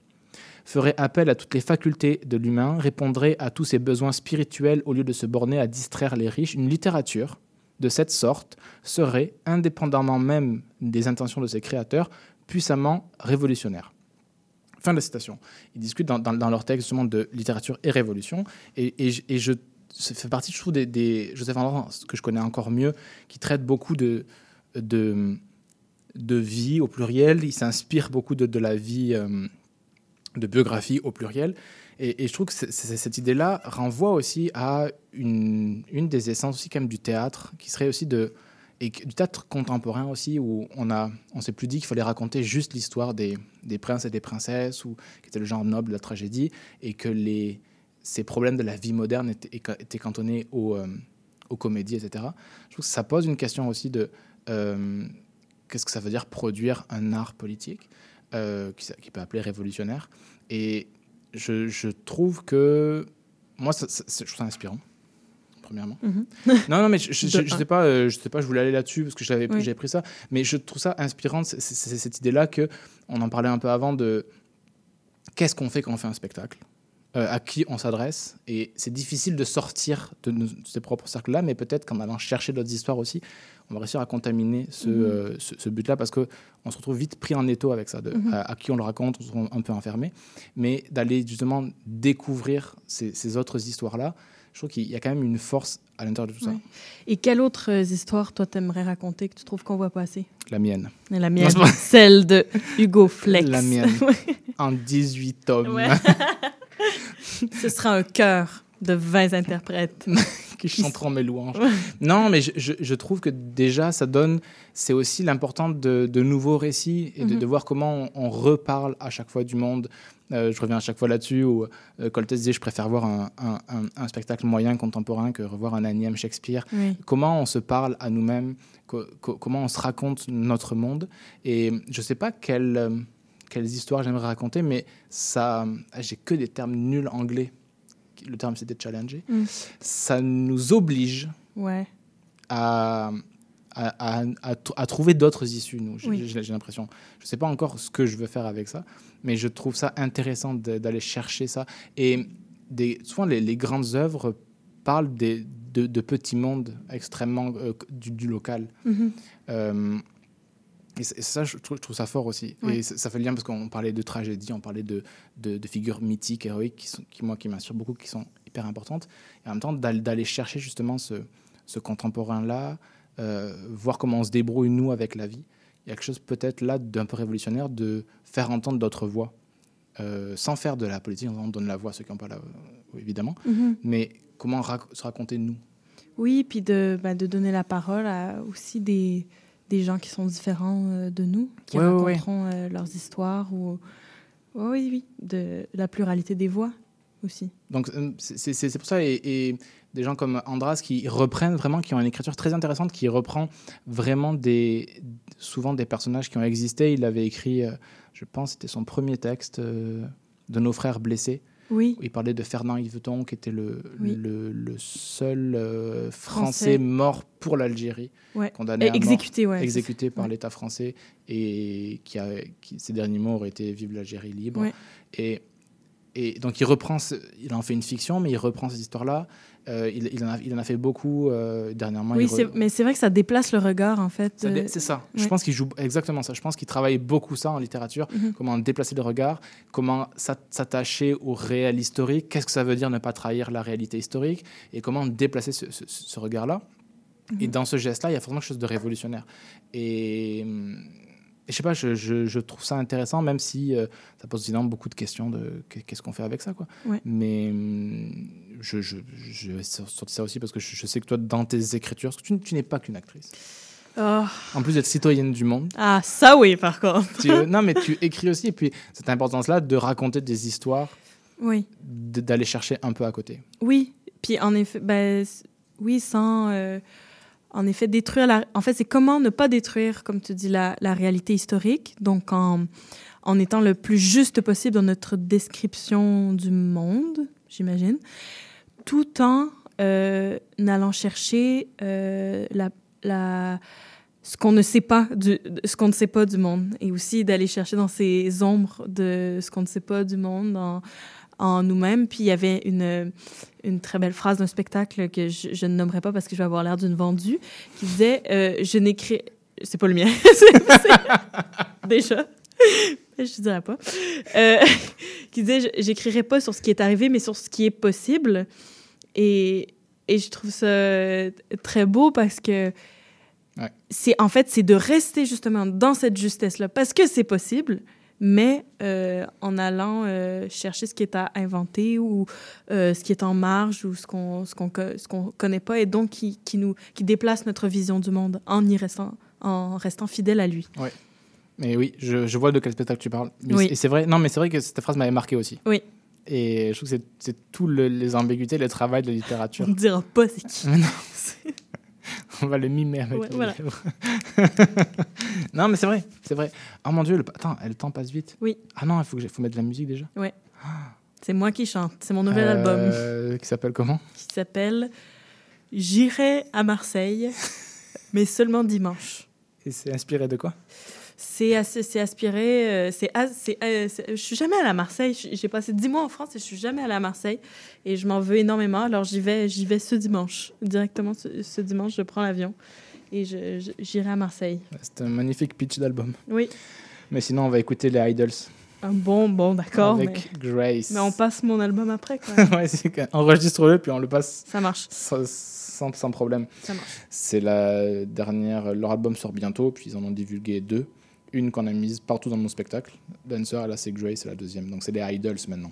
ferait appel à toutes les facultés de l'humain, répondrait à tous ses besoins spirituels au lieu de se borner à distraire les riches, une littérature de cette sorte serait, indépendamment même des intentions de ses créateurs, puissamment révolutionnaire. Fin de la citation. Ils discutent dans, leur texte justement de littérature et révolution, et, je- ça fait partie, je trouve, des, Joseph André, que je connais encore mieux, qui traite beaucoup de, de, de vie au pluriel. Il s'inspire beaucoup de, la vie, euh, de biographie au pluriel. Et, je trouve que cette idée-là renvoie aussi à une, une des essences aussi quand même du théâtre, qui serait aussi de et du théâtre contemporain aussi, où on a, on s'est plus dit qu'il fallait raconter juste l'histoire des, des princes et des princesses, ou qui était le genre noble de la tragédie, et que les, ces problèmes de la vie moderne étaient, cantonnés aux, euh, aux comédies, etc. Je trouve que ça pose une question aussi de euh, qu'est-ce que ça veut dire produire un art politique euh, qui, peut appeler révolutionnaire. Et je, trouve que moi, je trouve ça inspirant. Premièrement. Mhm. [LAUGHS] non, non, mais je, je, je- sais pas, euh, je sais pas, je voulais aller là-dessus parce que j'avais Oui. j'avais pris ça, mais je trouve ça inspirant, c'est cette idée-là que on en parlait un peu avant de qu'est-ce qu'on fait quand on fait un spectacle, Euh, à qui on s'adresse, et c'est difficile de sortir de, nos- de ces propres cercles-là, mais peut-être qu'en allant chercher d'autres histoires aussi, on va réussir à contaminer ce, Mhm. euh, ce, ce but-là parce que on se retrouve vite pris en étau avec ça, de, Mhm. à, à qui on le raconte, on se retrouve un peu enfermé, mais d'aller justement découvrir ces, ces autres histoires-là, je trouve qu'il y a quand même une force à l'intérieur de tout Ouais. ça. Et quelles autres euh, histoires, toi, t'aimerais raconter que tu trouves qu'on voit passer? La mienne. Et la mienne, pas- celle de Hugo Flex. La mienne. [LAUGHS] En 18 tomes. Ouais. [LAUGHS] Ce sera un chœur de 20 interprètes. [LAUGHS] qui chanteront mes louanges. Non, mais je, je- je trouve que déjà, ça donne. C'est aussi l'importance de, de nouveaux récits et de, Mhm. de voir comment on, on reparle à chaque fois du monde. Euh, je reviens à chaque fois là-dessus où euh, Coltès disait je préfère voir un, un- un- un spectacle moyen contemporain que revoir un énième Shakespeare. Oui. Comment on se parle à nous-mêmes, co- co- comment on se raconte notre monde. Et je sais pas quelle, euh, quelles histoires j'aimerais raconter, mais ça, j'ai que des termes nuls anglais. Le terme c'était challenger. Mm. Ça nous oblige Ouais. à, à, à- à tr- à trouver d'autres issues, nous, j'ai Oui. l'impression. Je ne sais pas encore ce que je veux faire avec ça, mais je trouve ça intéressant d'aller chercher ça. Et des, souvent, les, les grandes œuvres parlent des, de, de petits mondes extrêmement euh, du, du local. Mhm. Euh, et et ça, je trouve, je trouve ça fort aussi. Et ça, ça fait le lien parce qu'on parlait de tragédie, on parlait de, de, de figures mythiques, héroïques, qui, sont, qui moi, qui m'inspirent beaucoup, qui sont hyper importantes. Et en même temps, d'aller chercher justement ce, ce contemporain-là, euh, voir comment on se débrouille, nous, avec la vie. Il y a quelque chose peut-être là d'un peu révolutionnaire de faire entendre d'autres voix. Euh, sans faire de la politique, on donne la voix à ceux qui n'ont pas la voix, évidemment. Mhm. Mais comment rac- se raconter nous? Oui, puis de, ben, de donner la parole à aussi des, des gens qui sont différents euh, de nous, qui ouais. raconteront euh, leurs histoires. Ou... Ouais, oui, oui, de la pluralité des voix aussi. Donc euh, c'est- pour ça, et, et des gens comme Andras qui reprennent vraiment, qui ont une écriture très intéressante, qui reprend vraiment des, souvent des personnages qui ont existé. Il avait écrit, je pense, c'était son premier texte de nos frères blessés. Oui. Il parlait de Fernand Yveton, qui était le, Oui. le, le seul euh, Français. Français mort pour l'Algérie, Ouais. condamné Et à mort, exécuté, ouais, c'est exécuté par Ouais. l'État français, et qui, a, qui ses derniers mots auraient été Vive l'Algérie libre. Et, et donc il reprend, ce- il en fait une fiction, mais il reprend cette histoire-là. Euh, il, il en a, il en a fait beaucoup euh, dernièrement. Oui, re- mais c'est vrai que ça déplace le regard, en fait. euh, C'est ça. Je pense qu'il joue exactement ça. Je pense qu'il travaille beaucoup ça en littérature. Mhm. Comment déplacer le regard, comment s'at- s'attacher au réel historique, qu'est-ce que ça veut dire ne pas trahir la réalité historique, et comment déplacer ce, ce- ce regard-là. Et Mhm. dans ce geste-là, il y a forcément quelque chose de révolutionnaire. Et, hum, et je sais pas, je, je- je trouve ça intéressant, même si euh, ça pose évidemment beaucoup de questions de qu'est- qu'est-ce qu'on fait avec ça, quoi. Ouais. Mais hum, je, je, je vais sortir ça aussi parce que je, je sais que toi, dans tes écritures, parce que tu, tu n'es pas qu'une actrice. Oh. En plus d'être citoyenne du monde. Ah, ça oui, par contre. tu- non, mais tu écris aussi, et puis cette importance-là de raconter des histoires, Oui. d'aller chercher un peu à côté. Oui, puis en effet, ben, oui, sans euh, en effet détruire la. En fait, c'est comment ne pas détruire, comme tu dis, la, la réalité historique. Donc, en, en étant le plus juste possible dans notre description du monde, j'imagine, tout en euh, allant chercher euh, ce qu'on ne sait pas du, ce qu'on ne sait pas du monde et aussi d'aller chercher dans ces ombres de ce qu'on ne sait pas du monde en, nous-mêmes. Puis il y avait une, très belle phrase d'un spectacle que je, ne nommerai pas parce que je vais avoir l'air d'une vendue qui disait euh, Je n'écris. C'est pas le mien. [LAUGHS] [LAUGHS] Déjà. Je dirais pas. Euh, [LAUGHS] qui disait J'écrirai pas sur ce qui est arrivé, mais sur ce qui est possible. Et, et je trouve ça très beau parce que Ouais. c'est en fait c'est de rester justement dans cette justesse là parce que c'est possible mais euh, en allant euh, chercher ce qui est à inventer ou euh, ce qui est en marge ou ce qu'on ce qu'on ce qu'on connaît pas et donc qui, qui nous qui déplace notre vision du monde en y restant en restant fidèle à lui. Ouais. Mais oui, je, je vois de quel spectacle tu parles. Oui. Et c'est vrai, non, mais c'est vrai que cette phrase m'avait marqué aussi. Oui. Et je trouve que c'est- tout le- les ambiguïtés, le travail de la littérature. On ne dira pas c'est qui. [LAUGHS] On va le mimer avec Ouais, les voilà. [LAUGHS] non, mais c'est vrai, c'est vrai. Oh mon dieu, le... attends, le temps passe vite. Oui. Ah non, il faut, que faut mettre de la musique déjà. Ouais. C'est moi qui chante, c'est mon nouvel album Euh, Qui s'appelle comment? Qui s'appelle J'irai à Marseille [LAUGHS] mais seulement dimanche. Et c'est inspiré de quoi? C'est aspiré. euh, c'est euh, c'est- je suis jamais allée à Marseille. J'ai passé dix mois en France et je suis jamais allée à Marseille. Et je m'en veux énormément. Alors j'y vais, j'y vais ce dimanche. Directement ce, ce dimanche, je prends l'avion et j'irai à Marseille. C'est un magnifique pitch d'album. Oui. Mais sinon, on va écouter les Idols. Ah, bon, bon, d'accord. Mais, Avec Grace. mais on passe mon album après, même. [LAUGHS] ouais, enregistre-le, puis on le passe. Ça marche. Sans, sans, sans problème. Ça marche. C'est la dernière. Leur album sort bientôt, puis ils en ont divulgué deux. Une qu'on a mise partout dans mon spectacle. Dancer, là, c'est Grace, c'est la deuxième. Donc, c'est les Idols maintenant.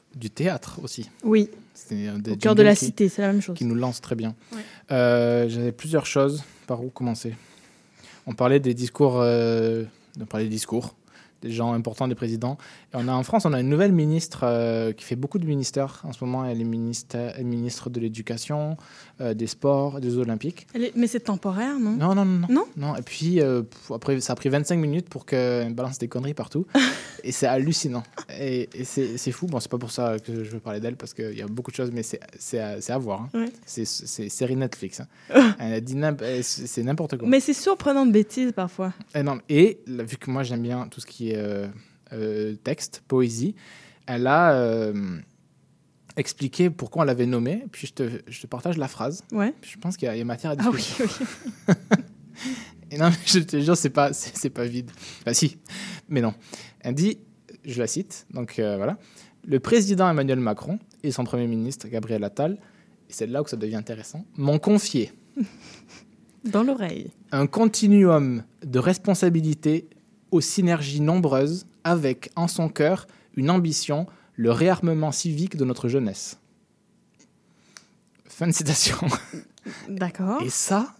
du théâtre aussi. Oui. C'est un des Au cœur de la qui- cité, c'est la même chose. Qui nous lance très bien. Ouais. Euh, J'avais plusieurs choses. Par où commencer On parlait des discours. euh, on parlait des discours des gens importants des présidents. Et on a en France, on a une nouvelle ministre euh, qui fait beaucoup de ministères en ce moment. Elle est ministre, elle est ministre de l'Éducation, euh, des Sports, des Olympiques. Mais c'est temporaire, non? Non, non, non. Non Non, et puis euh, après, ça a pris 25 minutes pour qu'elle balance des conneries partout. [LAUGHS] et c'est hallucinant. Et, et c'est fou. Bon, c'est pas pour ça que je veux parler d'elle, parce qu'il y a beaucoup de choses, mais c'est à, voir. hein. Ouais. C'est série Netflix. hein. [LAUGHS] Elle a dit euh, c'est n'importe quoi. Mais c'est surprenant de bêtises parfois. Et, non, et là, vu que moi j'aime bien tout ce qui est euh, texte, poésie, elle a expliqué pourquoi on l'avait nommée. Puis je te, je te partage la phrase. Ouais. Je pense qu'il y, a- il y a matière à Ah oui, discussion. [LAUGHS] Et non, je te jure, c'est pas, c'est c'est pas vide. Bah si, mais non. Elle dit, je la cite, donc euh, voilà. Le président Emmanuel Macron et son premier ministre Gabriel Attal, et c'est là où ça devient intéressant, m'ont confié [LAUGHS] Dans l'oreille. un continuum de responsabilités aux synergies nombreuses avec en son cœur une ambition, le réarmement civique de notre jeunesse. Fin de citation. [LAUGHS] D'accord. Et ça,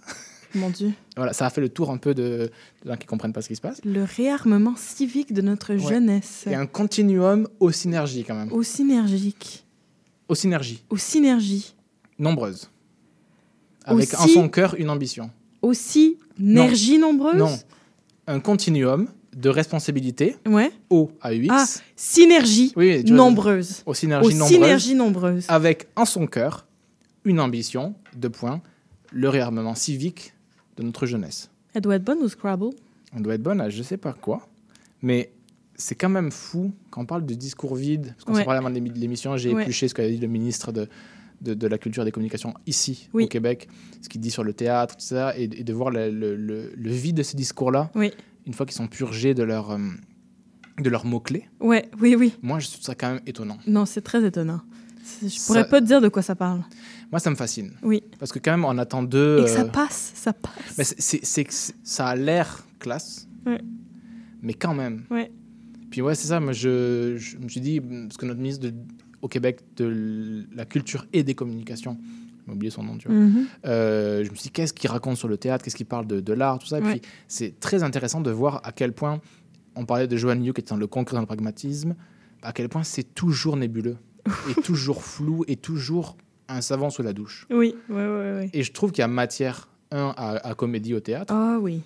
Mon Dieu. voilà, ça a fait le tour un peu de, de gens qui comprennent pas ce qui se passe. Le réarmement civique de notre Ouais. jeunesse. Et un continuum aux synergies quand même. Au synergique. Aux synergies Aux synergies. nombreuses. Avec en Aussi- son cœur une ambition. Aux synergies nombreuses Non. Un continuum de responsabilité. Ouais. O à UX. Ah, synergie Oui, nombreuse. Aux synergies Aux nombreuses. synergies nombreuses. Avec en son cœur une ambition, deux points, le réarmement civique de notre jeunesse. Elle doit être bonne au Scrabble? On doit être bonne à je sais pas quoi, mais c'est quand même fou quand on parle de discours vide. Parce qu'on Ouais. s'en parlait avant l'émi- l'émission, j'ai Ouais. épluché ce qu'avait dit le ministre de, de, de la Culture et des Communications ici, Oui. au Québec, ce qu'il dit sur le théâtre, tout ça, et, et de voir le, le- le- le vide de ces discours-là, Oui. Une fois qu'ils sont purgés de leurs de leurs mots-clés. Ouais, oui, oui. Moi, je trouve ça quand même étonnant. Non, c'est très étonnant. Je Ça- pourrais pas te dire de quoi ça parle. Moi, ça me fascine. Oui. Parce que quand même, on attend deux... Et que ça euh, passe, ça passe. Mais c'est- que ça a l'air classe, Ouais. mais quand même. Ouais. Puis ouais, c'est ça. Moi, je, je me suis dit, parce que notre ministre de- au Québec de la culture et des communications, j'ai oublié son nom, tu vois. Mhm. euh, je me suis dit, qu'est-ce qu'il raconte sur le théâtre, qu'est-ce qu'il parle de, de l'art, tout ça. Et Ouais. puis, c'est très intéressant de voir à quel point, on parlait de Joanne Liu qui était dans le concret, dans le pragmatisme, à quel point c'est toujours nébuleux, [LAUGHS] et toujours flou, et toujours un savant sous la douche. Oui, ouais, ouais, ouais. Et je trouve qu'il y a matière, un, à, à comédie au théâtre. Ah oui.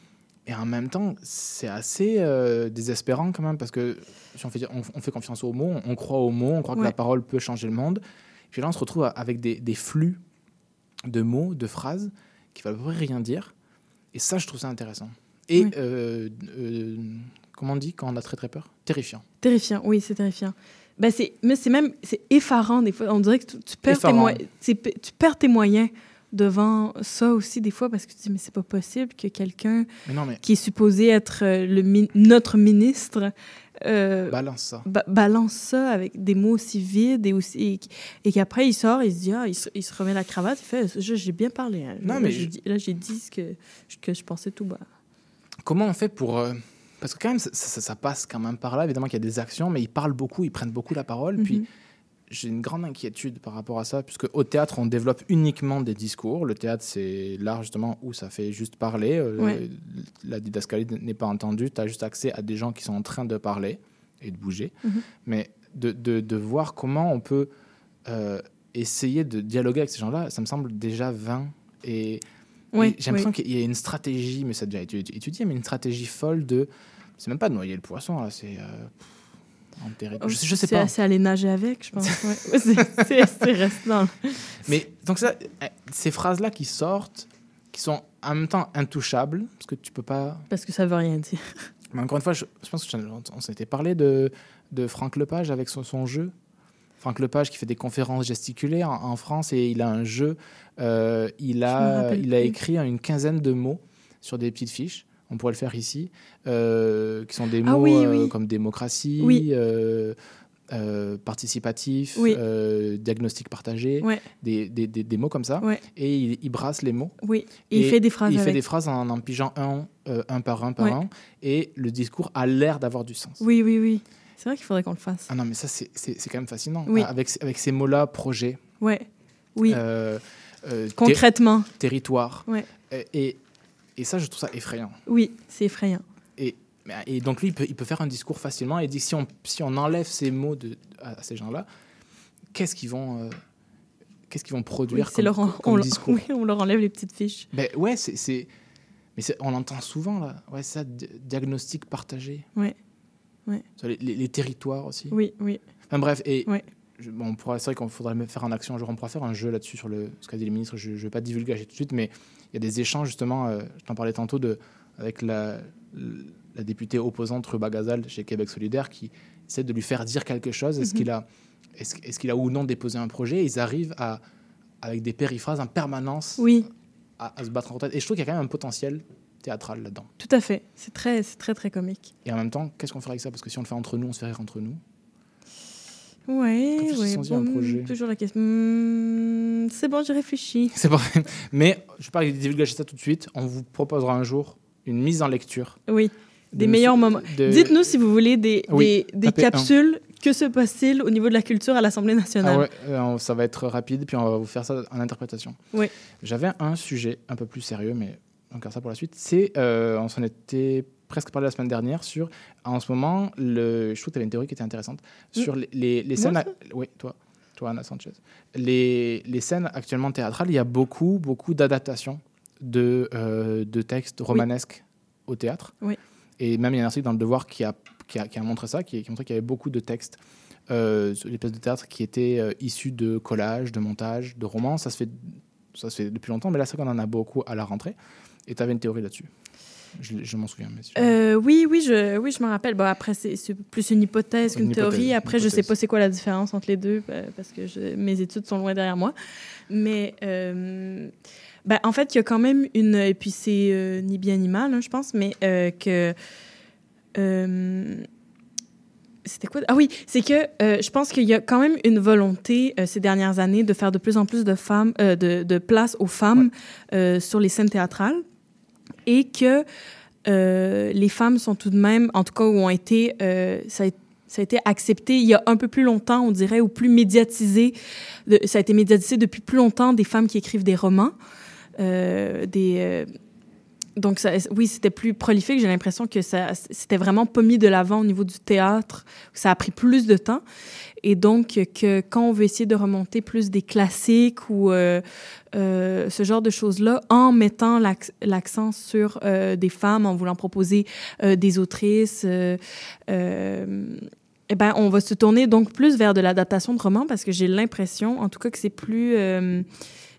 Et en même temps, c'est assez euh, désespérant quand même, parce que si on fait, on, on fait confiance aux mots, on, on croit aux mots, on croit que la parole peut changer le monde. Puis là, on se retrouve avec des, des flux de mots, de phrases, qui ne veulent rien dire. Et ça, je trouve ça intéressant. Et Oui. euh, euh, comment on dit quand on a très très peur? Terrifiant. Terrifiant, oui, c'est terrifiant. Ben c'est, mais c'est même c'est effarant des fois. On dirait que tu, tu perds tes Effarant. moyens, tu perds tes moyens devant ça aussi des fois parce que tu dis mais c'est pas possible que quelqu'un Mais non, mais- qui est supposé être euh, le mi- notre ministre euh, Balance ça. ba- balance ça avec des mots aussi vides et aussi et, qu- et qu'après il sort il se dit ah il se, il se remet la cravate il fait Je- j'ai bien parlé hein. Non, Là, mais j'ai je- dit- là j'ai dit ce que que je pensais tout bas Comment on fait pour... euh, Parce que quand même, ça, ça- ça passe quand même par là. Évidemment qu'il y a des actions, mais ils parlent beaucoup, ils prennent beaucoup la parole. Puis Mhm. J'ai une grande inquiétude par rapport à ça, puisque au théâtre, on développe uniquement des discours. Le théâtre, c'est l'art justement où ça fait juste parler. Euh, Ouais. La didascalie n'est pas entendue. Tu as juste accès à des gens qui sont en train de parler. et de bouger, Mhm. mais de, de, de voir comment on peut euh, essayer de dialoguer avec ces gens-là, ça me semble déjà vain. Et, Oui, et j'ai l'impression qu'il y a une stratégie, mais ça a déjà été étudié, mais une stratégie folle de. C'est même pas de noyer le poisson, là, c'est. euh, pff, enterrer. Oh, Je, je sais pas. C'est aller nager avec, je pense. Ouais. [LAUGHS] C'est- le- Mais donc ça, euh, ces phrases-là qui sortent, qui sont en même temps intouchables, parce que tu peux pas. Parce que ça veut rien dire. [LAUGHS] Mais encore une fois, je, je pense qu'on s'était parlé de, de Franck Lepage avec son, son jeu. Franck Lepage qui fait des conférences gesticulées en, en France et il a un jeu. euh, il, a, il a écrit une quinzaine de mots sur des petites fiches. On pourrait le faire ici, euh, qui sont des Ah mots oui, euh, comme démocratie, Oui. euh, participatif, diagnostic partagé, Ouais. des, des, des- des mots comme ça. Ouais. Et il, il brasse les mots. Oui. Et il fait des phrases Il fait des phrases en en pigeant un, un par un par Ouais. un. Et le discours a l'air d'avoir du sens. Oui, oui, oui. C'est vrai qu'il faudrait qu'on le fasse. Ah non, mais ça, c'est quand même fascinant. Avec, avec ces mots-là, projet. Ouais. Oui. ter- Concrètement. Territoire. Ouais. Et, et, et ça, je trouve ça effrayant. Oui, c'est effrayant. Et, donc, lui, il peut, il peut faire un discours facilement et dit si on, si on enlève ces mots de, à, à ces gens-là, qu'est-ce qu'ils vont, euh, qu'est-ce qu'ils vont produire comme, leur en- comme on, leur- discours [LAUGHS] oui, on leur enlève les petites fiches. Ben ouais, c'est, mais on l'entend souvent là. Ouais, ça, di- diagnostic partagé. Ouais. Ouais. Les, les- les territoires aussi. Oui, oui. Enfin, bref, et Ouais. je- bon, on pourra, c'est vrai qu'on faudrait faire en action un jour. On pourra faire un jeu là-dessus sur le, ce qu'a dit le ministre. Je ne vais pas divulguer tout de suite, mais y a des échanges justement. euh, je t'en parlais tantôt de avec la, la députée opposante Ruba Gazal chez Québec Solidaire qui essaie de lui faire dire quelque chose. Est-ce Mhm. qu'il a, est-ce, est-ce qu'il a ou non déposé un projet? Ils arrivent à avec des périphrases en permanence Oui, à, à se battre en tête. Et je trouve qu'il y a quand même un potentiel théâtral là-dedans. tout à fait. C'est très, c'est très, très comique. Et en même temps, qu'est-ce qu'on ferait avec ça? Parce que si on le fait entre nous, on se fait rire entre nous. Ouais, ouais. un bon, projet. toujours la question. Hmm, c'est bon, j'ai réfléchi. [LAUGHS] C'est vrai. Mais je ne vais pas divulguer ça tout de suite. On vous proposera un jour une mise en lecture. Oui, des de meilleurs moments. de- Dites-nous si vous voulez des, Oui, des, des tapez un. capsules. Que se passe-t-il au niveau de la culture à l'Assemblée nationale? Ah ouais, euh, ça va être rapide, puis on va vous faire ça en interprétation. Oui. J'avais un sujet un peu plus sérieux, mais garde ça pour la suite. C'est, euh, on s'en était presque parlé la semaine dernière sur, en ce moment, le, je trouve que tu avais une théorie qui était intéressante sur les, les, les scènes. à- oui, toi, toi, Anna Sanchez. Les, les scènes actuellement théâtrales, il y a beaucoup, beaucoup d'adaptations de, euh, de textes romanesques au théâtre. Oui. Et même il y a un article dans Le Devoir qui a, qui a, qui a montré ça, qui, qui a montré qu'il y avait beaucoup de textes euh, les pièces de théâtre qui étaient euh, issus de collages, de montages, de romans. Ça se fait, ça se fait depuis longtemps, mais là, c'est qu'on en a beaucoup à la rentrée. Et tu avais une théorie là-dessus. Je, je m'en souviens. Si- Euh, oui, oui, je, oui, je me rappelle. Bon, après, c'est plus une hypothèse Une qu'une théorie. Après, je sais hypothèse. pas c'est quoi la différence entre les deux euh, parce que je- mes études sont loin derrière moi. Mais euh, ben, en fait, il y a quand même une. Et puis, c'est euh, ni bien ni mal, hein, je pense, mais que. c'était quoi? Ah oui, c'est que euh, je pense qu'il y a quand même une volonté euh, ces dernières années de faire de plus en plus de femmes, euh, de, de place aux femmes sur les scènes théâtrales et que euh, les femmes sont tout de même, en tout cas, ont été, euh, ça, a, ça a été accepté il y a un peu plus longtemps, on dirait, ou plus médiatisé. Ça a été médiatisé depuis plus longtemps des femmes qui écrivent des romans, euh, des. donc, oui, c'était plus prolifique. J'ai l'impression que ça, c'était vraiment pas mis de l'avant au niveau du théâtre. Ça a pris plus de temps. Et donc, que quand on veut essayer de remonter plus des classiques ou euh, euh, ce genre de choses-là, en mettant l'ac- l'accent sur euh, des femmes, en voulant proposer des autrices, eh ben, on va se tourner donc plus vers de l'adaptation de romans parce que j'ai l'impression, en tout cas, que c'est plus,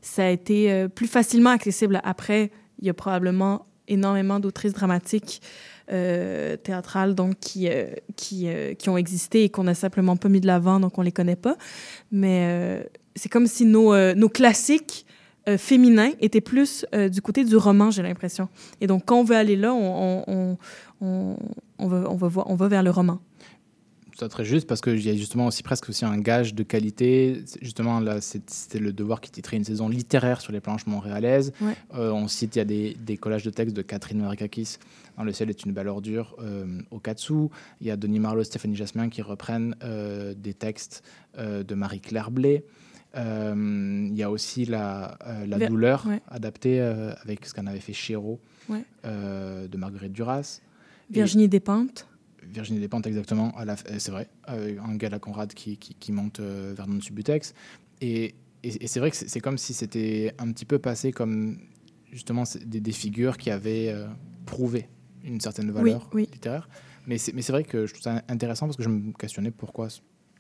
ça a été plus facilement accessible. Après, il y a probablement énormément d'autrices dramatiques euh, théâtrales donc qui euh, qui, euh, qui ont existé et qu'on n'a simplement pas mis de l'avant donc on les connaît pas. Mais c'est comme si nos nos classiques féminins étaient plus du côté du roman j'ai l'impression. Et donc quand on veut aller là on on, on, on, va on va on va vers le roman C'est très juste parce qu'il y a justement aussi presque aussi un gage de qualité. Justement, là, c'était le devoir qui titrait une saison littéraire sur les planches montréalaises. Ouais. Euh, on cite, il y a des, des collages de textes de Catherine Marikakis dans Le ciel est une belle ordure euh, au Katsu. Il y a Denis Marlowe, Stéphanie Jasmin qui reprennent euh, des textes de Marie-Claire Blé. Il y a aussi la, la Ver- douleur ouais. adaptée avec ce qu'en avait fait Chéreau Ouais. de Marguerite Duras. Et- Virginie Despentes Virginie Despentes exactement, euh, c'est vrai, euh, Angela Conrad qui, qui, qui monte euh, Vernon Subutex. Et, et, et c'est vrai que c'est comme si c'était un petit peu passé comme justement des, des figures qui avaient euh, prouvé une certaine valeur oui. littéraire. Mais c'est vrai que je trouve ça intéressant parce que je me questionnais pourquoi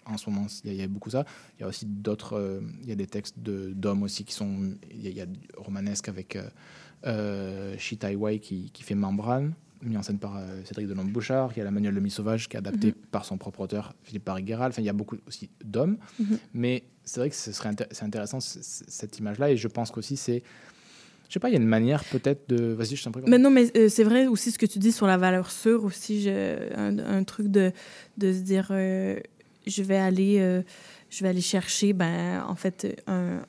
en ce moment il y, y a beaucoup ça. Il y a aussi d'autres, euh, il y a des textes de- d'hommes aussi qui sont, il y y a romanesque avec euh, Shi Tai Wei qui, qui fait Membrane, mis en scène par euh, Cédric Delon Bouchard, qui a la manuel de Sauvage, qui est adapté Mhm. par son propre auteur Philippe Parigueral. Enfin, il y a beaucoup aussi d'hommes, Mhm. mais c'est vrai que ce serait intéressant cette image-là, et je pense qu'aussi c'est, je sais pas, il y a une manière peut-être de, vas-y, je t'en prie. Mais non, mais euh, c'est vrai aussi ce que tu dis sur la valeur sûre aussi. je- un, un truc de, de se dire, euh, je vais aller, euh, je vais aller chercher, ben, en fait, un,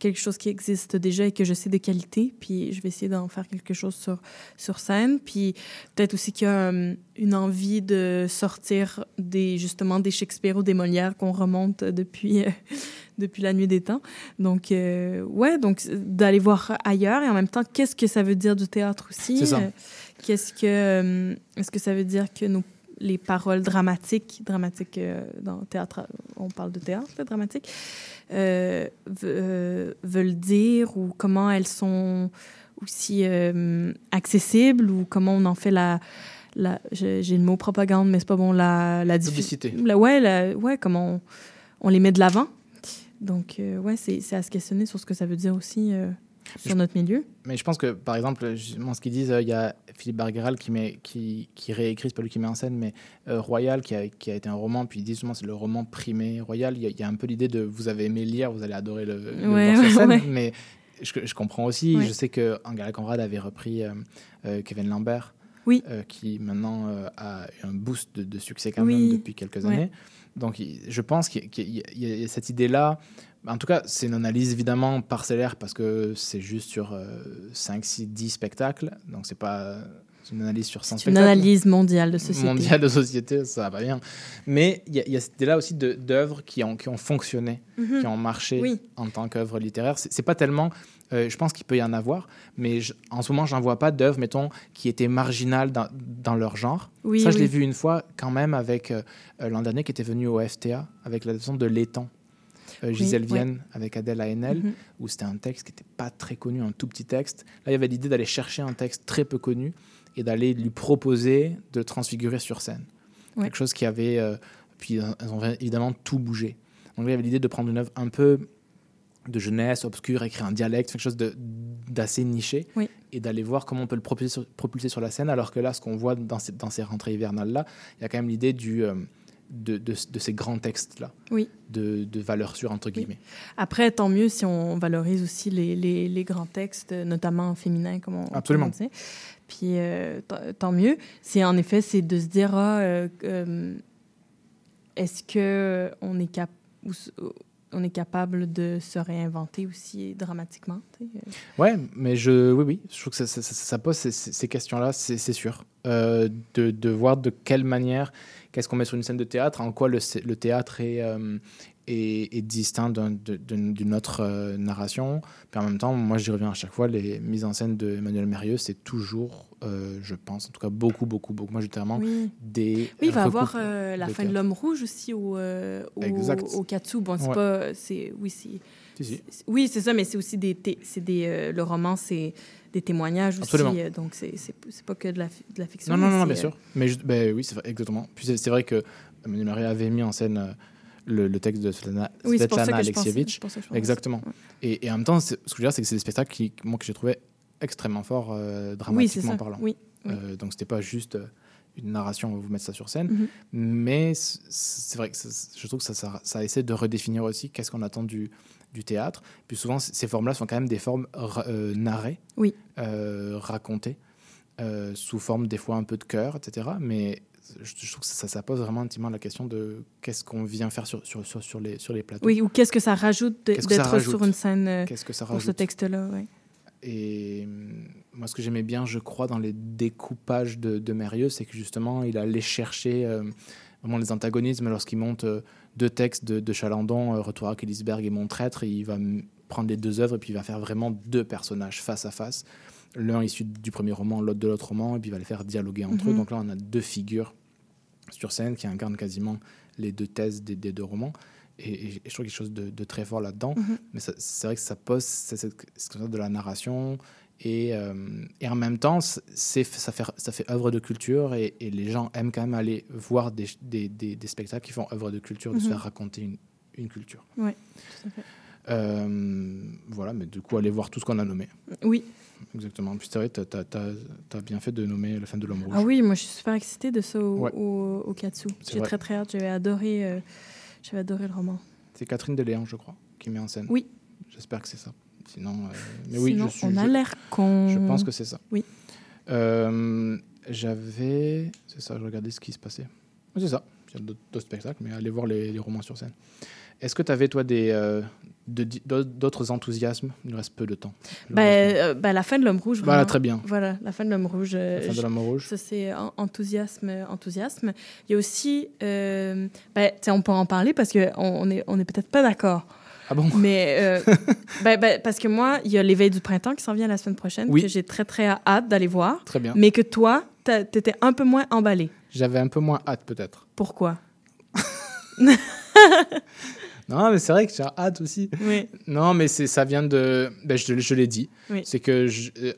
quelque chose qui existe déjà et que je sais de qualité, puis je vais essayer d'en faire quelque chose sur, sur scène. Puis peut-être aussi qu'il y a euh, une envie de sortir des, justement des Shakespeare ou des Molières qu'on remonte depuis, euh, [LAUGHS] depuis la nuit des temps. Donc, euh, ouais, donc euh, d'aller voir ailleurs et en même temps, qu'est-ce que ça veut dire du théâtre aussi? Qu'est-ce que, est-ce que ça veut dire que nos, les paroles dramatiques, dramatiques euh, dans le théâtre, on parle de théâtre là, dramatique, euh, euh, veulent dire ou comment elles sont aussi euh, accessibles ou comment on en fait la, la j'ai le mot propagande, mais c'est pas bon, la, la Publicité. La, ouais, la- ouais, comment on, on les met de l'avant. Donc, ouais, c'est c'est à se questionner sur ce que ça veut dire aussi sur notre milieu. Mais je pense que, par exemple, justement, ce qu'ils disent, euh, il y a Philippe Bargueral qui, met, qui, qui réécrit, c'est pas lui qui met en scène, mais euh, Royal, qui a, qui a été un roman, puis ils disent justement c'est le roman primé Royal. Il y, a, il y a un peu l'idée de vous avez aimé lire, vous allez adorer le, le Ouais, voir sur scène. ouais. Mais je, je comprends aussi, Ouais. je sais que Angela Conrad avait repris euh, Kevin Lambert, Oui. qui maintenant a eu un boost de, de succès quand Oui. même depuis quelques années. Donc je pense qu'il y a cette idée-là. En tout cas, c'est une analyse évidemment parcellaire parce que c'est juste sur euh, 5, 6, 10 spectacles. Donc c'est pas c'est une analyse sur 100 C'est une spectacles. analyse mondiale de société. Mondiale de société, ça va bien. Mais il y, a- il y a cette idée-là aussi d'œuvres qui ont, qui ont fonctionné, Mhm. qui ont marché Oui. en tant qu'œuvre littéraire. C'est pas tellement. euh, je pense qu'il peut y en avoir, mais je- en ce moment, j'en vois pas d'œuvres, mettons, qui étaient marginales dans, dans leur genre. Oui, Ça, je l'ai vu une fois quand même avec euh, euh, l'an dernier qui était venu au FTA avec l'adaptation de L'étang. Euh, Gisèle. Vienne avec Adèle Haenel, Mhm. où c'était un texte qui n'était pas très connu, un tout petit texte. Là, il y avait l'idée d'aller chercher un texte très peu connu et d'aller lui proposer de le transfigurer sur scène. Ouais. Quelque chose qui avait. euh, puis euh, elles ont évidemment tout bougé. Donc là, il y avait l'idée de prendre une œuvre un peu de jeunesse, obscure, écrire un dialecte, quelque chose d'assez niché, Oui. et d'aller voir comment on peut le propulser sur, propulser sur la scène, alors que là, ce qu'on voit dans ces, dans ces rentrées hivernales-là, il y a quand même l'idée du, euh, de, de- de ces grands textes-là, Oui. de, de valeur sûre, entre guillemets. Après, tant mieux si on valorise aussi les, les, les grands textes, notamment féminins, comme on, Absolument. on. Puis euh, tant mieux. C'est en effet, c'est de se dire, ah, euh, euh, est-ce que on est cap on est capable de se réinventer aussi dramatiquement. Ouais, mais je, oui, oui, je trouve que ça, ça- ça- ça pose ces, questions-là, c'est sûr. De, de voir de quelle manière, qu'est-ce qu'on met sur une scène de théâtre, en quoi le, théâtre est, euh, est, est distinct d'une autre euh, narration. Puis en même temps, moi j'y reviens à chaque fois, les mises en scène de Emmanuel Mérieux, c'est toujours, euh, je pense, en tout cas beaucoup, beaucoup, beaucoup majoritairement, Oui. des. Oui, il va y avoir la fin de l'homme rouge aussi au, au, Exact. au Katsu. Bon, c'est Ouais. pas. Oui, c'est. Si, si. c'est- Oui, c'est ça, mais c'est aussi des. des le roman, c'est des témoignages aussi. Absolument. euh, donc, c'est pas que de la, de la fiction. Non, non, non, bien sûr. Mais je- ben oui, c'est vrai, exactement. Puis c'est vrai que Emmanuel Mérieux avait mis en scène euh, le, le texte de Svetlana, Oui, Svetlana je pensais Exactement. Et, et en même temps, ce que je veux dire, c'est que c'est des spectacles qui, moi, que j'ai trouvé extrêmement forts, euh, Oui, dramatiquement ça. parlant. Oui, oui. Euh, donc, c'était pas juste euh, une narration, on va vous mettre ça sur scène. Mhm. Mais c'est vrai que ça- je trouve que ça, ça, ça essaie de redéfinir aussi qu'est-ce qu'on attend du, du théâtre. Puis souvent, ces formes-là sont quand même des formes euh, narrées, Oui. euh, racontées, euh, sous forme des fois un peu de cœur, etc. Mais je, je trouve que ça, ça pose vraiment intimement la question de qu'est-ce qu'on vient faire sur, sur, sur, sur les, sur les plateaux. Oui, ou qu'est-ce que ça rajoute d'être sur une scène Qu'est-ce que ça pour ce texte-là. Et hum, moi, ce que j'aimais bien, je crois, dans les découpages de, de Mérieux, c'est que justement, il allait chercher vraiment les antagonismes lorsqu'il monte deux textes de, de Chalandon, euh, Retour à Kélisberg et Mon Traître. Il va prendre les deux œuvres et puis il va faire vraiment deux personnages face à face. L'un issu du premier roman, l'autre de l'autre roman, et puis il va les faire dialoguer entre eux. Mhm. Donc là, on a deux figures sur scène qui incarne quasiment les deux thèses des, des deux romans. Et, et- et je trouve quelque chose de, de très fort là-dedans. Mhm. Mais c'est vrai que ça pose comme ça de la narration. Et, euh, et en même temps, ça, fait, ça fait œuvre de culture et, et les gens aiment quand même aller voir des, des, des- des spectacles qui font œuvre de culture, de se Mhm. faire raconter une, une culture. Oui, tout à fait. Euh, voilà, mais du coup, aller voir tout ce qu'on a nommé. Oui. Exactement. Puis c'est vrai, tu as, bien fait de nommer Le fin de l'homme rouge. Ah oui, moi je suis super excitée de ça au, Ouais. au, au Katsu. J'ai très très hâte. J'avais adoré, euh, adoré le roman. C'est Catherine Deléan, je crois, qui met en scène. Oui. J'espère que c'est ça. Sinon, euh, mais oui, Sinon, je suis. on a l'air con. Je pense que c'est ça. Oui. Euh, J'avais. C'est ça, je regardais ce qui se passait. C'est ça. Il y a d'autres spectacles, mais allez voir les, les romans sur scène. Est-ce que tu avais, toi, des, euh, d'autres enthousiasmes? Il nous reste peu de temps. Euh, ben, la fin de l'homme rouge. Voilà, très bien. Voilà, la fin de l'homme rouge. euh, La fin de l'homme rouge. Ça, c'est en- enthousiasme, enthousiasme. Il y a aussi, tiens, on peut en parler parce qu'on on est, on est peut-être pas d'accord. Ah bon? Mais, euh, ben, [LAUGHS] ben, parce que moi, il y a l'éveil du printemps qui s'en vient la semaine prochaine, Oui. que j'ai très, très hâte d'aller voir. Très bien. Mais que toi, t'étais un peu moins emballé. J'avais un peu moins hâte, peut-être. Pourquoi? [LAUGHS] Non, mais c'est vrai que j'ai hâte aussi. Oui. Non, mais c'est ça vient de. Ben, je je l'ai dit. Oui. C'est que je, euh,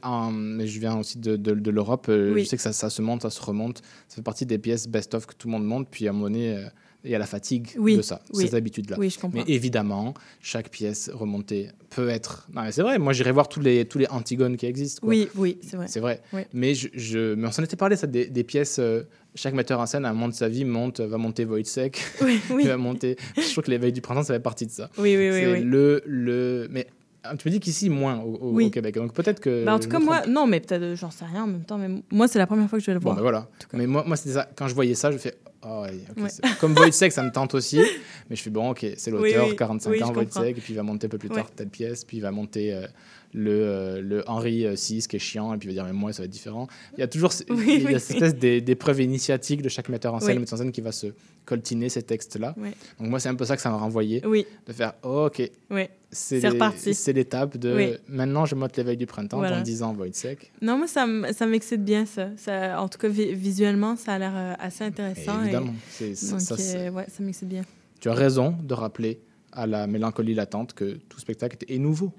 je viens aussi de, de, de l'Europe. euh, Oui. Je sais que ça, ça se monte, ça se remonte. Ça fait partie des pièces best-of que tout le monde monte. Puis à un moment donné, euh, il y a la fatigue Oui, de ça, oui. ces habitudes-là. Oui, je comprends. Mais évidemment, chaque pièce remontée peut être. Non, mais c'est vrai. Moi, j'irai voir tous les, tous les Antigones qui existent. quoi. Oui, oui, c'est vrai. C'est vrai. Mais, je, je- mais on s'en était parlé, ça, des, des pièces. euh, chaque metteur en scène, à un moment de sa vie, monte, va monter oui. [LAUGHS] Il va monter. Je trouve que l'éveil du printemps, ça fait partie de ça. Oui, oui, oui, C'est oui. le, le. Mais ah, tu me dis qu'ici, moins au, au- Oui. au Québec. Donc peut-être que. Ben, en tout cas, moi, non, mais peut-être, j'en sais rien en même temps, mais moi, c'est la première fois que je vais le Bon, voir. ben voilà. Mais moi, moi c'était ça. Quand je voyais ça, je fais. Oh, ouais, ok, Ouais. c'est- Comme Wojciech, ça me tente aussi. Mais je fais bon, ok, c'est Oui, l'auteur, oui. 45 Oui, ans. Wojciech, et puis il va monter un peu plus tard telle pièce, puis il va monter euh, le, euh, le Henri VI qui est chiant, et puis il va dire, mais moi, ça va être différent. Il y a toujours ce- Oui, il y a oui. cette espèce des- d'épreuve initiatique de chaque metteur en scène, Oui. metteur en scène qui va se coltiner ces textes-là. Donc moi, c'est un peu ça que ça m'a renvoyé. De faire, oh, ok, c'est C'est les- reparti. c'est l'étape de maintenant, je motte l'éveil du printemps, Voilà. dans 10 ans, Wojciech. Non, moi, ça, m'excite bien, ça. ça. En tout cas, vi- visuellement, ça a l'air euh, assez intéressant. et- Évidemment, Donc, ça, euh, ouais, ça m'excite bien. Tu as raison de rappeler à la mélancolie latente que tout spectacle est nouveau.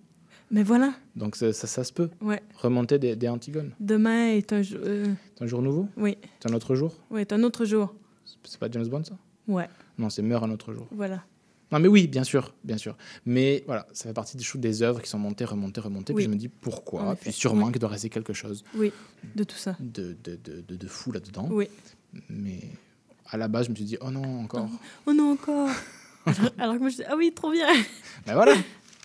Mais voilà, Donc ça, ça, ça se peut. ouais. Remonter des, des Antigones. Demain est un jour. euh, C'est un jour nouveau? Oui, C'est un autre jour? Oui, est un autre jour. C'est pas James Bond ça? Ouais, Non, c'est Meurt un autre jour. voilà. Non mais oui, bien sûr, bien sûr. Mais voilà, ça fait partie des choses, des œuvres qui sont montées, remontées, remontées. Oui. Puis je me dis pourquoi? Puis sûrement oui. qu'il doit rester quelque chose Oui, de tout ça. de, de, de, de, de fou là-dedans. Oui. Mais à la base, je me suis dit, oh non, encore. Oh non, encore [LAUGHS] alors, alors que moi, je dis, ah oui, trop bien Mais voilà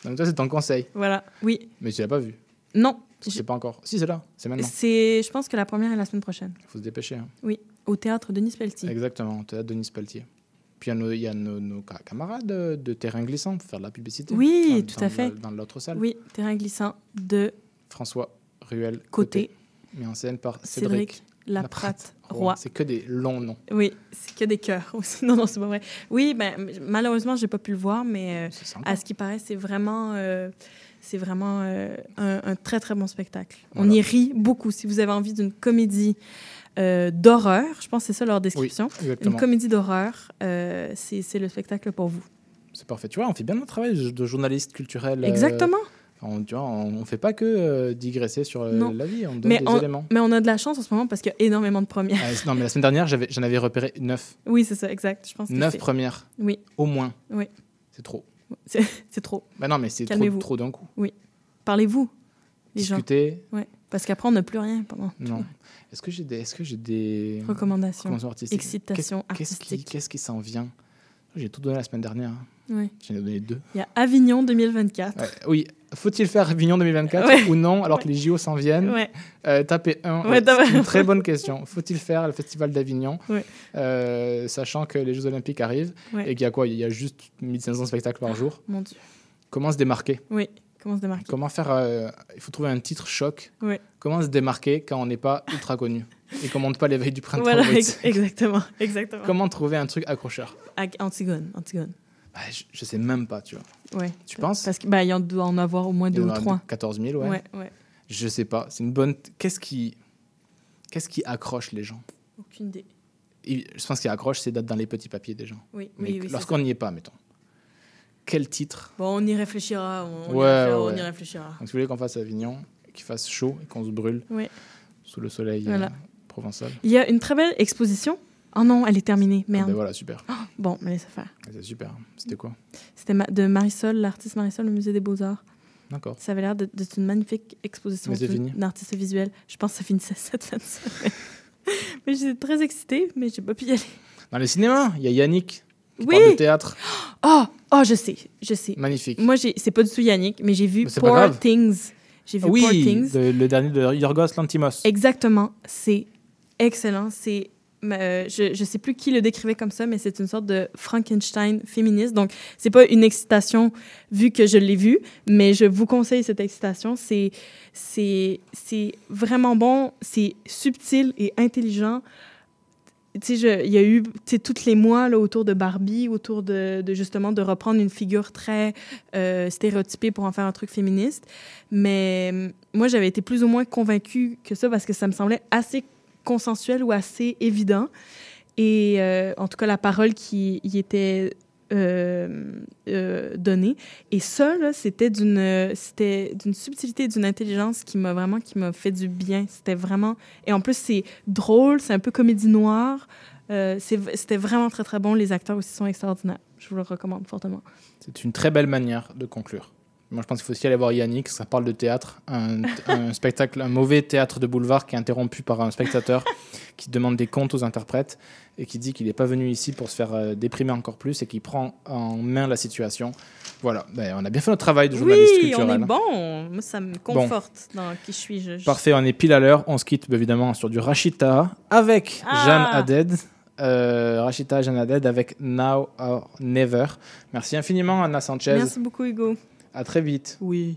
Donc toi, c'est ton conseil. Voilà, oui. Mais tu l'as pas vu Non, C'est pas encore. Si, c'est là, c'est maintenant. c'est, je pense que la première est la semaine prochaine. Il faut se dépêcher. hein. Oui, au théâtre Denis Pelletier. Exactement, théâtre Denis Pelletier. Puis il y a nos, camarades de, de terrain glissant pour faire de la publicité. Oui, Dans- tout dans à fait. Dans l'autre salle. Oui, terrain glissant de François Ruel Côté. Mis en scène par Cédric, Cédric, Laprate Roy. C'est que des longs noms. Oui, c'est que des cœurs. [LAUGHS] Non, non, c'est pas vrai. Oui, ben, malheureusement, j'ai pas pu le voir, mais euh, à ce qui paraît, c'est vraiment, euh, c'est vraiment euh, un, un très, très bon spectacle. On y rit beaucoup. Si vous avez envie d'une comédie d'horreur, je pense que c'est ça leur description, une comédie d'horreur, c'est le spectacle pour vous. C'est parfait. Tu vois, on fait bien notre travail de- journaliste culturel. Exactement. On, tu vois, on ne fait pas que euh, digresser sur euh, Non. la vie, on donne Mais des on, éléments. mais on a de la chance en ce moment parce qu'il y a énormément de premières. Ah, non, mais la semaine dernière, j'avais- j'en avais repéré neuf. Oui, c'est ça, exact. Je pense que Neuf c'est- premières. Oui. Au moins. Oui. C'est trop. C'est [LAUGHS] c'est trop. Bah non, mais c'est trop, trop d'un coup. Oui. Parlez-vous, les Discuter. gens. Ouais. Parce qu'après, on n'a plus rien pendant. Non. Est-ce que j'ai des, est-ce que j'ai des Recommandations, recommandations artistiques? Excitations Qu'est-ce- qu'est-ce qui, artistiques. qu'est-ce qui s'en vient? J'ai tout donné la semaine dernière. Oui. J'en ai donné deux. Il y a Avignon 2024. Ouais, oui. Faut-il faire Avignon 2024 Ouais. ou non alors que les JO s'en viennent. Euh, Tapez 1. Ouais, t'as- c'est une très bonne question. Faut-il faire le festival d'Avignon. Euh, sachant que les Jeux Olympiques arrivent et qu'il y a quoi? Il y a juste 1500 spectacles par jour. Mon Dieu. Comment se démarquer? Oui, comment se démarquer? Comment faire euh, Il faut trouver un titre choc. Comment se démarquer quand on n'est pas ultra connu et qu'on monte pas l'éveil du printemps Voilà, ex- exactement. [LAUGHS] exactement. Comment trouver un truc accrocheur? Ag- Antigone, Antigone. Bah, je, je sais même pas, tu vois. Ouais. Tu penses? Parce qu'il y en doit en avoir au moins deux ou trois. 14 000, ouais. Ouais, ouais. Je sais pas. C'est une bonne. Qu'est-ce qui, qu'est-ce qui accroche les gens? Aucune idée. je pense qu'il accroche, c'est d'être dans les petits papiers des gens. Oui, Mais oui, oui, Lorsqu'on n'y est pas, mettons. Quel titre? Bon, on y réfléchira. On, y Ouais, réfléchira, ouais, on y réfléchira. Donc, si vous voulez qu'on fasse Avignon, qu'il fasse chaud et qu'on se brûle sous le soleil euh, provençal. Il y a une très belle exposition. Oh non, elle est terminée. Ah Merde. ben voilà, super. Bon, mais laisse faire. C'est super. C'était quoi C'était de Marisol, l'artiste Marisol, au Musée des Beaux-Arts. D'accord. Ça avait l'air d'être une magnifique exposition Mais c'est fini. d'un artiste visuel. Je pense que ça finissait [LAUGHS] cette fin de semaine. mais j'étais très excitée, mais j'ai pas pu y aller. Dans les cinémas, il y a Yannick qui Oui. parle de théâtre. Oh, oh, je sais, je sais. Magnifique. Moi, c'est pas du tout Yannick, mais j'ai vu Mais Poor. Things. J'ai vu oui, Poor Things. de- le dernier de Yorgos Lantimos. Exactement. C'est excellent. C'est. Euh, je ne sais plus qui le décrivait comme ça, mais c'est une sorte de Frankenstein féministe. Donc, c'est pas une excitation vu que je l'ai vu, mais je vous conseille cette excitation. C'est, vraiment bon, c'est subtil et intelligent. Il y a eu tous les mois là, autour de Barbie, autour de, justement de reprendre une figure très euh, stéréotypée pour en faire un truc féministe. Mais moi, j'avais été plus ou moins convaincue que ça parce que ça me semblait assez consensuel ou assez évident. Et euh, en tout cas, la parole qui y était euh, euh, donnée. Et ça, c'était d'une, subtilité, d'une intelligence qui m'a vraiment, qui fait du bien. C'était vraiment... Et en plus, c'est drôle, c'est un peu comédie noire. C'était vraiment très, très bon. Les acteurs aussi sont extraordinaires. Je vous le recommande fortement. C'est une très belle manière de conclure. Moi, je pense qu'il faut aussi aller voir Yannick. Ça parle de théâtre. Un, un [LAUGHS] spectacle, un mauvais théâtre de boulevard qui est interrompu par un spectateur qui demande des comptes aux interprètes et qui dit qu'il n'est pas venu ici pour se faire euh, déprimer encore plus et qui prend en main la situation. Voilà. Ben, on a bien fait notre travail de journaliste Oui, on culturel. est bon. Moi, ça me conforte dans qui je suis. Je- je- Parfait, on est pile à l'heure. On se quitte évidemment sur du Rachita avec Ah. Jeanne Haddad. Euh, Rachita Jeanne Haddad avec Now or Never. Merci infiniment, Anna Sanchez. Merci beaucoup, Hugo. À très vite. Oui.